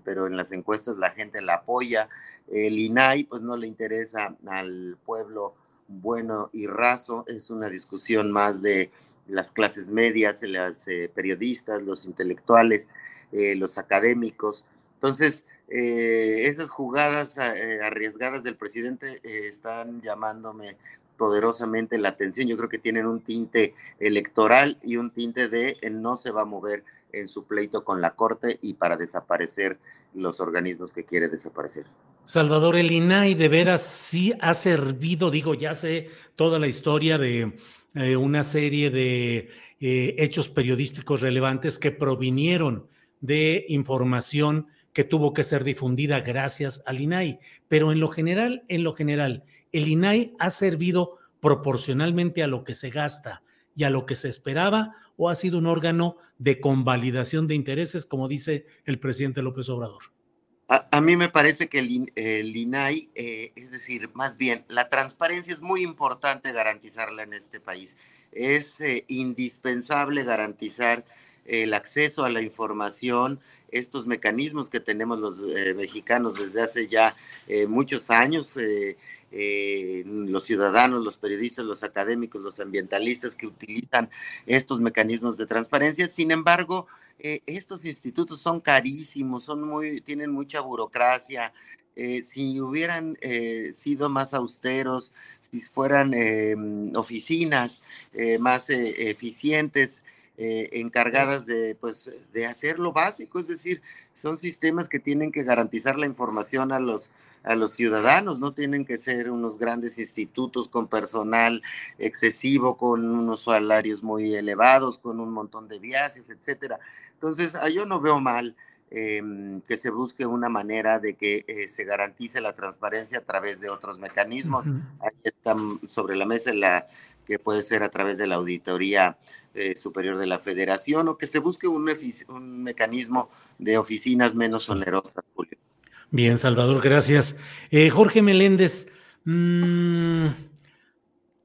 pero en las encuestas la gente la apoya. El INAI pues no le interesa al pueblo bueno y raso, es una discusión más de las clases medias, los eh, periodistas, los intelectuales, los académicos. Entonces, esas jugadas arriesgadas del presidente están llamándome poderosamente la atención. Yo creo que tienen un tinte electoral y un tinte de no se va a mover en su pleito con la Corte y para desaparecer los organismos que quiere desaparecer. Salvador, el INAI de veras sí ha servido, digo, ya sé toda la historia de eh, una serie de eh, hechos periodísticos relevantes que provinieron de información que tuvo que ser difundida gracias al INAI, pero en lo general, en lo general, el INAI ha servido proporcionalmente a lo que se gasta y a lo que se esperaba o ha sido un órgano de convalidación de intereses, como dice el presidente López Obrador? A, mí me parece que el, INAI, eh, es decir, más bien, la transparencia es muy importante garantizarla en este país. Es eh, indispensable garantizar el acceso a la información, estos mecanismos que tenemos los eh, mexicanos desde hace ya muchos años los ciudadanos, los periodistas, los académicos, los ambientalistas que utilizan estos mecanismos de transparencia. Sin embargo, eh, estos institutos son carísimos, son muy, tienen mucha burocracia. Eh, si hubieran sido más austeros, si fueran oficinas más eficientes, encargadas de, pues, de hacer lo básico, es decir, son sistemas que tienen que garantizar la información a los a los ciudadanos, no tienen que ser unos grandes institutos con personal excesivo, con unos salarios muy elevados, con un montón de viajes, etcétera. Entonces, ah, yo no veo mal em, que se busque una manera de que eh, se garantice la transparencia a través de otros mecanismos. Ahí están sobre la mesa la que puede ser a través de la auditoría eh, superior de la federación o que se busque un, un mecanismo de oficinas menos onerosas, Julio. Bien, Salvador, gracias. Eh, Jorge Meléndez, mm,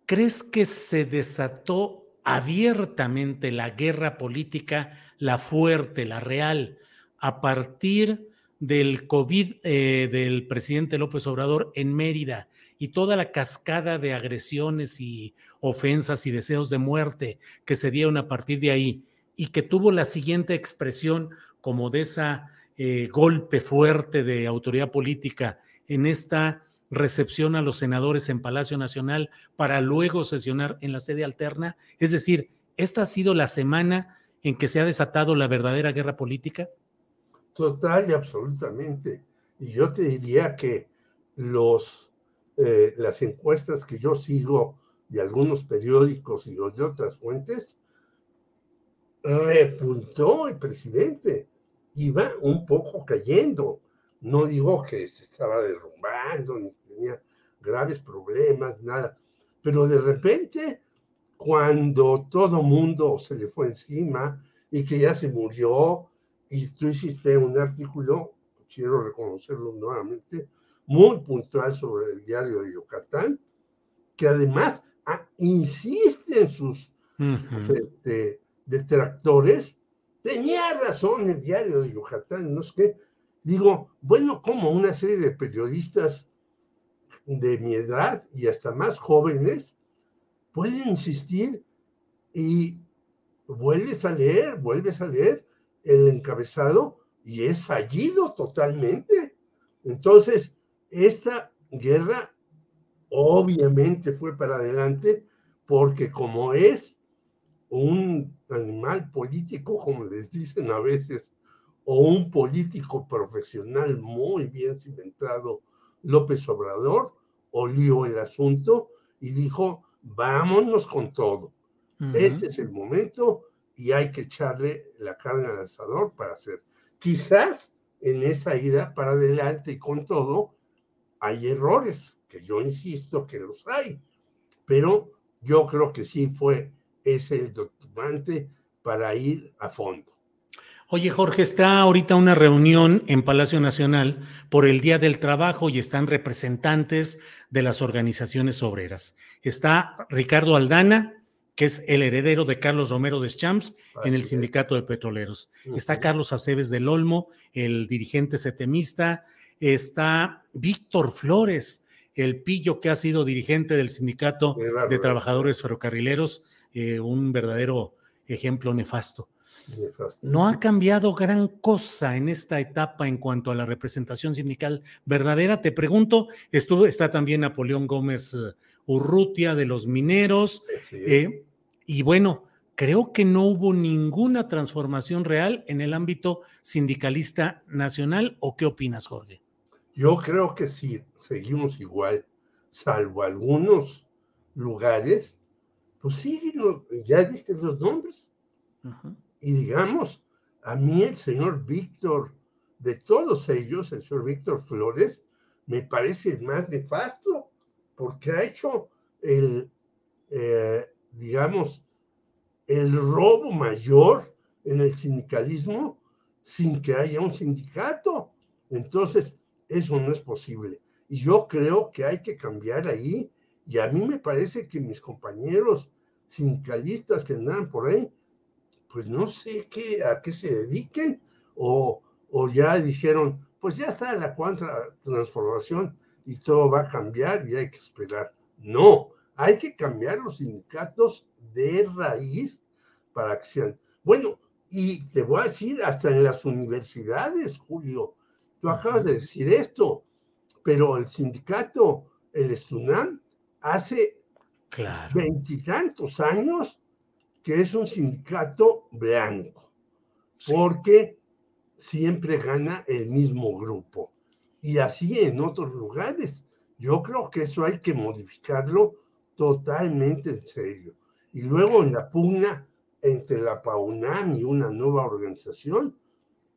¿crees que se desató abiertamente la guerra política, la fuerte, la real, a partir del COVID eh, del presidente López Obrador en Mérida y toda la cascada de agresiones y ofensas y deseos de muerte que se dieron a partir de ahí y que tuvo la siguiente expresión como de esa eh, golpe fuerte de autoridad política en esta recepción a los senadores en Palacio Nacional para luego sesionar en la sede alterna? Es decir, ¿esta ha sido la semana en que se ha desatado la verdadera guerra política? Total y absolutamente. Y yo te diría que los, eh, las encuestas que yo sigo de algunos periódicos y de otras fuentes, repuntó el presidente iba un poco cayendo. No digo que se estaba derrumbando, ni tenía graves problemas, nada. Pero de repente, cuando todo mundo se le fue encima y que ya se murió, y tú hiciste un artículo, quiero reconocerlo nuevamente, muy puntual sobre el diario de Yucatán, que además ah, insiste en sus este, detractores Tenía razón el diario de Yucatán, no sé qué. Digo, bueno, como una serie de periodistas de mi edad y hasta más jóvenes pueden insistir y vuelves a leer, vuelves a leer el encabezado y es fallido totalmente. Entonces, esta guerra obviamente fue para adelante porque como es un animal político, como les dicen a veces, o un político profesional muy bien cimentado, López Obrador, olió el asunto y dijo, vámonos con todo. Este es el momento y hay que echarle la carne al asador para hacer. Quizás en esa ida para adelante y con todo, hay errores, que yo insisto que los hay, pero yo creo que sí fue es el doctorante para ir a fondo. Oye, Jorge, está ahorita una reunión en Palacio Nacional por el Día del Trabajo y están representantes de las organizaciones obreras. Está Ricardo Aldana, que es el heredero de Carlos Romero de Champs en el Sindicato de Petroleros. Está Carlos Aceves del Olmo, el dirigente setemista. Está Víctor Flores, el pillo que ha sido dirigente del Sindicato de Trabajadores Ferrocarrileros eh, un verdadero ejemplo nefasto. No ha cambiado gran cosa en esta etapa en cuanto a la representación sindical verdadera. Te pregunto, estuvo, está también Napoleón Gómez eh, Urrutia de los mineros. Eh, y bueno, creo que no hubo ninguna transformación real en el ámbito sindicalista nacional. ¿O qué opinas, Jorge? Yo creo que sí, seguimos igual, salvo algunos lugares pues sí, ya diste los nombres. Y digamos, a mí el señor Víctor, de todos ellos, el señor Víctor Flores, me parece el más nefasto, porque ha hecho el, eh, digamos, el robo mayor en el sindicalismo sin que haya un sindicato. Entonces, eso no es posible. Y yo creo que hay que cambiar ahí y a mí me parece que mis compañeros sindicalistas que andan por ahí, pues no sé qué, a qué se dediquen, o, o ya dijeron, pues ya está la cuarta transformación, y todo va a cambiar y hay que esperar. No, hay que cambiar los sindicatos de raíz para que sean. Bueno, y te voy a decir, hasta en las universidades, Julio, tú acabas de decir esto, pero el sindicato, el Estunam, hace veintitantos años que es un sindicato blanco, porque siempre gana el mismo grupo. Y así en otros lugares. Yo creo que eso hay que modificarlo totalmente en serio. Y luego en la pugna entre la PAUNAM y una nueva organización,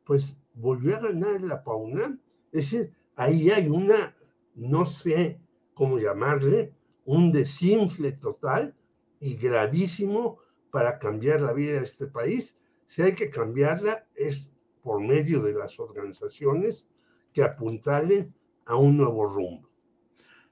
pues volvió a ganar la PAUNAM. Es decir, ahí hay una, no sé cómo llamarle, un desinfle total y gravísimo para cambiar la vida de este país. Si hay que cambiarla es por medio de las organizaciones que apuntalen a un nuevo rumbo.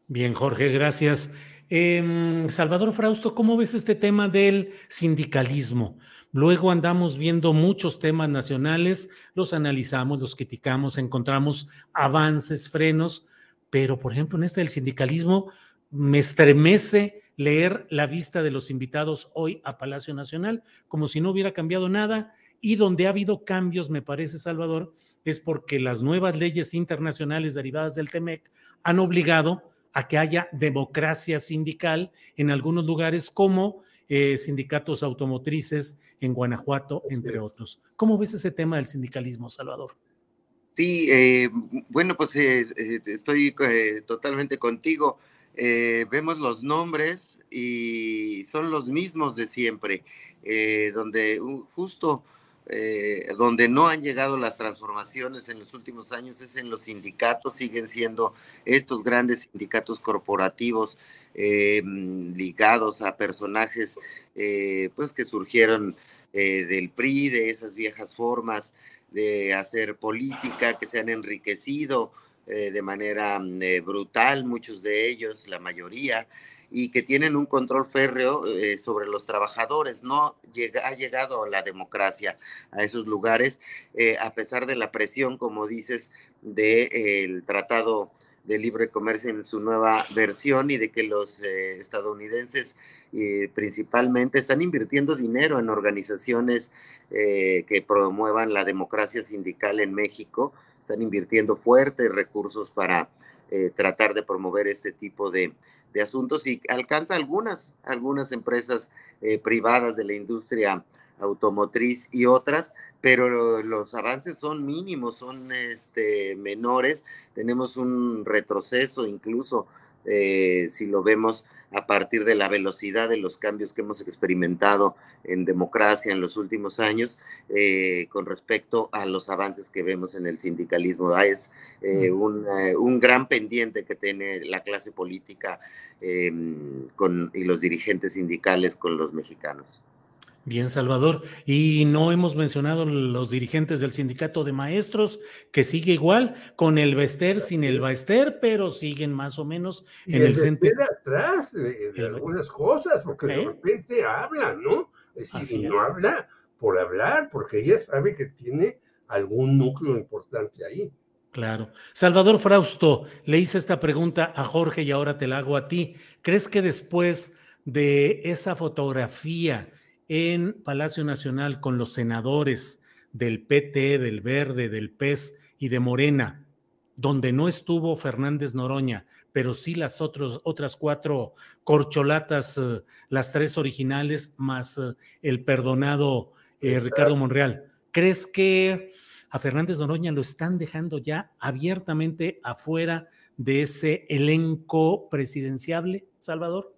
Bien, Jorge, gracias. Em, Salvador Frausto, ¿cómo ves este tema del sindicalismo? Luego andamos viendo muchos temas nacionales, los analizamos, los criticamos, encontramos avances, frenos, pero por ejemplo en este del sindicalismo me estremece leer la vista de los invitados hoy a Palacio Nacional, como si no hubiera cambiado nada, y donde ha habido cambios, me parece, Salvador, es porque las nuevas leyes internacionales derivadas del TEMEC han obligado a que haya democracia sindical en algunos lugares como eh, sindicatos automotrices en Guanajuato, entre otros. ¿Cómo ves ese tema del sindicalismo, Salvador? Sí, eh, bueno, pues eh, estoy totalmente contigo. Vemos los nombres y son los mismos de siempre, donde justo eh, donde no han llegado las transformaciones en los últimos años es en los sindicatos, siguen siendo estos grandes sindicatos corporativos eh, ligados a personajes eh, pues que surgieron del PRI, de esas viejas formas de hacer política, que se han enriquecido de manera brutal, muchos de ellos, la mayoría, y que tienen un control férreo eh, sobre los trabajadores. No llega, ha llegado la democracia a esos lugares, eh, a pesar de la presión, como dices, del Tratado de Libre Comercio en su nueva versión y de que los eh, estadounidenses principalmente están invirtiendo dinero en organizaciones que promuevan la democracia sindical en México, están invirtiendo fuertes recursos para tratar de promover este tipo de, de asuntos y alcanza algunas, algunas empresas eh, privadas de la industria automotriz y otras, pero los avances son mínimos, son este, menores. Tenemos un retroceso incluso eh, si lo vemos a partir de la velocidad de los cambios que hemos experimentado en democracia en los últimos años eh, con respecto a los avances que vemos en el sindicalismo. Ah, es eh, un, gran pendiente que tiene la clase política em, con, y los dirigentes sindicales con los mexicanos. Bien, Salvador. Y no hemos mencionado los dirigentes del sindicato de maestros, que sigue igual, con el Bester, sin el Baester, pero siguen más o menos en el, centro. atrás de, algunas cosas, porque de repente habla, ¿no? Es decir, no habla por hablar, porque ella sabe que tiene algún núcleo importante ahí. Claro. Salvador Frausto, le hice esta pregunta a Jorge y ahora te la hago a ti. ¿Crees que después de esa fotografía, en Palacio Nacional con los senadores del PT, del Verde, del PES y de Morena, donde no estuvo Fernández Noroña, pero sí las otras cuatro corcholatas, eh, las tres originales, más eh, el perdonado eh, Ricardo Monreal. ¿Crees que a Fernández Noroña lo están dejando ya abiertamente afuera de ese elenco presidenciable, Salvador?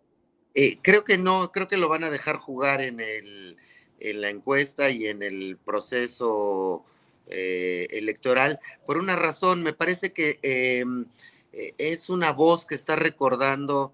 Eh, creo que no, creo que lo van a dejar jugar en, el, en la encuesta y en el proceso eh, electoral por una razón. Me parece que em, eh, es una voz que está recordando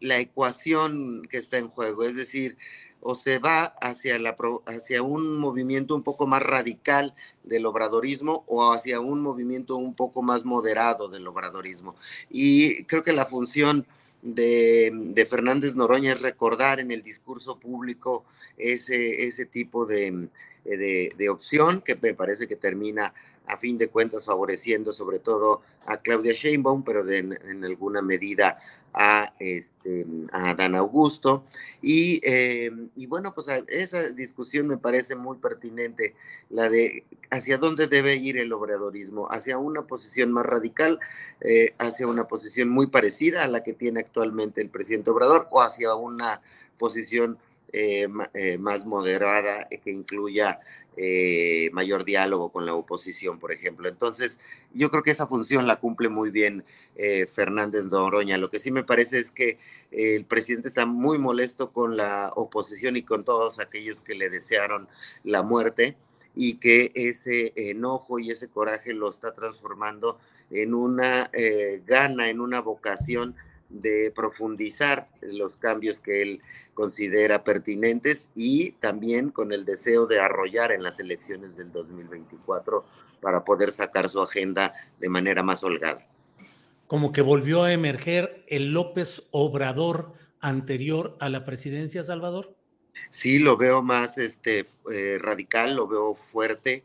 la ecuación que está en juego, es decir, o se va hacia, la, hacia un movimiento un poco más radical del obradorismo o hacia un movimiento un poco más moderado del obradorismo. Y creo que la función de, Fernández Noroña es recordar en el discurso público ese, ese tipo de, de, de, opción que me parece que termina a fin de cuentas favoreciendo sobre todo a Claudia Sheinbaum, pero de, en, alguna medida a, este, a Dan Augusto. Y, eh, y, bueno, pues esa discusión me parece muy pertinente, la de hacia dónde debe ir el obradorismo, hacia una posición más radical, eh, hacia una posición muy parecida a la que tiene actualmente el presidente Obrador, o hacia una posición eh, más moderada que incluya eh, mayor diálogo con la oposición, por ejemplo. Entonces, yo creo que esa función la cumple muy bien eh, Fernández Noroña. Lo que sí me parece es que eh, el presidente está muy molesto con la oposición y con todos aquellos que le desearon la muerte y que ese enojo y ese coraje lo está transformando en una gana, en una vocación de profundizar los cambios que él considera pertinentes y también con el deseo de arrollar en las elecciones del 2024 para poder sacar su agenda de manera más holgada. Como que volvió a emerger el López Obrador anterior a la presidencia, Salvador. Sí, lo veo más este, eh, radical, lo veo fuerte,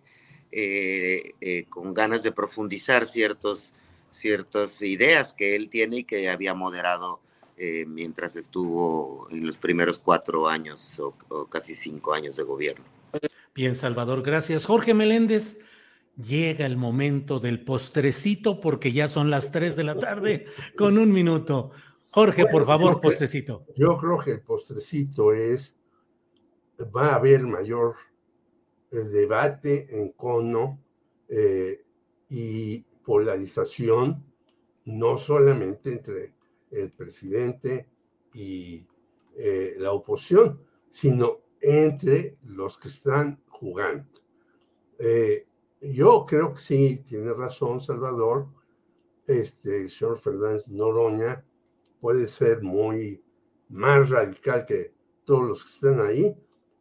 eh, eh, con ganas de profundizar ciertos ciertas ideas que él tiene y que había moderado eh, mientras estuvo en los primeros cuatro años o, o, casi cinco años de gobierno. Bien, Salvador, gracias. Jorge Meléndez, llega el momento del postrecito porque ya son las tres de la tarde con un minuto. Jorge, bueno, por favor, postrecito. Yo creo que el postrecito es, va a haber mayor el eh, debate en cono eh, y polarización no solamente entre el presidente y eh, la oposición, sino entre los que están jugando. Eh, yo creo que sí, tiene razón Salvador, este, el señor Fernández Noroña puede ser muy más radical que todos los que están ahí,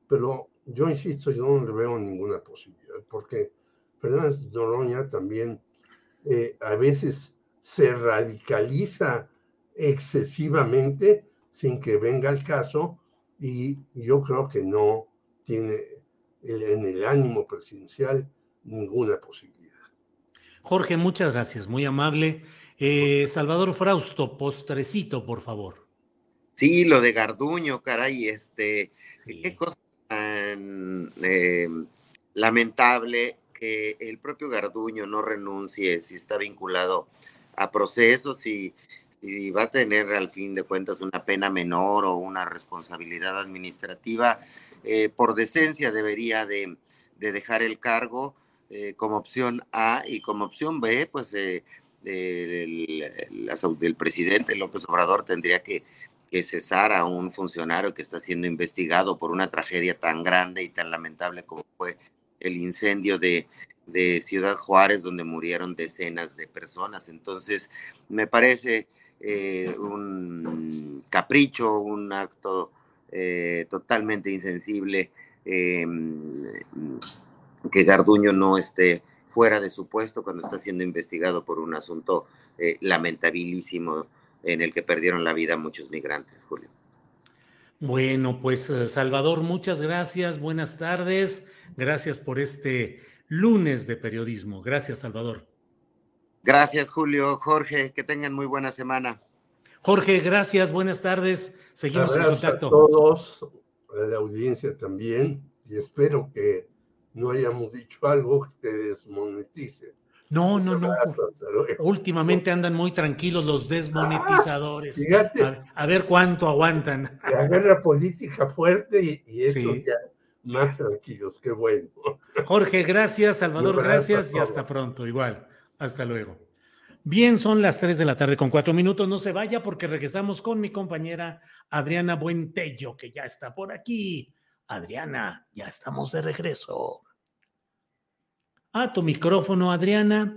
pero yo insisto, yo no le veo ninguna posibilidad, porque Fernández Noroña también eh, a veces se radicaliza excesivamente sin que venga el caso y yo creo que no tiene en el ánimo presidencial ninguna posibilidad. Jorge, muchas gracias, muy amable. Eh, Salvador Frausto, postrecito, por favor. Sí, lo de Garduño, caray, este, sí. qué cosa tan eh, lamentable que el propio Garduño no renuncie si está vinculado a procesos y, va a tener al fin de cuentas una pena menor o una responsabilidad administrativa, eh, por decencia debería de, de, dejar el cargo eh, como opción A y como opción B, pues eh, el, presidente López Obrador tendría que, que cesar a un funcionario que está siendo investigado por una tragedia tan grande y tan lamentable como fue el incendio de, Ciudad Juárez, donde murieron decenas de personas. Entonces, me parece eh, un capricho, un acto eh, totalmente insensible eh, que Garduño no esté fuera de su puesto cuando está siendo investigado por un asunto eh, lamentabilísimo en el que perdieron la vida muchos migrantes, Julio. Bueno, pues Salvador, muchas gracias, buenas tardes, gracias por este lunes de periodismo. Gracias, Salvador. Gracias, Julio, Jorge, que tengan muy buena semana. Jorge, gracias, buenas tardes, seguimos en contacto. A todos, a la audiencia también, y espero que no hayamos dicho algo que te desmonetice. No, no, no. Últimamente andan muy tranquilos los desmonetizadores. Ah, a, a, ver cuánto aguantan. La guerra política fuerte y, y eso sí. ya más tranquilos, qué bueno. Jorge, gracias, Salvador, gracias y hasta pronto, igual. Hasta luego. Bien, son las 3 de la tarde con cuatro minutos. No se vaya porque regresamos con mi compañera Adriana Buentello, que ya está por aquí. Adriana, ya estamos de regreso. Ah, tu micrófono, Adriana.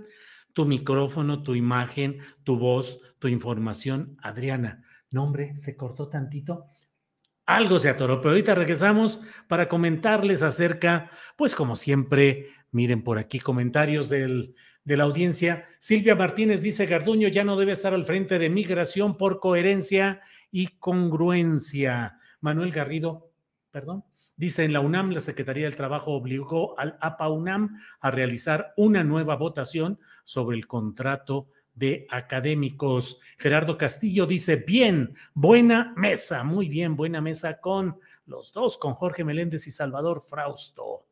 Tu micrófono, tu imagen, tu voz, tu información, Adriana. Nombre, se cortó tantito. Algo se atoró, pero ahorita regresamos para comentarles acerca, pues como siempre, miren por aquí comentarios del, de la audiencia. Silvia Martínez dice, Garduño ya no debe estar al frente de migración por coherencia y congruencia. Manuel Garrido, perdón, Dice, en la UNAM, la Secretaría del Trabajo obligó al APA UNAM a realizar una nueva votación sobre el contrato de académicos. Gerardo Castillo dice, bien, buena mesa, muy bien, buena mesa con los dos, con Jorge Meléndez y Salvador Frausto.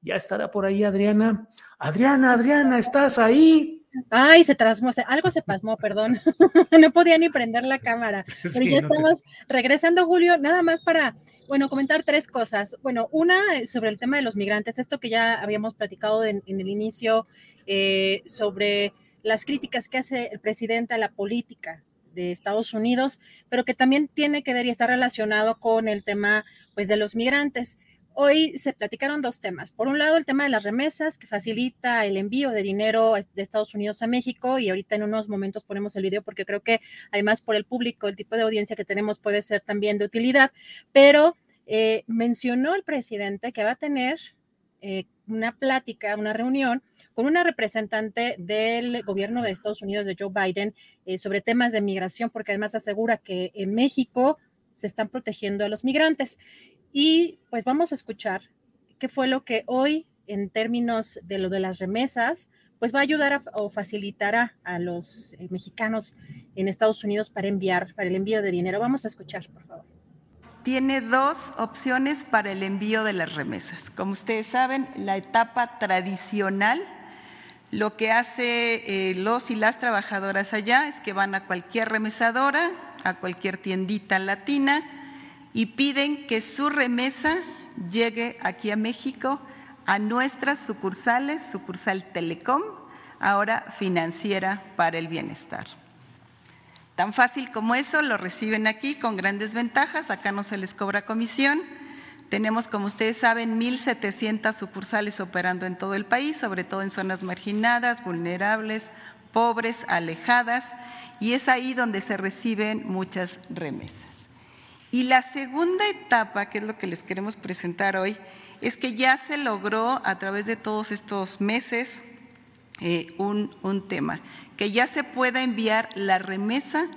Ya estará por ahí Adriana. Adriana, Adriana, ¿estás ahí? Ay, se trasmó, algo se pasmó, perdón. *laughs* no podía ni prender la cámara. *laughs* Pero ya estamos regresando, Julio, nada más para bueno, comentar tres cosas. Bueno, una eh, sobre el tema de los migrantes, esto que ya habíamos platicado en, el inicio eh, sobre las críticas que hace el presidente a la política de Estados Unidos, pero que también tiene que ver y está relacionado con el tema pues de los migrantes. Hoy se platicaron dos temas. Por un lado, el tema de las remesas, que facilita el envío de dinero de Estados Unidos a México. Y ahorita en unos momentos ponemos el video porque creo que además por el público, el tipo de audiencia que tenemos puede ser también de utilidad. Pero eh, mencionó el presidente que va a tener eh, una plática, una reunión con una representante del gobierno de Estados Unidos, de Joe Biden, eh, sobre temas de migración, porque además asegura que en México se están protegiendo a los migrantes. Y pues vamos a escuchar qué fue lo que hoy, en términos de lo de las remesas, pues va a ayudar o facilitará a los eh, mexicanos en Estados Unidos para enviar, para el envío de dinero. Vamos a escuchar, por favor. Tiene dos opciones para el envío de las remesas. Como ustedes saben, la etapa tradicional, lo que hace eh, los y las trabajadoras allá es que van a cualquier remesadora, a cualquier tiendita latina, y piden que su remesa llegue aquí a México a nuestras sucursales, sucursal Telecom, ahora financiera para el bienestar. Tan fácil como eso, lo reciben aquí con grandes ventajas, acá no se les cobra comisión. Tenemos, como ustedes saben, 1.700 sucursales operando en todo el país, sobre todo en zonas marginadas, vulnerables, pobres, alejadas, y es ahí donde se reciben muchas remesas. Y la segunda etapa, que es lo que les queremos presentar hoy, es que ya se logró a través de todos estos meses eh, un, un tema, que ya se pueda enviar la remesa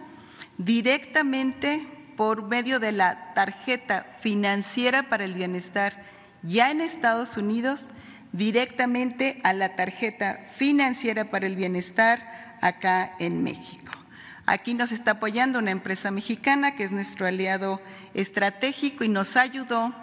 directamente por medio de la tarjeta financiera para el bienestar ya en Estados Unidos, directamente a la tarjeta financiera para el bienestar acá en México. Aquí nos está apoyando una empresa mexicana que es nuestro aliado estratégico y nos ayudó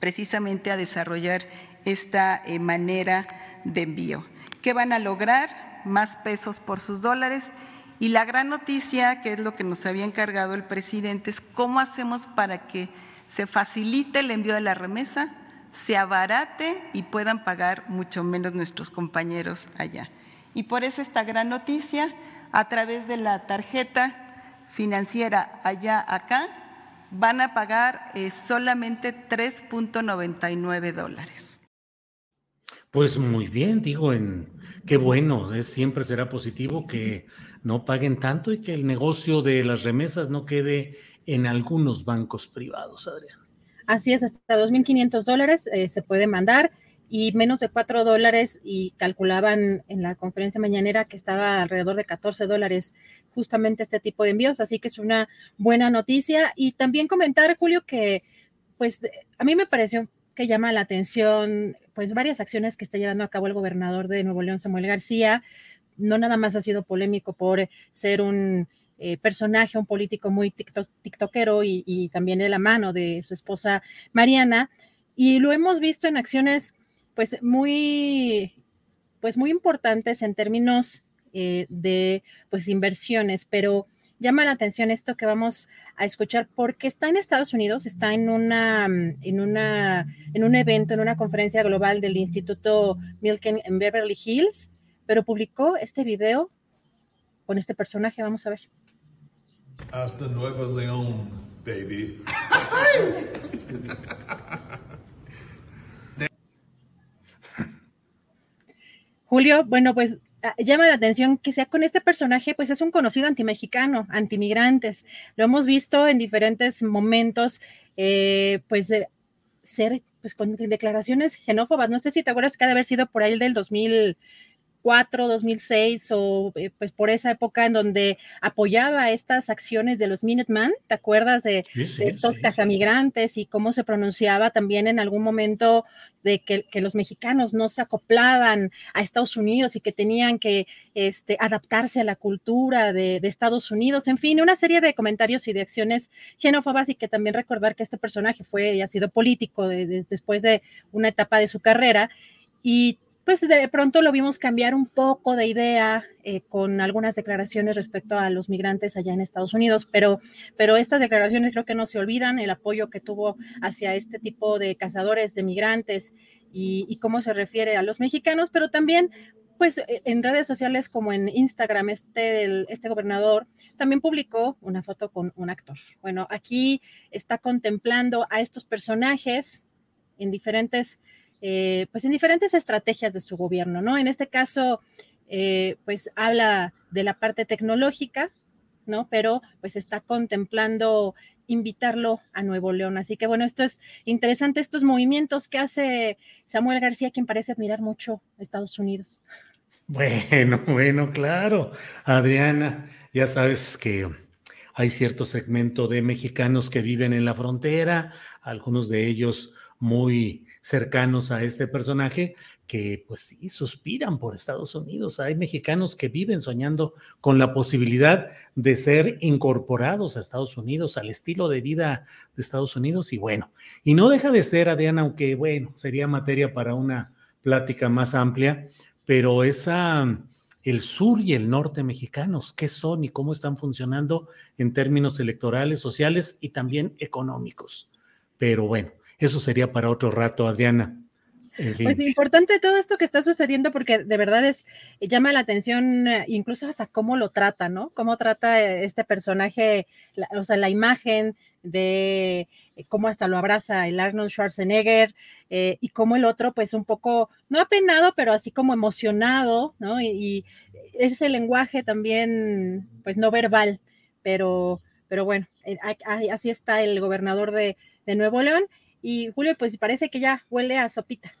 precisamente a desarrollar esta eh, manera de envío. ¿Qué van a lograr? Más pesos por sus dólares. Y la gran noticia, que es lo que nos había encargado el presidente, es cómo hacemos para que se facilite el envío de la remesa, se abarate y puedan pagar mucho menos nuestros compañeros allá. Y por eso esta gran noticia, a través de la tarjeta financiera allá acá, van a pagar eh, solamente 3.99 dólares. Pues muy bien, digo, en qué bueno, es, siempre será positivo que no paguen tanto y que el negocio de las remesas no quede en algunos bancos privados, Adrián. Así es, hasta 2.500 dólares eh, se puede mandar y menos de 4 dólares y calculaban en la conferencia mañanera que estaba alrededor de 14 dólares justamente este tipo de envíos, así que es una buena noticia. Y también comentar, Julio, que pues a mí me pareció que llama la atención pues varias acciones que está llevando a cabo el gobernador de Nuevo León, Samuel García. No nada más ha sido polémico por ser un eh, personaje, un político muy tiktokero y, y también de la mano de su esposa Mariana. Y lo hemos visto en acciones pues muy, pues muy importantes en términos eh, de pues inversiones, pero llama la atención esto que vamos a escuchar porque está en Estados Unidos, está en una, en una, en un evento, en una conferencia global del Instituto Milken en Beverly Hills, pero publicó este video con este personaje, vamos a ver. Hasta Nueva León, baby. *laughs* Julio, bueno, pues ah, llama la atención que sea con este personaje, pues es un conocido antimexicano, antimigrantes. Lo hemos visto en diferentes momentos, eh, pues ser, pues con declaraciones xenófobas. No sé si te acuerdas que ha de haber sido por ahí del 2000, 2004, 2006 o eh, pues por esa época en donde apoyaba estas acciones de los Minuteman, ¿te acuerdas de, Sí, sí, de estos sí. casamigrantes y cómo se pronunciaba también en algún momento de que, que los mexicanos no se acoplaban a Estados Unidos y que tenían que este, adaptarse a la cultura de, de Estados Unidos, en fin, una serie de comentarios y de acciones xenófobas y que también recordar que este personaje fue y ha sido político de- de- después de una etapa de su carrera y pues de pronto lo vimos cambiar un poco de idea eh, con algunas declaraciones respecto a los migrantes allá en Estados Unidos, pero, pero estas declaraciones creo que no se olvidan, el apoyo que tuvo hacia este tipo de cazadores de migrantes y, cómo se refiere a los mexicanos, pero también pues e- en redes sociales como en Instagram, este, este gobernador también publicó una foto con un actor. Bueno, aquí está contemplando a estos personajes en diferentes, eh, pues en diferentes estrategias de su gobierno, ¿no? En este caso, eh, pues habla de la parte tecnológica, ¿no? Pero pues está contemplando invitarlo a Nuevo León. Así que bueno, esto es interesante, estos movimientos que hace Samuel García, quien parece admirar mucho a Estados Unidos. Bueno, *laughs* bueno, claro. Adriana, ya sabes que hay cierto segmento de mexicanos que viven en la frontera, algunos de ellos muy cercanos a este personaje, que pues sí, suspiran por Estados Unidos. Hay mexicanos que viven soñando con la posibilidad de ser incorporados a Estados Unidos, al estilo de vida de Estados Unidos. Y bueno, y no deja de ser, Adriana, aunque bueno, sería materia para una plática más amplia, pero esa, el sur y el norte mexicanos, ¿qué son y cómo están funcionando en términos electorales, sociales y también económicos? Pero bueno, eso sería para otro rato, Adriana. Pues importante todo esto que está sucediendo porque de verdad es llama la atención eh, incluso hasta cómo lo trata, ¿no? Cómo trata eh, este personaje, la- o sea, la imagen de eh, cómo hasta lo abraza el Arnold Schwarzenegger eh, y cómo el otro pues un poco, no apenado, pero así como emocionado, ¿no? Y, y ese lenguaje también pues no verbal, pero, pero bueno, así está el gobernador de, de Nuevo León y Julio pues parece que ya huele a sopita.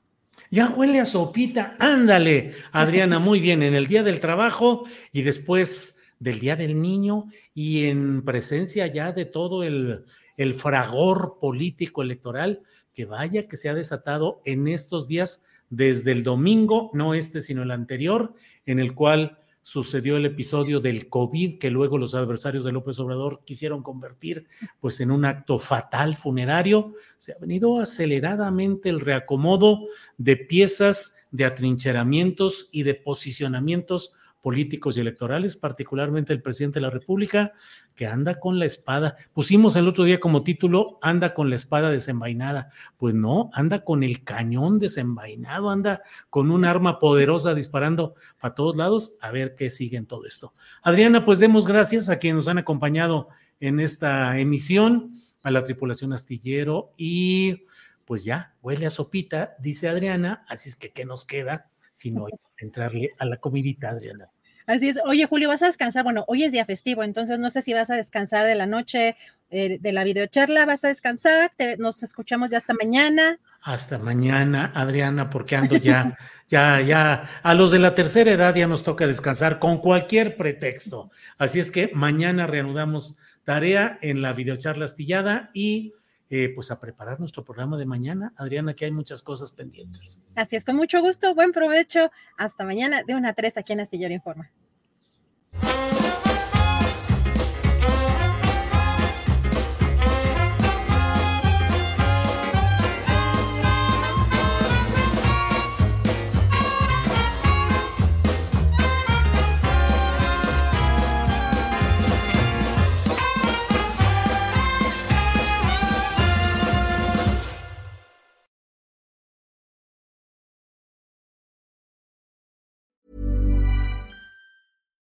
Ya huele a sopita, ándale, Adriana, *laughs* muy bien, en el día del trabajo y después del día del niño y en presencia ya de todo el, el fragor político electoral que vaya que se ha desatado en estos días desde el domingo, no este sino el anterior, en el cual sucedió el episodio del COVID que luego los adversarios de López Obrador quisieron convertir pues en un acto fatal funerario. Se ha venido aceleradamente el reacomodo de piezas de atrincheramientos y de posicionamientos políticos y electorales, particularmente el presidente de la República, que anda con la espada. Pusimos el otro día como título, anda con la espada desenvainada. Pues no, anda con el cañón desenvainado, anda con un arma poderosa disparando para todos lados. A ver qué sigue en todo esto. Adriana, pues demos gracias a quienes nos han acompañado en esta emisión, a la tripulación astillero y pues ya, huele a sopita, dice Adriana, así es que ¿qué nos queda? Sino entrarle a la comidita, Adriana. Así es. Oye, Julio, ¿vas a descansar? Bueno, hoy es día festivo, entonces no sé si vas a descansar de la noche eh, de la videocharla, vas a descansar, Te- nos escuchamos ya hasta mañana. Hasta mañana, Adriana, porque ando ya, ya, ya, a los de la tercera edad ya nos toca descansar con cualquier pretexto. Así es que mañana reanudamos tarea en la videocharla astillada y eh, pues a preparar nuestro programa de mañana. Adriana, que hay muchas cosas pendientes. Así es, con mucho gusto, buen provecho. Hasta mañana de una a 3 aquí en Astillero Informa.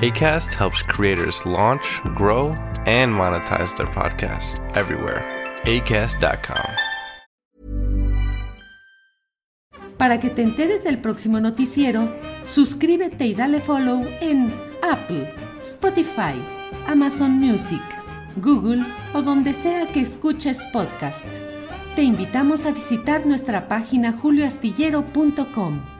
ACAST helps creators launch, grow, and monetize their podcasts everywhere. ACAST.com. Para que te enteres del próximo noticiero, suscríbete y dale follow en Apple, Spotify, Amazon Music, Google o donde sea que escuches podcast. Te invitamos a visitar nuestra página julioastillero.com.